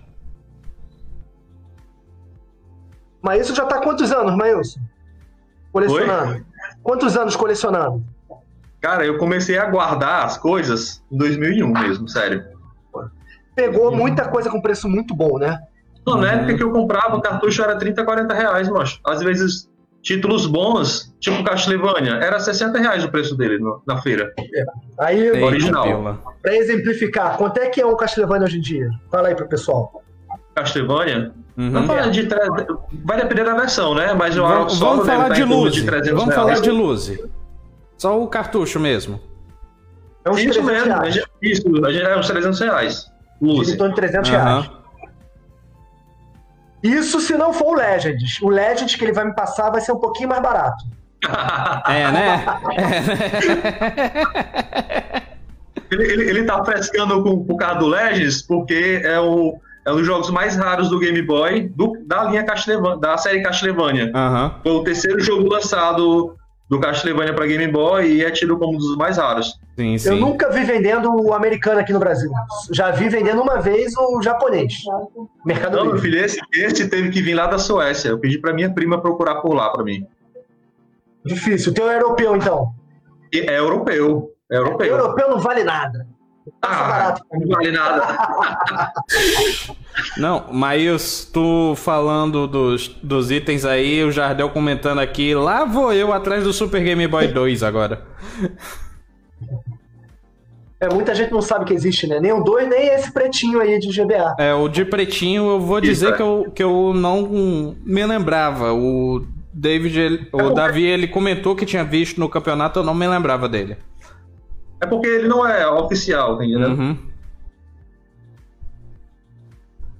Mas isso já tá há quantos anos, Maílson? Colecionando. Oi? Quantos anos colecionando? Cara, eu comecei a guardar as coisas em 2001 mesmo, sério. Pegou muita coisa com preço muito bom, né? Não, na época que eu comprava, o cartucho era 30, 40 reais, macho. Às vezes, títulos bons, tipo Castlevania, era 60 reais o preço dele no, na feira. É. Aí, original. Pra exemplificar, quanto é que é um Castlevania hoje em dia? Fala aí pro pessoal. Castlevania? Uhum. Não falar de vai depender da versão, né? Mas eu vamos, vamos falar de luz. Vamos reais. falar de luz. Só o cartucho mesmo. É uns isso mesmo. Reais. Isso, a gente é uns 300 reais. Luz. Em torno de 300 uhum. reais. Isso se não for o Legends. O Legends que ele vai me passar vai ser um pouquinho mais barato. é, né? É, né? ele, ele, ele tá frescando com, com o carro do Legends porque é o é um dos jogos mais raros do Game Boy do, da linha Castlevania, da série Castlevania. Uhum. Foi o terceiro jogo lançado do Castlevania para Game Boy e é tido como um dos mais raros. Sim, sim. Eu nunca vi vendendo o americano aqui no Brasil. Já vi vendendo uma vez o japonês. Mercado Não, meu filho, esse, esse teve que vir lá da Suécia. Eu pedi para minha prima procurar por lá para mim. Difícil. O teu é europeu, então? É europeu. É europeu. Europeu não vale nada. Ah, não vale nada. Não, mas tu falando dos, dos itens aí, o Jardel comentando aqui, lá vou eu atrás do Super Game Boy 2 agora. É, muita gente não sabe que existe, né? Nem o 2, nem esse pretinho aí de GBA. É, o de pretinho eu vou dizer Isso, é. que, eu, que eu não me lembrava. O David, ele, o é Davi, ele comentou que tinha visto no campeonato, eu não me lembrava dele. É porque ele não é oficial, tá entendeu? Uhum.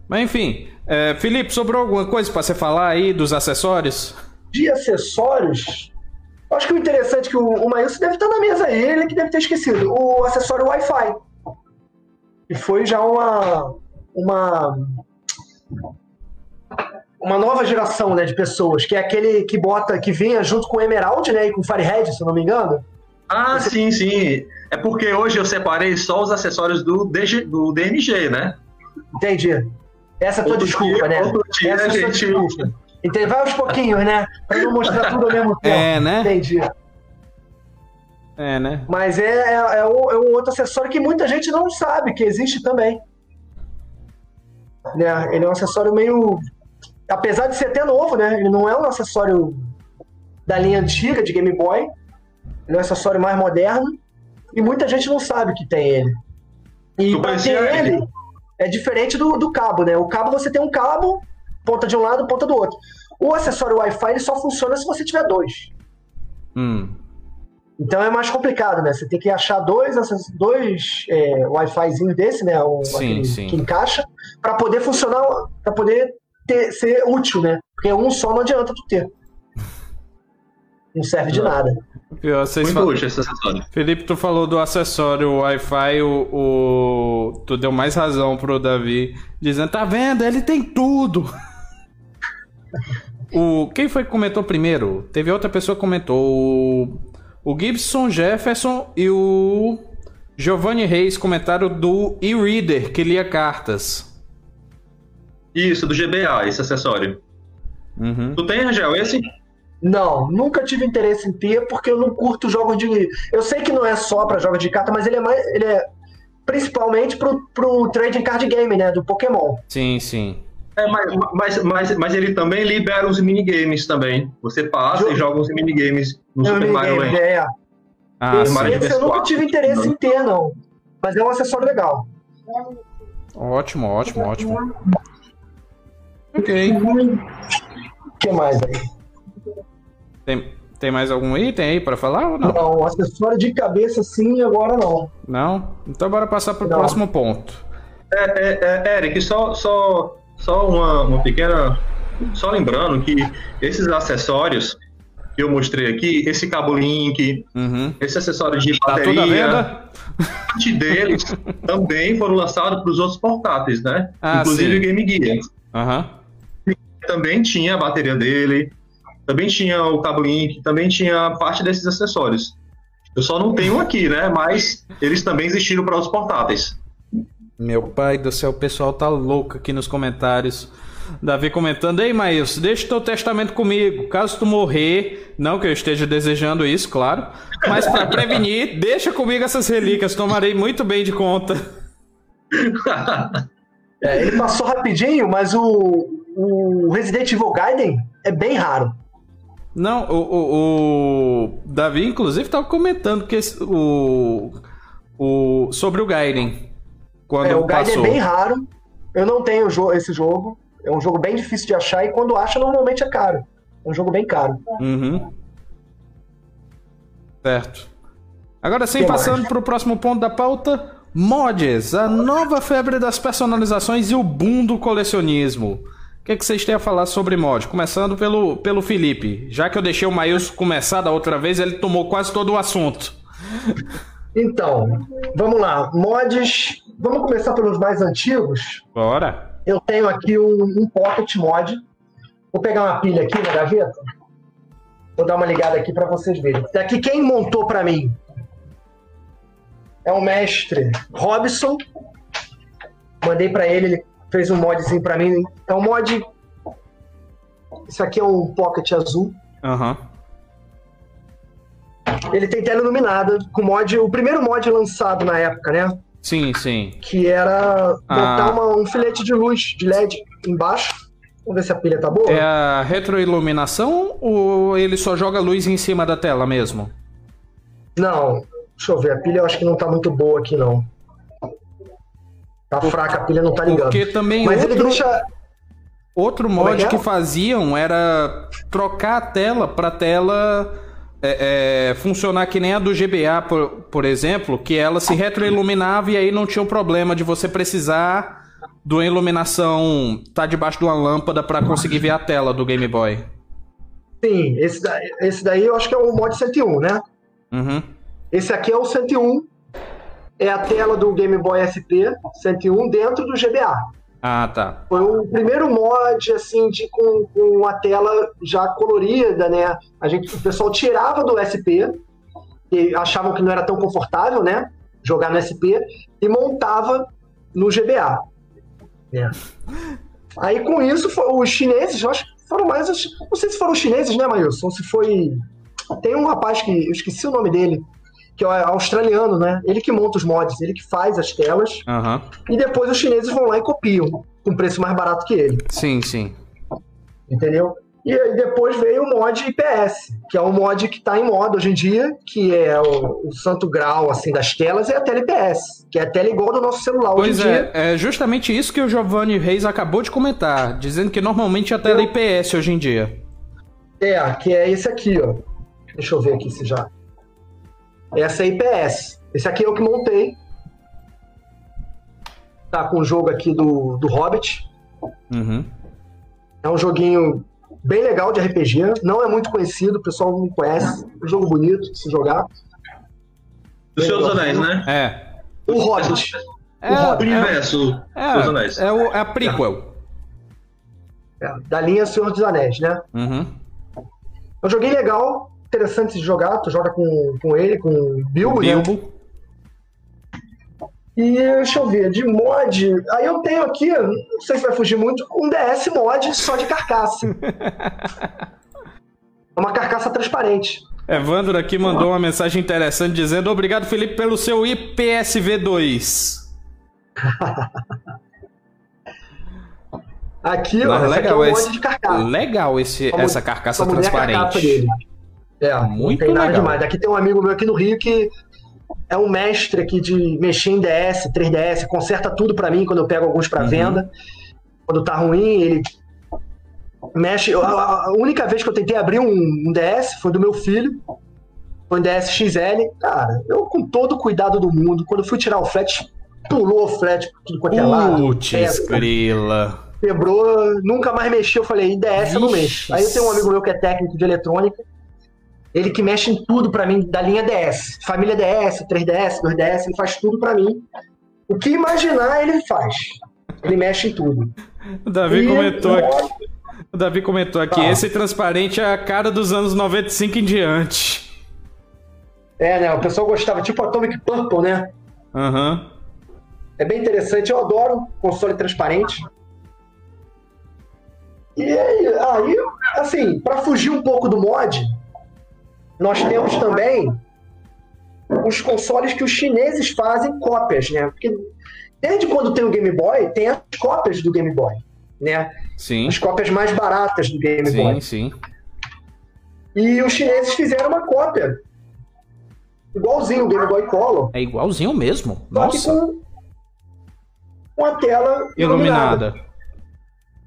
Mas enfim, é, Felipe, sobrou alguma coisa para você falar aí dos acessórios? De acessórios? Acho que o interessante é que o, o Maílson deve estar na mesa aí, ele que deve ter esquecido. O acessório Wi-Fi. E foi já uma. Uma. Uma nova geração né, de pessoas, que é aquele que bota, que vinha junto com o Emerald, né? E com o Firehead, se eu não me engano. Ah, Você... sim, sim. É porque hoje eu separei só os acessórios do, DG, do DMG, né? Entendi. Essa é a tua outro desculpa, dia, né? Outro dia, Essa é a gente... desculpa. Entendi. Vai aos pouquinhos, né? Pra não mostrar tudo ao mesmo tempo. É, né? Entendi. É, né? Mas é, é, é, um, é um outro acessório que muita gente não sabe que existe também. Né? Ele é um acessório meio. Apesar de ser até novo, né? Ele não é um acessório da linha antiga de Game Boy. Ele é um acessório mais moderno e muita gente não sabe que tem ele. E para ter ele é diferente do, do cabo, né? O cabo você tem um cabo, ponta de um lado, ponta do outro. O acessório Wi-Fi ele só funciona se você tiver dois. Hum. Então é mais complicado, né? Você tem que achar dois, dois é, Wi-Fizinhos desse, né? Um, sim, sim. Que encaixa, para poder funcionar, para poder ter, ser útil, né? Porque um só não adianta tu ter. Não serve de nada. Vocês Muito útil esse acessório. Felipe, tu falou do acessório Wi-Fi, o, o, tu deu mais razão pro Davi, dizendo, tá vendo? Ele tem tudo. o, quem foi que comentou primeiro? Teve outra pessoa que comentou. O, o Gibson Jefferson e o Giovanni Reis comentaram do e-reader que lia cartas. Isso, do GBA, esse acessório. Uhum. Tu tem, Rangel, esse? Não, nunca tive interesse em ter porque eu não curto jogos de. Eu sei que não é só para jogos de carta, mas ele é mais. Ele é principalmente pro, pro trading card game, né? Do Pokémon. Sim, sim. É, mas, mas, mas, mas, ele também libera os minigames também. Você passa e joga os minigames no é Super Mario Land. É. Ah, esse, esse eu nunca tive interesse em ter, não. Mas é um acessório legal. Ótimo, ótimo, ótimo. Ok. O que mais aí? Tem, tem mais algum item aí para falar ou não? Não, acessório de cabeça sim, agora não. Não? Então bora passar para o próximo ponto. É, é, é, Eric, só, só, só uma, uma pequena. Só lembrando que esses acessórios que eu mostrei aqui, esse cabo link, uhum. esse acessório de tá bateria, parte deles também foram lançados para os outros portáteis, né? Ah, Inclusive sim. o Game Gear. Uhum. Também tinha a bateria dele, também tinha o cabo link, também tinha parte desses acessórios. Eu só não tenho aqui, né? Mas eles também existiram para os portáteis. Meu pai do céu, o pessoal tá louco aqui nos comentários. Davi comentando, ei Maílson, deixa teu testamento comigo. Caso tu morrer, não que eu esteja desejando isso, claro, mas para prevenir, deixa comigo essas relíquias, tomarei muito bem de conta. É, ele passou rapidinho, mas o, o Resident Evil Gaiden é bem raro. Não, o, o, o Davi, inclusive, estava comentando que esse, o, o, sobre o Gaiden. Quando é, o Gaiden é bem raro. Eu não tenho esse jogo. É um jogo bem difícil de achar e quando acha, normalmente é caro. É um jogo bem caro. Uhum. Certo. Agora sim, passando para o próximo ponto da pauta: mods, a nova febre das personalizações e o boom do colecionismo. O que, é que vocês têm a falar sobre mod? Começando pelo, pelo Felipe. Já que eu deixei o Maílson começar da outra vez, ele tomou quase todo o assunto. Então, vamos lá. Mods. Vamos começar pelos mais antigos. Bora. Eu tenho aqui um, um Pocket Mod. Vou pegar uma pilha aqui na gaveta. Vou dar uma ligada aqui para vocês verem. Daqui quem montou para mim é o mestre Robson. Mandei para ele, ele fez um mod assim pra mim. É um mod. Isso aqui é um pocket azul. Aham. Uhum. Ele tem tela iluminada, com mod. O primeiro mod lançado na época, né? Sim, sim. Que era botar ah. uma, um filete de luz de LED embaixo. Vamos ver se a pilha tá boa. É a retroiluminação ou ele só joga luz em cima da tela mesmo? Não. Deixa eu ver, a pilha eu acho que não tá muito boa aqui não. Tá fraca, a pilha não tá ligando. Porque também Mas outro, ele deixa... outro é mod é que, é? que faziam era trocar a tela para tela é, é, funcionar que nem a do GBA, por, por exemplo, que ela se retroiluminava e aí não tinha o problema de você precisar de uma iluminação tá debaixo de uma lâmpada para conseguir ver a tela do Game Boy. Sim, esse daí, esse daí eu acho que é o mod 101, né? Uhum. Esse aqui é o 101 é a tela do Game Boy SP 101 dentro do GBA. Ah, tá. Foi o primeiro mod, assim, de, com, com a tela já colorida, né? A gente, o pessoal tirava do SP, e achavam que não era tão confortável, né? Jogar no SP, e montava no GBA. É. Aí com isso, os chineses, eu acho que foram mais. Os, não sei se foram os chineses, né, Mailson? Se foi. Tem um rapaz que. Eu esqueci o nome dele que é australiano, né? Ele que monta os mods, ele que faz as telas. Uhum. E depois os chineses vão lá e copiam, com preço mais barato que ele. Sim, sim. Entendeu? E aí depois veio o mod IPS, que é um mod que está em moda hoje em dia, que é o, o, santo grau assim das telas, é a tela IPS, que é a tela igual do nosso celular pois hoje em é, dia. é justamente isso que o Giovanni Reis acabou de comentar, dizendo que normalmente é a tela IPS hoje em dia. É, que é esse aqui, ó. Deixa eu ver aqui se já Essa é IPS. Esse aqui é o que montei. Tá com o jogo aqui do, do Hobbit. Uhum. É um joguinho bem legal de RPG. Não é muito conhecido, o pessoal não conhece. É um jogo bonito de se jogar. Do Senhor dos Anéis, né? É. O Hobbit. É, o universo é, dos Anéis. É, o, é a prequel. É, da linha Senhor dos Anéis, né? Uhum. É um joguinho legal, interessante de jogar. Tu joga com, com ele, com o Bilbo, Bilbo. Né? E deixa eu ver, de mod. Aí eu tenho aqui, não sei se vai fugir muito, um DS mod só de carcaça. é uma carcaça transparente. Evandro aqui mandou uma mensagem interessante dizendo: Obrigado, Felipe, pelo seu IPSV2. aqui, ó, legal, aqui é um esse, de carcaça. Legal esse, como, essa carcaça transparente. Carcaça. É, Muito não tem nada legal. demais. Aqui tem um amigo meu aqui no Rio que é um mestre aqui de mexer em DS, 3DS, conserta tudo para mim quando eu pego alguns para uhum. venda. Quando tá ruim, ele mexe. A, única vez que eu tentei abrir um, DS foi do meu filho. Foi um DS XL. Cara, eu com todo o cuidado do mundo, quando fui tirar o flat, pulou o flat por tudo quanto é lado. Putz, grila. Quebrou, nunca mais mexeu. Eu falei, DS eu não mexo. Aí eu tenho um amigo meu que é técnico de eletrônica. Ele que mexe em tudo para mim da linha DS. Família DS, 3DS, 2DS, ele faz tudo para mim. O que imaginar, ele faz. Ele mexe em tudo. O Davi e comentou aqui. O Davi comentou aqui, esse transparente é a cara dos anos 95 em diante. É, né? O pessoal gostava, tipo Atomic Purple, né? Aham. Uhum. É bem interessante, eu adoro console transparente. E aí, assim, para fugir um pouco do mod, nós temos também os consoles que os chineses fazem cópias, né? Porque desde quando tem o Game Boy, tem as cópias do Game Boy, né? Sim. As cópias mais baratas do Game sim, Boy. Sim, sim. E os chineses fizeram uma cópia. Igualzinho o Game Boy Color. É igualzinho mesmo? Nossa. Com, com a tela iluminada. iluminada.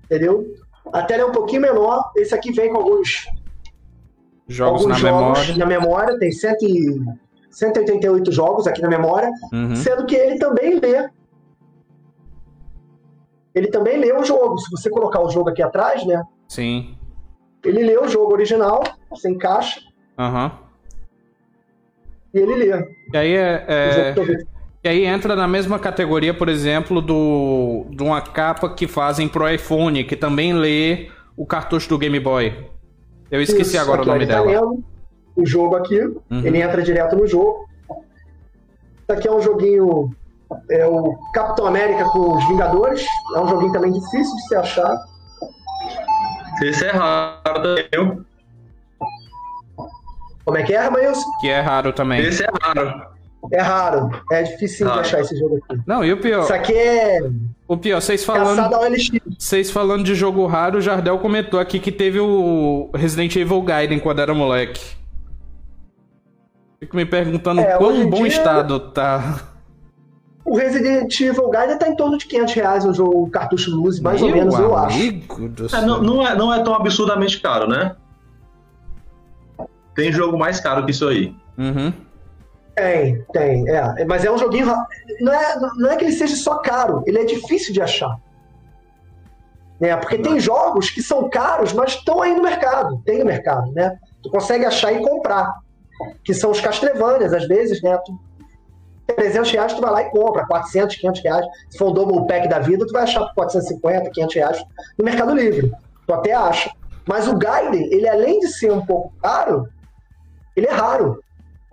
Entendeu? A tela é um pouquinho menor. Esse aqui vem com alguns jogos alguns na jogos memória. na memória, tem 188 jogos aqui na memória, uhum. sendo que ele também lê. Ele também lê o jogo. Se você colocar o jogo aqui atrás, né? Sim. Ele lê o jogo original, sem caixa. Aham. Uhum. E ele lê. E aí é. é... E aí entra na mesma categoria, por exemplo, do de uma capa que fazem pro iPhone, que também lê o cartucho do Game Boy. Eu esqueci Isso, agora o nome tá dela. o jogo aqui, uhum. ele entra direto no jogo. Isso aqui é um joguinho. É o Capitão América com os Vingadores. É um joguinho também difícil de se achar. Esse é raro também. Como é que é, Ramanhos? Que é raro também. Esse é raro. É raro. É difícil de achar esse jogo aqui. Não, e o pior. Isso aqui é. O pior, vocês falando. Vocês falando de jogo raro, o Jardel comentou aqui que teve o Resident Evil Gaiden quando era moleque. Fico me perguntando é, quão bom dia, estado tá. O Resident Evil Gaiden tá em torno de 500 reais o jogo, cartucho luz, mais Meu ou menos, eu acho. É, não, não, é, não é tão absurdamente caro, né? Tem jogo mais caro que isso aí. Uhum. Tem, tem, é. Mas é um joguinho. Não é, não é que ele seja só caro, ele é difícil de achar. É, porque tem jogos que são caros, mas estão aí no mercado, tem no mercado, né? Tu consegue achar e comprar. Que são os Castlevanias, às vezes, né? Tu, 300 reais tu vai lá e compra, 400, 500 reais. Se for um double pack da vida, tu vai achar por 450, 500 reais no Mercado Livre. Tu até acha. Mas o Gaiden, ele além de ser um pouco caro, ele é raro.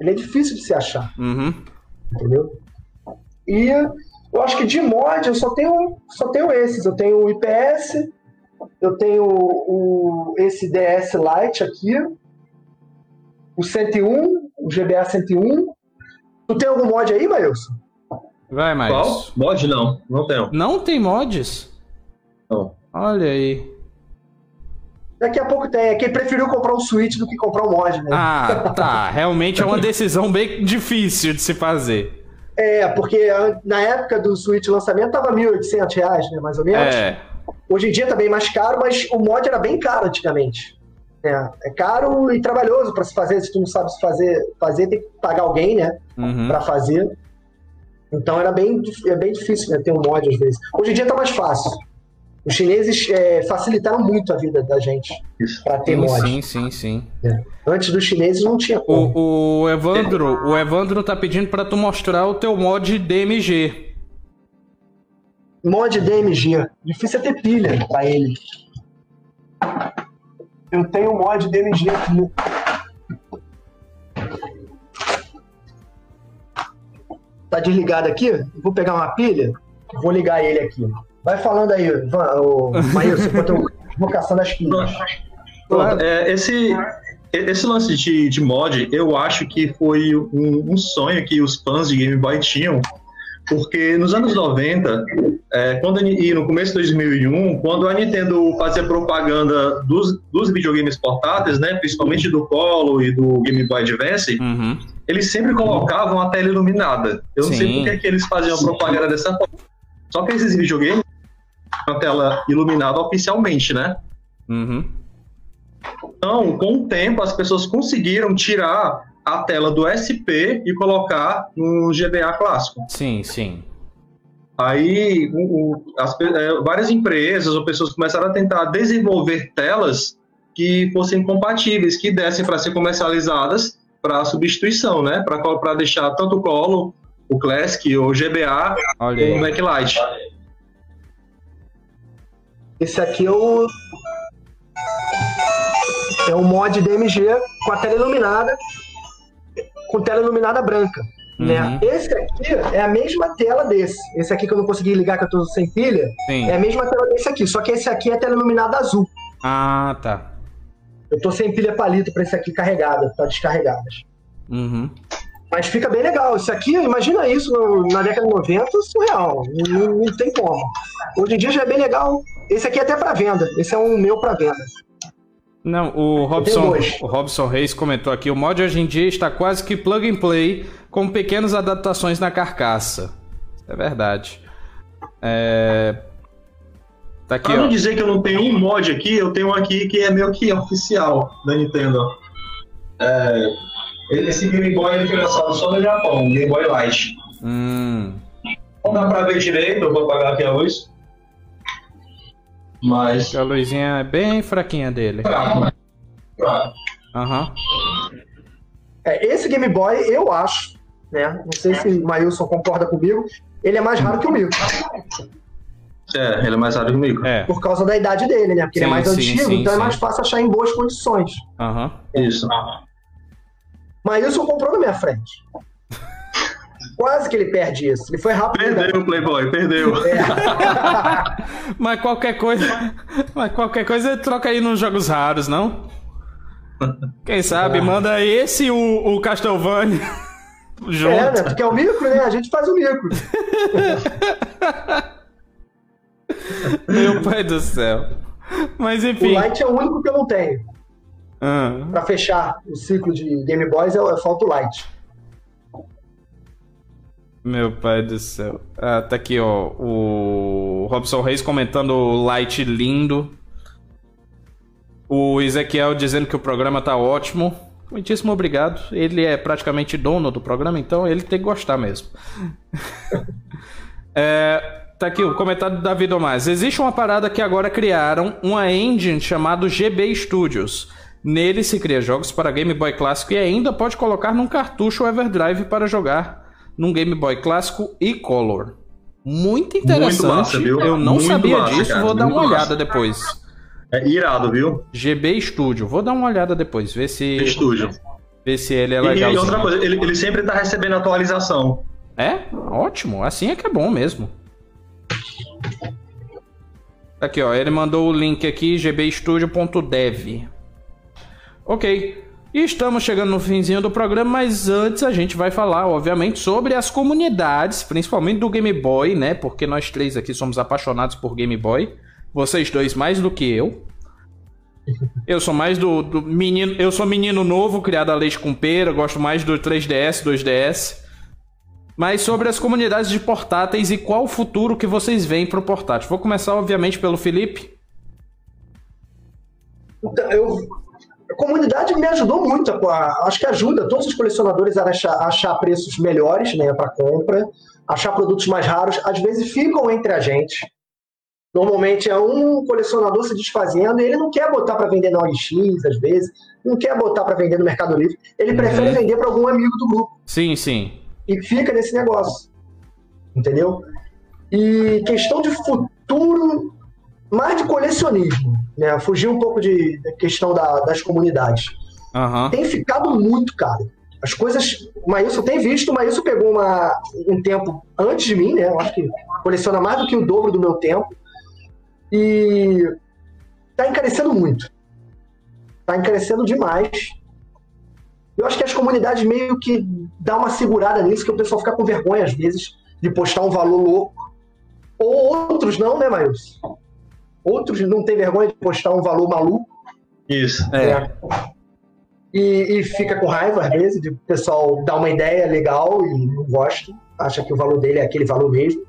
Ele é difícil de se achar. Uhum. Entendeu? E eu acho que de mod eu só tenho, só tenho esses. Eu tenho o IPS, eu tenho o, esse DS Lite aqui, o 101, o GBA 101. Tu tem algum mod aí, Mailson? Vai, mais. Qual? Mod não, não tenho. Não tem mods? Não. Olha aí. Daqui a pouco tem. É quem preferiu comprar um Switch do que comprar um mod, né? Ah, tá. Realmente é uma decisão bem difícil de se fazer. É, porque na época do Switch lançamento tava 1.800 reais, né? Mais ou menos. É. Hoje em dia tá bem mais caro, mas o mod era bem caro antigamente. É, é caro e trabalhoso para se fazer. Se tu não sabe se fazer, fazer tem que pagar alguém, né? Uhum. Para fazer. Então era bem, é bem difícil né, ter um mod às vezes. Hoje em dia tá mais fácil. Os chineses é, facilitaram muito a vida da gente para ter sim, mod. Sim, sim, sim. É. Antes dos chineses não tinha como. O, o Evandro, o Evandro tá pedindo para tu mostrar o teu mod DMG. Mod DMG. Difícil é ter pilha para ele. Eu tenho um mod DMG aqui. Tá desligado aqui? Vou pegar uma pilha, vou ligar ele aqui. Vai falando aí, o Maílson, enquanto eu vocação das pilhas. É, esse, esse lance de, de mod, eu acho que foi um, um sonho que os fãs de Game Boy tinham porque nos anos 90, é, quando, e no começo de 2001, quando a Nintendo fazia propaganda dos, dos videogames portáteis, né, principalmente do Polo e do Game Boy Advance, uhum. eles sempre colocavam a tela iluminada. Eu não Sim. sei por que, que eles faziam propaganda dessa forma. Só que esses videogames a tela iluminada oficialmente, né? Uhum. Então, com o tempo, as pessoas conseguiram tirar a tela do SP e colocar no GBA clássico. Sim, sim. Aí o, o, as, é, várias empresas ou pessoas começaram a tentar desenvolver telas que fossem compatíveis, que dessem para ser comercializadas para substituição, né? Para deixar tanto o Colo, o Classic ou o GBA Olha o backlight. Esse aqui é o é o mod DMG com a tela iluminada com tela iluminada branca. Né? Uhum. Né? Esse aqui é a mesma tela desse. Esse aqui que eu não consegui ligar, que eu tô sem pilha, Sim. é a mesma tela desse aqui. Só que esse aqui é a tela iluminada azul. Ah, tá. Eu tô sem pilha palito para esse aqui carregada, tá descarregada. Uhum. Mas fica bem legal. Isso aqui, imagina isso no, na década de 90, surreal. Não, não, tem como. Hoje em dia já é bem legal. Esse aqui é até para venda. Esse é um meu para venda. Não, o Robson, o Robson Reis comentou aqui: o mod hoje em dia está quase que plug and play, com pequenas adaptações na carcaça. É verdade. É... Tá aqui, pra não dizer que eu não tenho um mod aqui, eu tenho um aqui que é meio que oficial da Nintendo. É... Esse Game Boy ele foi lançado só no Japão, Game Boy Light. Hum. Não dá pra ver direito, eu vou apagar aqui a luz. Mas. A luzinha é bem fraquinha dele. Fraco? Fraco. Aham. É, esse Game Boy, eu acho, né? Não sei se o Mailson concorda comigo, ele é mais raro que o meu. É, ele é mais raro que o meu. É. Por causa da idade dele, né? Porque sim, ele é mais sim, antigo, sim, então é mais fácil achar em boas condições. Aham. Isso. Mailson comprou na minha frente. Quase que ele perde isso. Ele foi rápido. Perdeu o Playboy, perdeu. É. mas qualquer coisa. Mas qualquer coisa troca aí nos jogos raros, não? Quem sabe, é. manda esse o, o Castlevania. Junto. É, né? Porque é o micro, né? A gente faz o micro. Meu pai do céu. Mas enfim. O Light é o único que eu não tenho. Ah. Pra fechar o ciclo de Game Boys, é, é falta o Light. Meu pai do céu. Ah, tá aqui, ó. O Robson Reis comentando o light lindo. O Ezequiel dizendo que o programa tá ótimo. Muitíssimo obrigado. Ele é praticamente dono do programa, então ele tem que gostar mesmo. é, tá aqui o comentário do David Omaz. Existe uma parada que agora criaram, uma engine chamado GB Studios. Nele se cria jogos para Game Boy clássico e ainda pode colocar num cartucho Everdrive para jogar num Game Boy clássico e Color. Muito interessante. Muito massa? Eu não Muito sabia massa, disso, cara. vou dar uma massa. olhada depois. É irado, viu? GB Studio, vou dar uma olhada depois, ver se. Studio. Ver se ele é legal. E, outra coisa, ele, ele sempre tá recebendo atualização. É? Ótimo, assim é que é bom mesmo. Aqui, ó, ele mandou o link aqui, gbstudio.dev. Ok. E estamos chegando no finzinho do programa, mas antes a gente vai falar, obviamente, sobre as comunidades, principalmente do Game Boy, né? Porque nós três aqui somos apaixonados por Game Boy. Vocês dois mais do que eu. Eu sou mais do, do menino, eu sou menino novo, criado a leite com pera, gosto mais do 3DS, 2DS. Mas sobre as comunidades de portáteis e qual o futuro que vocês veem para o portátil. Vou começar, obviamente, pelo Felipe. Então, eu a comunidade me ajudou muito. A, acho que ajuda todos os colecionadores a achar, a achar preços melhores né, para compra, achar produtos mais raros. Às vezes ficam entre a gente. Normalmente é um colecionador se desfazendo e ele não quer botar para vender na OLX, às vezes, não quer botar para vender no Mercado Livre. Ele uhum. prefere vender para algum amigo do grupo. Sim, sim. E fica nesse negócio. Entendeu? E questão de futuro, mais de colecionismo, né? Fugir um pouco de, da questão da, das comunidades. Uhum. Tem ficado muito caro. As coisas. O Maílson tem visto, o Maílson pegou uma, um tempo antes de mim, né? Eu acho que coleciona mais do que o dobro do meu tempo. E está encarecendo muito. Está encarecendo demais. Eu acho que as comunidades meio que dá uma segurada nisso, que o pessoal fica com vergonha às vezes de postar um valor louco. Ou outros não, né, Maius? Outros não tem vergonha de postar um valor maluco. Isso. É. é. E, e, fica com raiva, às vezes, de o pessoal dar uma ideia legal e não gosta, acha que o valor dele é aquele valor mesmo.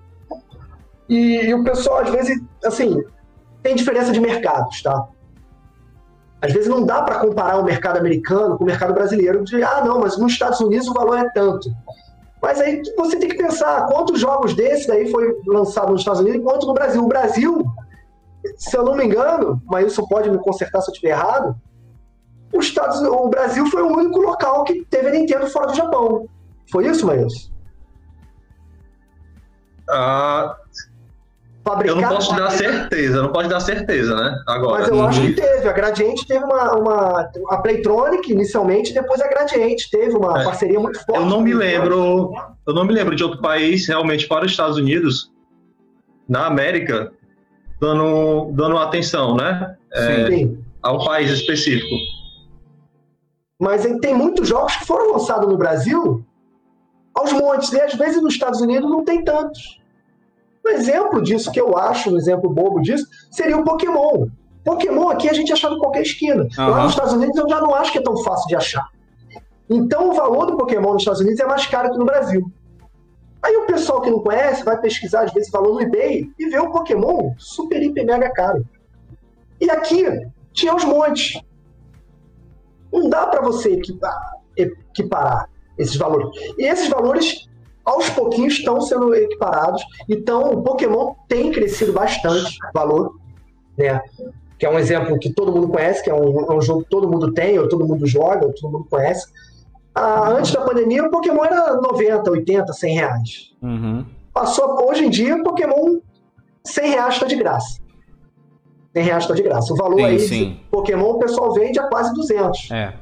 E, e o pessoal, às vezes, assim, tem diferença de mercados, tá? Às vezes não dá para comparar o mercado americano com o mercado brasileiro, de, ah, não, mas nos Estados Unidos o valor é tanto. Mas aí você tem que pensar quantos jogos desses daí foi lançado nos Estados Unidos e quantos no Brasil. O Brasil, se eu não me engano, mas isso pode me consertar se eu estiver errado, os Estados, o Brasil foi o único local que teve a Nintendo fora do Japão. Foi isso, Maílson? Ah. Eu não posso dar certeza, não posso dar certeza, né? Agora. Mas eu uhum. acho que teve. A Gradiente teve uma, uma. A Playtronic inicialmente, depois a Gradiente teve uma é. parceria muito forte. Eu não me lembro. Eu não me lembro de outro país, realmente, para os Estados Unidos, na América, dando, dando atenção, né? É, Sim. A um país específico. Mas tem muitos jogos que foram lançados no Brasil aos montes, e às vezes nos Estados Unidos não tem tantos. Um exemplo disso que eu acho, um exemplo bobo disso, seria o Pokémon. Pokémon aqui a gente acha em qualquer esquina. Uhum. Lá nos Estados Unidos eu já não acho que é tão fácil de achar. Então o valor do Pokémon nos Estados Unidos é mais caro que no Brasil. Aí o pessoal que não conhece vai pesquisar, às vezes, valor no eBay e vê o Pokémon super, hiper, mega caro. E aqui tinha os montes. Não dá para você equiparar esses valores. E esses valores aos pouquinhos estão sendo equiparados. Então, o Pokémon tem crescido bastante valor, né? Que é um exemplo que todo mundo conhece, que é um, é um jogo que todo mundo tem, ou todo mundo joga, ou todo mundo conhece. Ah, antes da pandemia, o Pokémon era 90, 80, 100 reais. Uhum. Passou, hoje em dia, Pokémon 100 reais está de graça. 100 reais está de graça. O valor sim, aí sim. de Pokémon o pessoal vende a quase 200. É.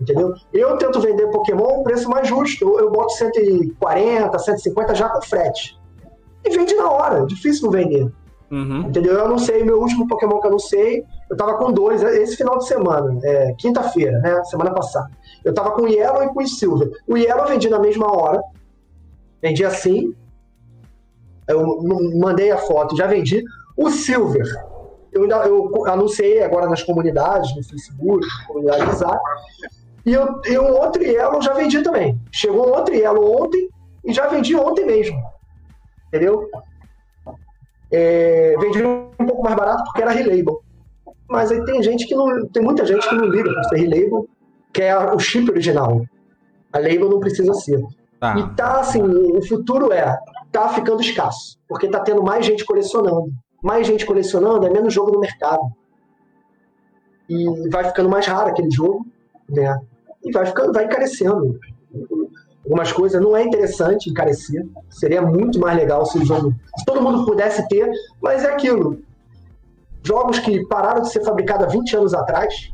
Entendeu? Eu tento vender Pokémon um preço mais justo. Eu, eu boto 140, 150 já com frete. E vende na hora. Difícil não vender. Uhum. Entendeu? Eu não sei, meu último Pokémon que eu não sei, eu tava com dois esse final de semana, é, quinta-feira, né? Semana passada. Eu tava com o Yellow e com o Silver. O Yellow eu vendi na mesma hora. Vendi assim. Eu mandei a foto, já vendi. O Silver, eu, eu anunciei agora nas comunidades, no Facebook, comunidade WhatsApp. E, eu, e um outro Yellow já vendi também. Chegou um outro Yellow ontem e já vendi ontem mesmo. Entendeu? É, vendi um pouco mais barato porque era relabel. Mas aí tem gente que não. Tem muita gente que não liga para ser relabel, que é o chip original. A label não precisa ser. Tá. E tá assim, o futuro é, tá ficando escasso, porque tá tendo mais gente colecionando. Mais gente colecionando é menos jogo no mercado. E vai ficando mais raro aquele jogo, né? e vai ficando, vai encarecendo. Algumas coisas não é interessante encarecer. Seria muito mais legal se o jogo, se todo mundo pudesse ter, mas é aquilo. Jogos que pararam de ser fabricados há 20 anos atrás,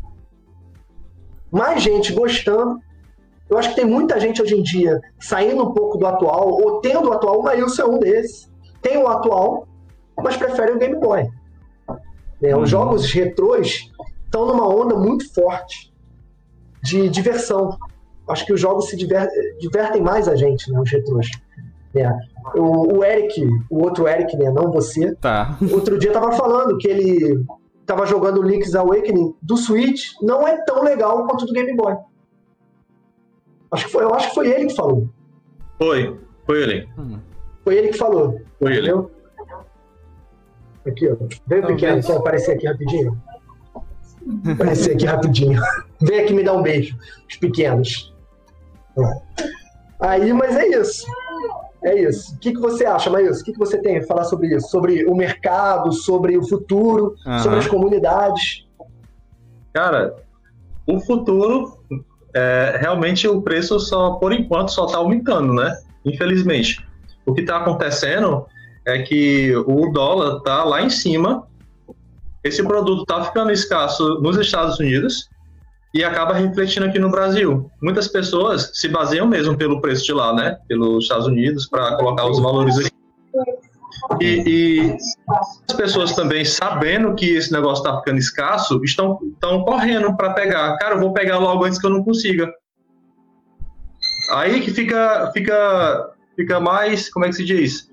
mais gente gostando. Eu acho que tem muita gente hoje em dia saindo um pouco do atual, ou tendo o atual, o Maílson é um desses. Tem o atual, mas prefere o Game Boy. É, os uhum. jogos retrôs estão numa onda muito forte de diversão. Acho que os jogos se diver, divertem mais a gente, né, os retrôs. É. O, o, Eric, o outro Eric, né, não você, tá. outro dia tava falando que ele tava jogando Link's Awakening do Switch, não é tão legal quanto do Game Boy. Acho que foi, eu acho que foi ele que falou. Foi, foi ele. Hum. Foi ele que falou. Foi ele. Aqui, ó. Bem pequeno, só aparecer aqui rapidinho. Aparecer aqui rapidinho. Vem aqui me dar um beijo. Os pequenos. Aí, mas é isso. É isso. O que, que você acha, Maílson? O que, que você tem a falar sobre isso? Sobre o mercado, sobre o futuro, uhum. sobre as comunidades? Cara, o futuro, é, realmente o preço só, por enquanto, só está aumentando, né? Infelizmente. O que está acontecendo é que o dólar está lá em cima, esse produto está ficando escasso nos Estados Unidos, e acaba refletindo aqui no Brasil. Muitas pessoas se baseiam mesmo pelo preço de lá, né? Pelos Estados Unidos, para colocar os valores aqui. E, e, as pessoas também, sabendo que esse negócio está ficando escasso, estão, estão correndo para pegar. Cara, eu vou pegar logo antes que eu não consiga. Aí que fica, fica, fica mais, como é que se diz?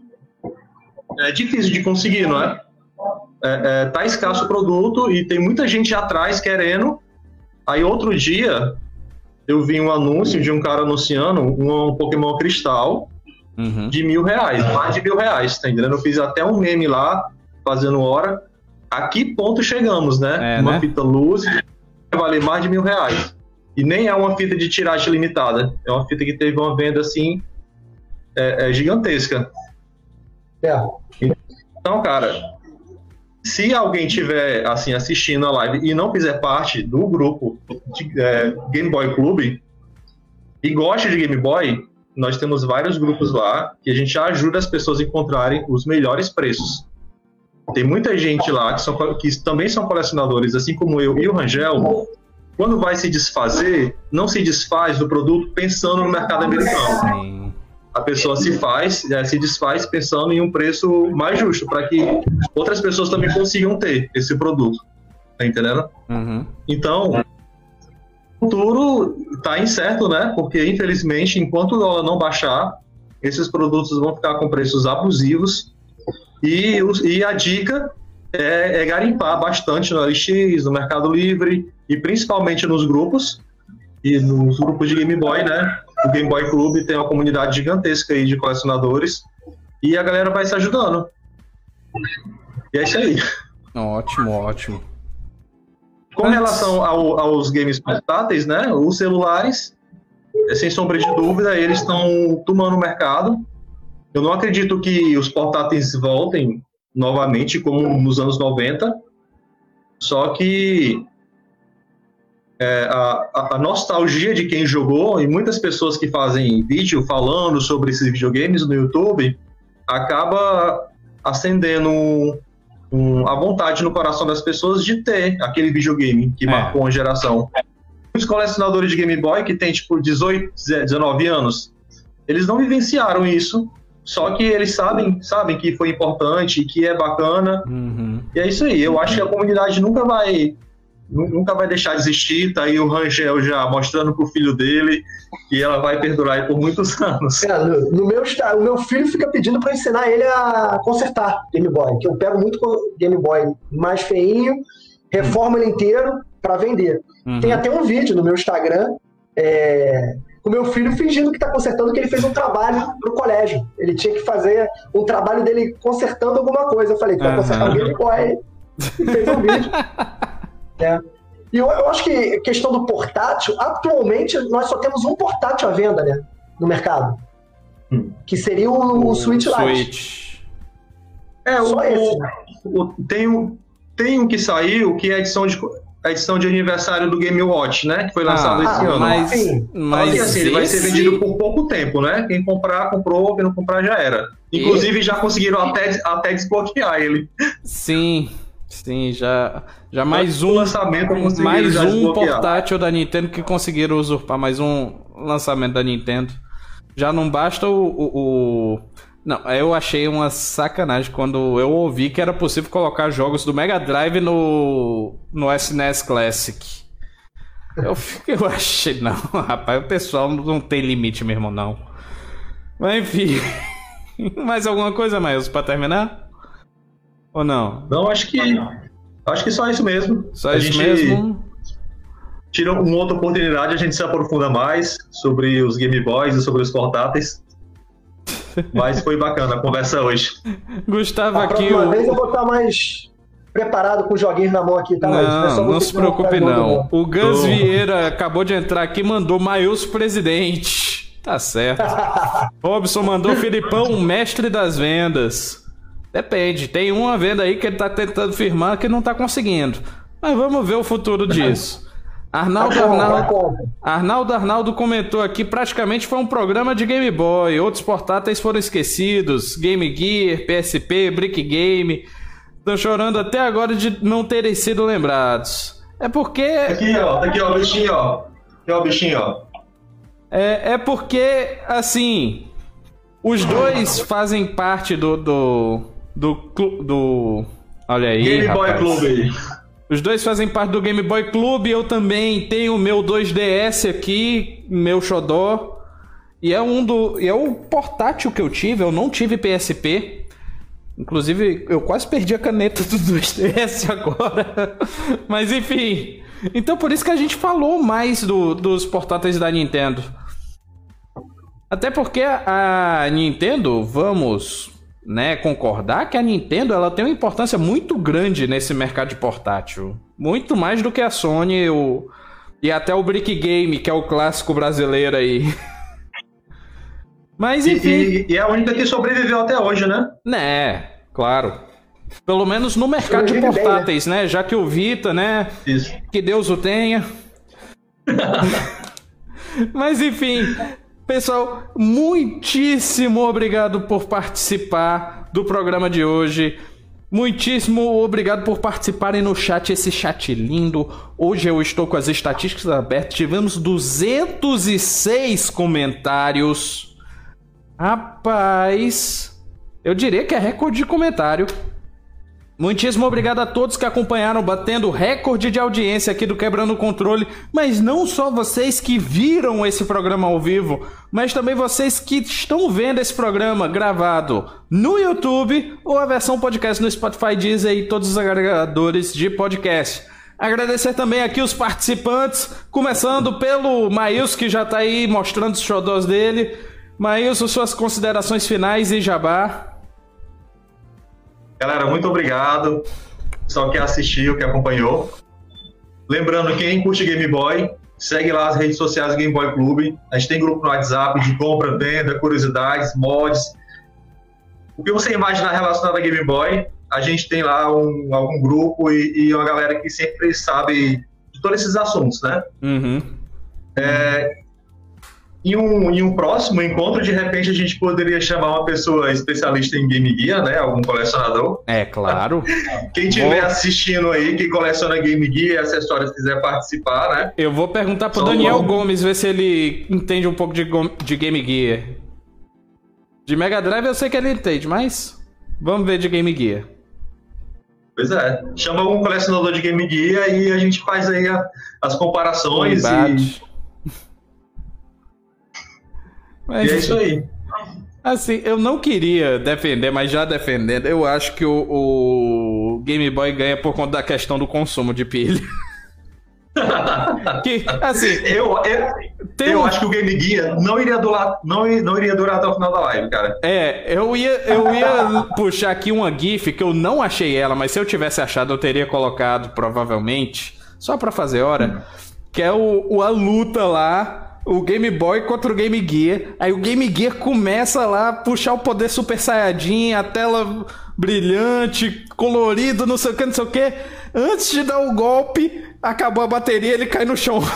É difícil de conseguir, não é? é, é tá escasso o produto e tem muita gente atrás querendo Aí outro dia eu vi um anúncio de um cara anunciando um Pokémon Cristal uhum. de mil reais, mais de mil reais, tá entendendo? Eu fiz até um meme lá, fazendo hora. A que ponto chegamos, né? É, uma né? fita luz vai valer mais de mil reais. E nem é uma fita de tiragem limitada. É uma fita que teve uma venda assim é, é gigantesca. É. Então, cara, se alguém tiver assim assistindo a live e não fizer parte do grupo de, é, Game Boy Club e gosta de Game Boy, nós temos vários grupos lá que a gente ajuda as pessoas a encontrarem os melhores preços. Tem muita gente lá que, são, que também são colecionadores, assim como eu e o Rangel. Quando vai se desfazer, não se desfaz do produto pensando no mercado americano. Sim a pessoa se faz, né, se desfaz pensando em um preço mais justo, para que outras pessoas também consigam ter esse produto. Tá entendendo? Uhum. Então, o futuro está incerto, né? Porque, infelizmente, enquanto o dólar não baixar, esses produtos vão ficar com preços abusivos. E, e a dica é, é garimpar bastante no LX, no Mercado Livre e principalmente nos grupos, e nos grupos de Game Boy, né? O Game Boy Club tem uma comunidade gigantesca aí de colecionadores e a galera vai se ajudando. E é isso aí. Ótimo, ótimo. Com Antes... relação ao, aos games portáteis, né? Os celulares, sem sombra de dúvida, eles estão tomando o mercado. Eu não acredito que os portáteis voltem novamente como nos anos 90. Só que é, a, a, nostalgia de quem jogou e muitas pessoas que fazem vídeo falando sobre esses videogames no YouTube acaba acendendo um, um, a vontade no coração das pessoas de ter aquele videogame que é. marcou uma geração. Os colecionadores de Game Boy que tem tipo 18, 19 anos, eles não vivenciaram isso, só que eles sabem, sabem que foi importante, que é bacana. Uhum. E é isso aí. Eu acho que a comunidade nunca vai nunca vai deixar de existir. Tá aí o Rangel já mostrando pro filho dele que ela vai perdurar por muitos anos. É, no, no, meu, o meu filho fica pedindo para ensinar ele a consertar Game Boy, que eu pego muito Game Boy mais feinho, reformo ele inteiro para vender. Uhum. Tem até um vídeo no meu Instagram. É, o meu filho fingindo que está consertando, que ele fez um trabalho pro colégio. Ele tinha que fazer um trabalho dele consertando alguma coisa. Eu falei, tu vai consertar o Game Boy. E fez um vídeo. Né? E eu, eu, acho que a questão do portátil, atualmente nós só temos um portátil à venda né, no mercado. Hum. Que seria o, o, o Switch Lite. Switch. É, só o, esse. Né? O, tem, um, tem um que saiu, que é a edição de, a edição de aniversário do Game Watch, né? Que foi lançado ah, esse ah, ano. Mas, Sim. mas assim, ele vai ser vendido por pouco tempo, né? Quem comprar, comprou, quem não comprar já era. Inclusive, e... já conseguiram até, até desbloquear ele. Sim. Sim, já, já mais um lançamento mais um portátil da Nintendo que conseguiram usurpar mais um lançamento da Nintendo. Já não basta o, o, o, não, eu achei uma sacanagem quando eu ouvi que era possível colocar jogos do Mega Drive no no SNES Classic. Eu, eu achei não, rapaz, o pessoal não tem limite mesmo não. Mas enfim, mais alguma coisa mais para terminar? Ou não? Não, acho que. Acho que só isso mesmo. Só a isso mesmo. Tira uma outra oportunidade, a gente se aprofunda mais sobre os Game Boys e sobre os portáteis. Mas foi bacana a conversa hoje. Gustavo aqui. Uma o... vez eu vou estar mais. preparado com joguinhos na mão aqui, tá? Não, não se preocupe não. O Gus oh. Vieira acabou de entrar aqui e mandou Maius presidente. Tá certo. Robson mandou Filipão, mestre das vendas. Depende, tem uma venda aí que ele tá tentando firmar que não tá conseguindo. Mas vamos ver o futuro disso. Arnaldo Arnaldo, Arnaldo Arnaldo comentou aqui, praticamente foi um programa de Game Boy. Outros portáteis foram esquecidos. Game Gear, PSP, Brick Game. Estão chorando até agora de não terem sido lembrados. É porque. Aqui, ó, aqui, ó, o bichinho, ó. Aqui, ó, o bichinho, ó. É, é porque, assim. Os dois fazem parte do. do. Do. do olha aí. Game rapaz. Boy Clube. Os dois fazem parte do Game Boy Clube. Eu também tenho o meu 2DS aqui, meu xodó. E é um do. E é o portátil que eu tive. Eu não tive PSP. Inclusive, eu quase perdi a caneta do 2DS agora. Mas enfim. Então por isso que a gente falou mais do, dos portáteis da Nintendo. Até porque a Nintendo, vamos né, concordar que a Nintendo ela tem uma importância muito grande nesse mercado de portátil. Muito mais do que a Sony o... e até o Brick Game, que é o clássico brasileiro aí. Mas enfim. E, e, e, é a única que sobreviveu até hoje, né? Né, claro. Pelo menos no mercado de portáteis, bem, né? né? Já que o Vita, né? Isso. Que Deus o tenha. Mas enfim, pessoal, muitíssimo obrigado por participar do programa de hoje. Muitíssimo obrigado por participarem no chat, esse chat lindo. Hoje eu estou com as estatísticas abertas. Tivemos 206 comentários. Rapaz, eu diria que é recorde de comentário. Muitíssimo obrigado a todos que acompanharam, batendo recorde de audiência aqui do Quebrando o Controle. Mas não só vocês que viram esse programa ao vivo, mas também vocês que estão vendo esse programa gravado no YouTube ou a versão podcast no Spotify, Deezer e todos os agregadores de podcast. Agradecer também aqui os participantes, começando pelo Maílson, que já está aí mostrando os xodós dele. Maílson, suas considerações finais e jabá. Galera, muito obrigado. Só que assistiu, que acompanhou. Lembrando, quem curte Game Boy, segue lá as redes sociais do Game Boy Clube. A gente tem grupo no WhatsApp de compra, venda, curiosidades, mods. O que você imaginar relacionado a Game Boy, a gente tem lá um, algum grupo e, e, uma galera que sempre sabe de todos esses assuntos, né? Uhum. É, em um, em um próximo encontro, de repente, a gente poderia chamar uma pessoa especialista em Game Gear, né? Algum colecionador. É, claro. Quem estiver assistindo aí, que coleciona Game Gear e acessórios, quiser participar, né? Eu vou perguntar pro Só Daniel Gomes, ver se ele entende um pouco de, de Game Gear. De Mega Drive eu sei que ele entende, mas vamos ver de Game Gear. Pois é. Chama algum colecionador de Game Gear e a gente faz aí a, as comparações e mas, e é isso aí. Assim, eu não queria defender, mas já defendendo, eu acho que o, o Game Boy ganha por conta da questão do consumo de pilha. que, assim, eu, eu, eu um... acho que o Game Gear não iria, durar, não, não iria durar até o final da live, cara. É, eu ia, eu ia puxar aqui uma GIF que eu não achei ela, mas se eu tivesse achado, eu teria colocado provavelmente, só pra fazer hora, hum. que é o, o a luta lá o Game Boy contra o Game Gear. Aí o Game Gear começa lá a puxar o poder Super Saiyajin, a tela brilhante, colorido, não sei o que, não sei o que. Antes de dar o golpe, acabou a bateria, ele cai no chão.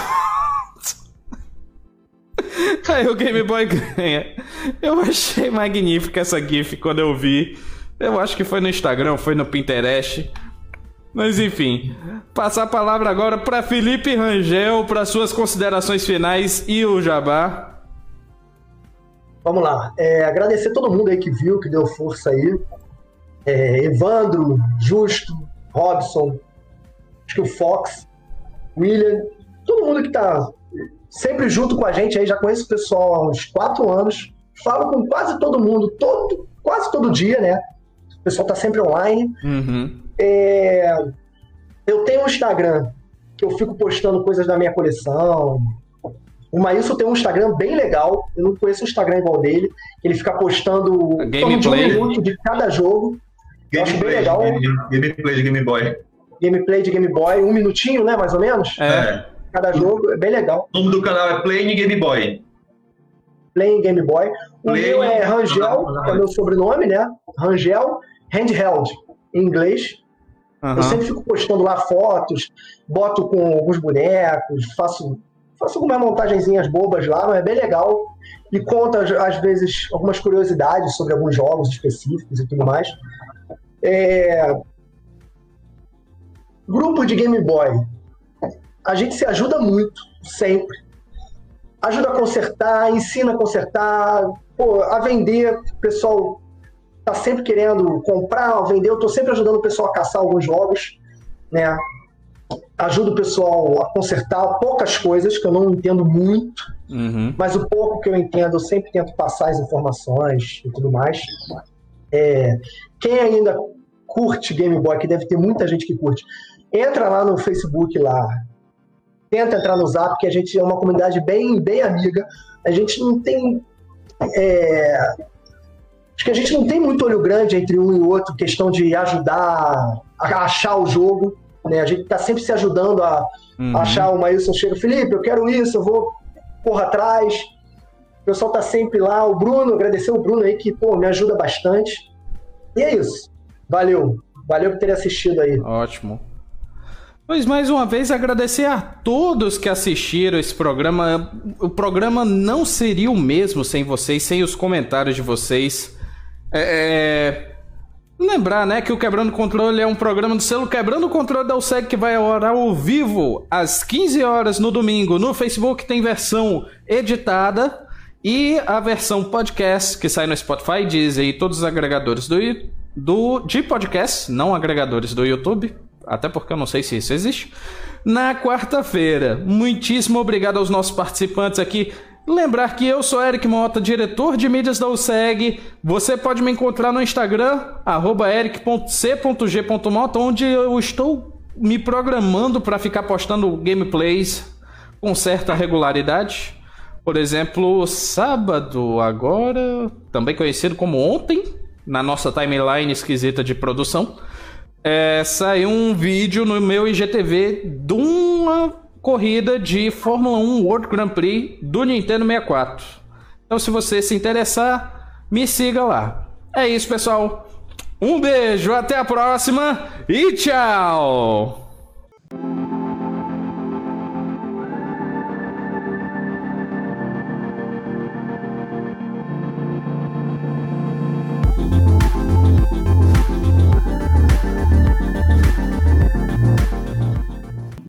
Aí o Game Boy ganha. Eu achei magnífica essa GIF quando eu vi. Eu acho que foi no Instagram, foi no Pinterest. Mas enfim, passar a palavra agora para Felipe Rangel para suas considerações finais e o Jabá. Vamos lá. É, agradecer todo mundo aí que viu, que deu força aí. É, Evandro, Justo, Robson, acho que o Fox, William, todo mundo que está sempre junto com a gente aí, já conheço o pessoal há uns quatro anos, falo com quase todo mundo, todo, quase todo dia, né? O pessoal está sempre online. Uhum. É, eu tenho um Instagram que eu fico postando coisas da minha coleção. O Maílson tem um Instagram bem legal. Eu não conheço o Instagram igual dele. Ele fica postando de um minuto de cada jogo. Bem legal. Gameplay de Game Boy. Gameplay de Game Boy, um minutinho, né, mais ou menos? É. Cada jogo, é bem legal. O nome do canal é Playing Game Boy. Playing Game Boy. O Play meu é Rangel, que é o meu sobrenome, né? Rangel Handheld, em inglês. Uhum. Eu sempre fico postando lá fotos, boto com alguns bonecos, faço, faço algumas montagenzinhas bobas lá, mas é bem legal. E conta, às vezes, algumas curiosidades sobre alguns jogos específicos e tudo mais. É... Grupo de Game Boy. A gente se ajuda muito, sempre. Ajuda a consertar, ensina a consertar, pô, a vender. O pessoal tá sempre querendo comprar, vender. Eu tô sempre ajudando o pessoal a caçar alguns jogos, né? Ajudo o pessoal a consertar poucas coisas que eu não entendo muito, uhum. mas o pouco que eu entendo eu sempre tento passar as informações e tudo mais. É, quem ainda curte Game Boy, que deve ter muita gente que curte, entra lá no Facebook lá, tenta entrar no Zap, que a gente é uma comunidade bem, bem amiga. A gente não tem é, acho que a gente não tem muito olho grande entre um e outro, questão de ajudar a achar o jogo. Né? A gente está sempre se ajudando a, uhum. achar o Maílson chega, Felipe, eu quero isso, eu vou porra atrás. O pessoal tá sempre lá. O Bruno, agradecer o Bruno aí que pô, me ajuda bastante. E é isso. Valeu. Valeu por ter assistido aí. Ótimo. Pois mais uma vez agradecer a todos que assistiram esse programa. O programa não seria o mesmo sem vocês, sem os comentários de vocês. É, é... Lembrar, né, que o Quebrando Controle é um programa do selo Quebrando o Controle da USEG que vai orar ao vivo às 15 horas no domingo. No Facebook tem versão editada e a versão podcast que sai no Spotify, Deezer e todos os agregadores do, do, de podcast, não agregadores do YouTube, até porque eu não sei se isso existe. Na quarta-feira, muitíssimo obrigado aos nossos participantes aqui. Lembrar que eu sou Eric Mota, diretor de mídias da USEG. Você pode me encontrar no Instagram, eric.c.g.mota, onde eu estou me programando para ficar postando gameplays com certa regularidade. Por exemplo, sábado agora, também conhecido como ontem, na nossa timeline esquisita de produção, é, saiu um vídeo no meu IGTV de uma corrida de Fórmula 1 World Grand Prix do Nintendo 64. Então, se você se interessar, me siga lá. É isso, pessoal. Um beijo, até a próxima e tchau!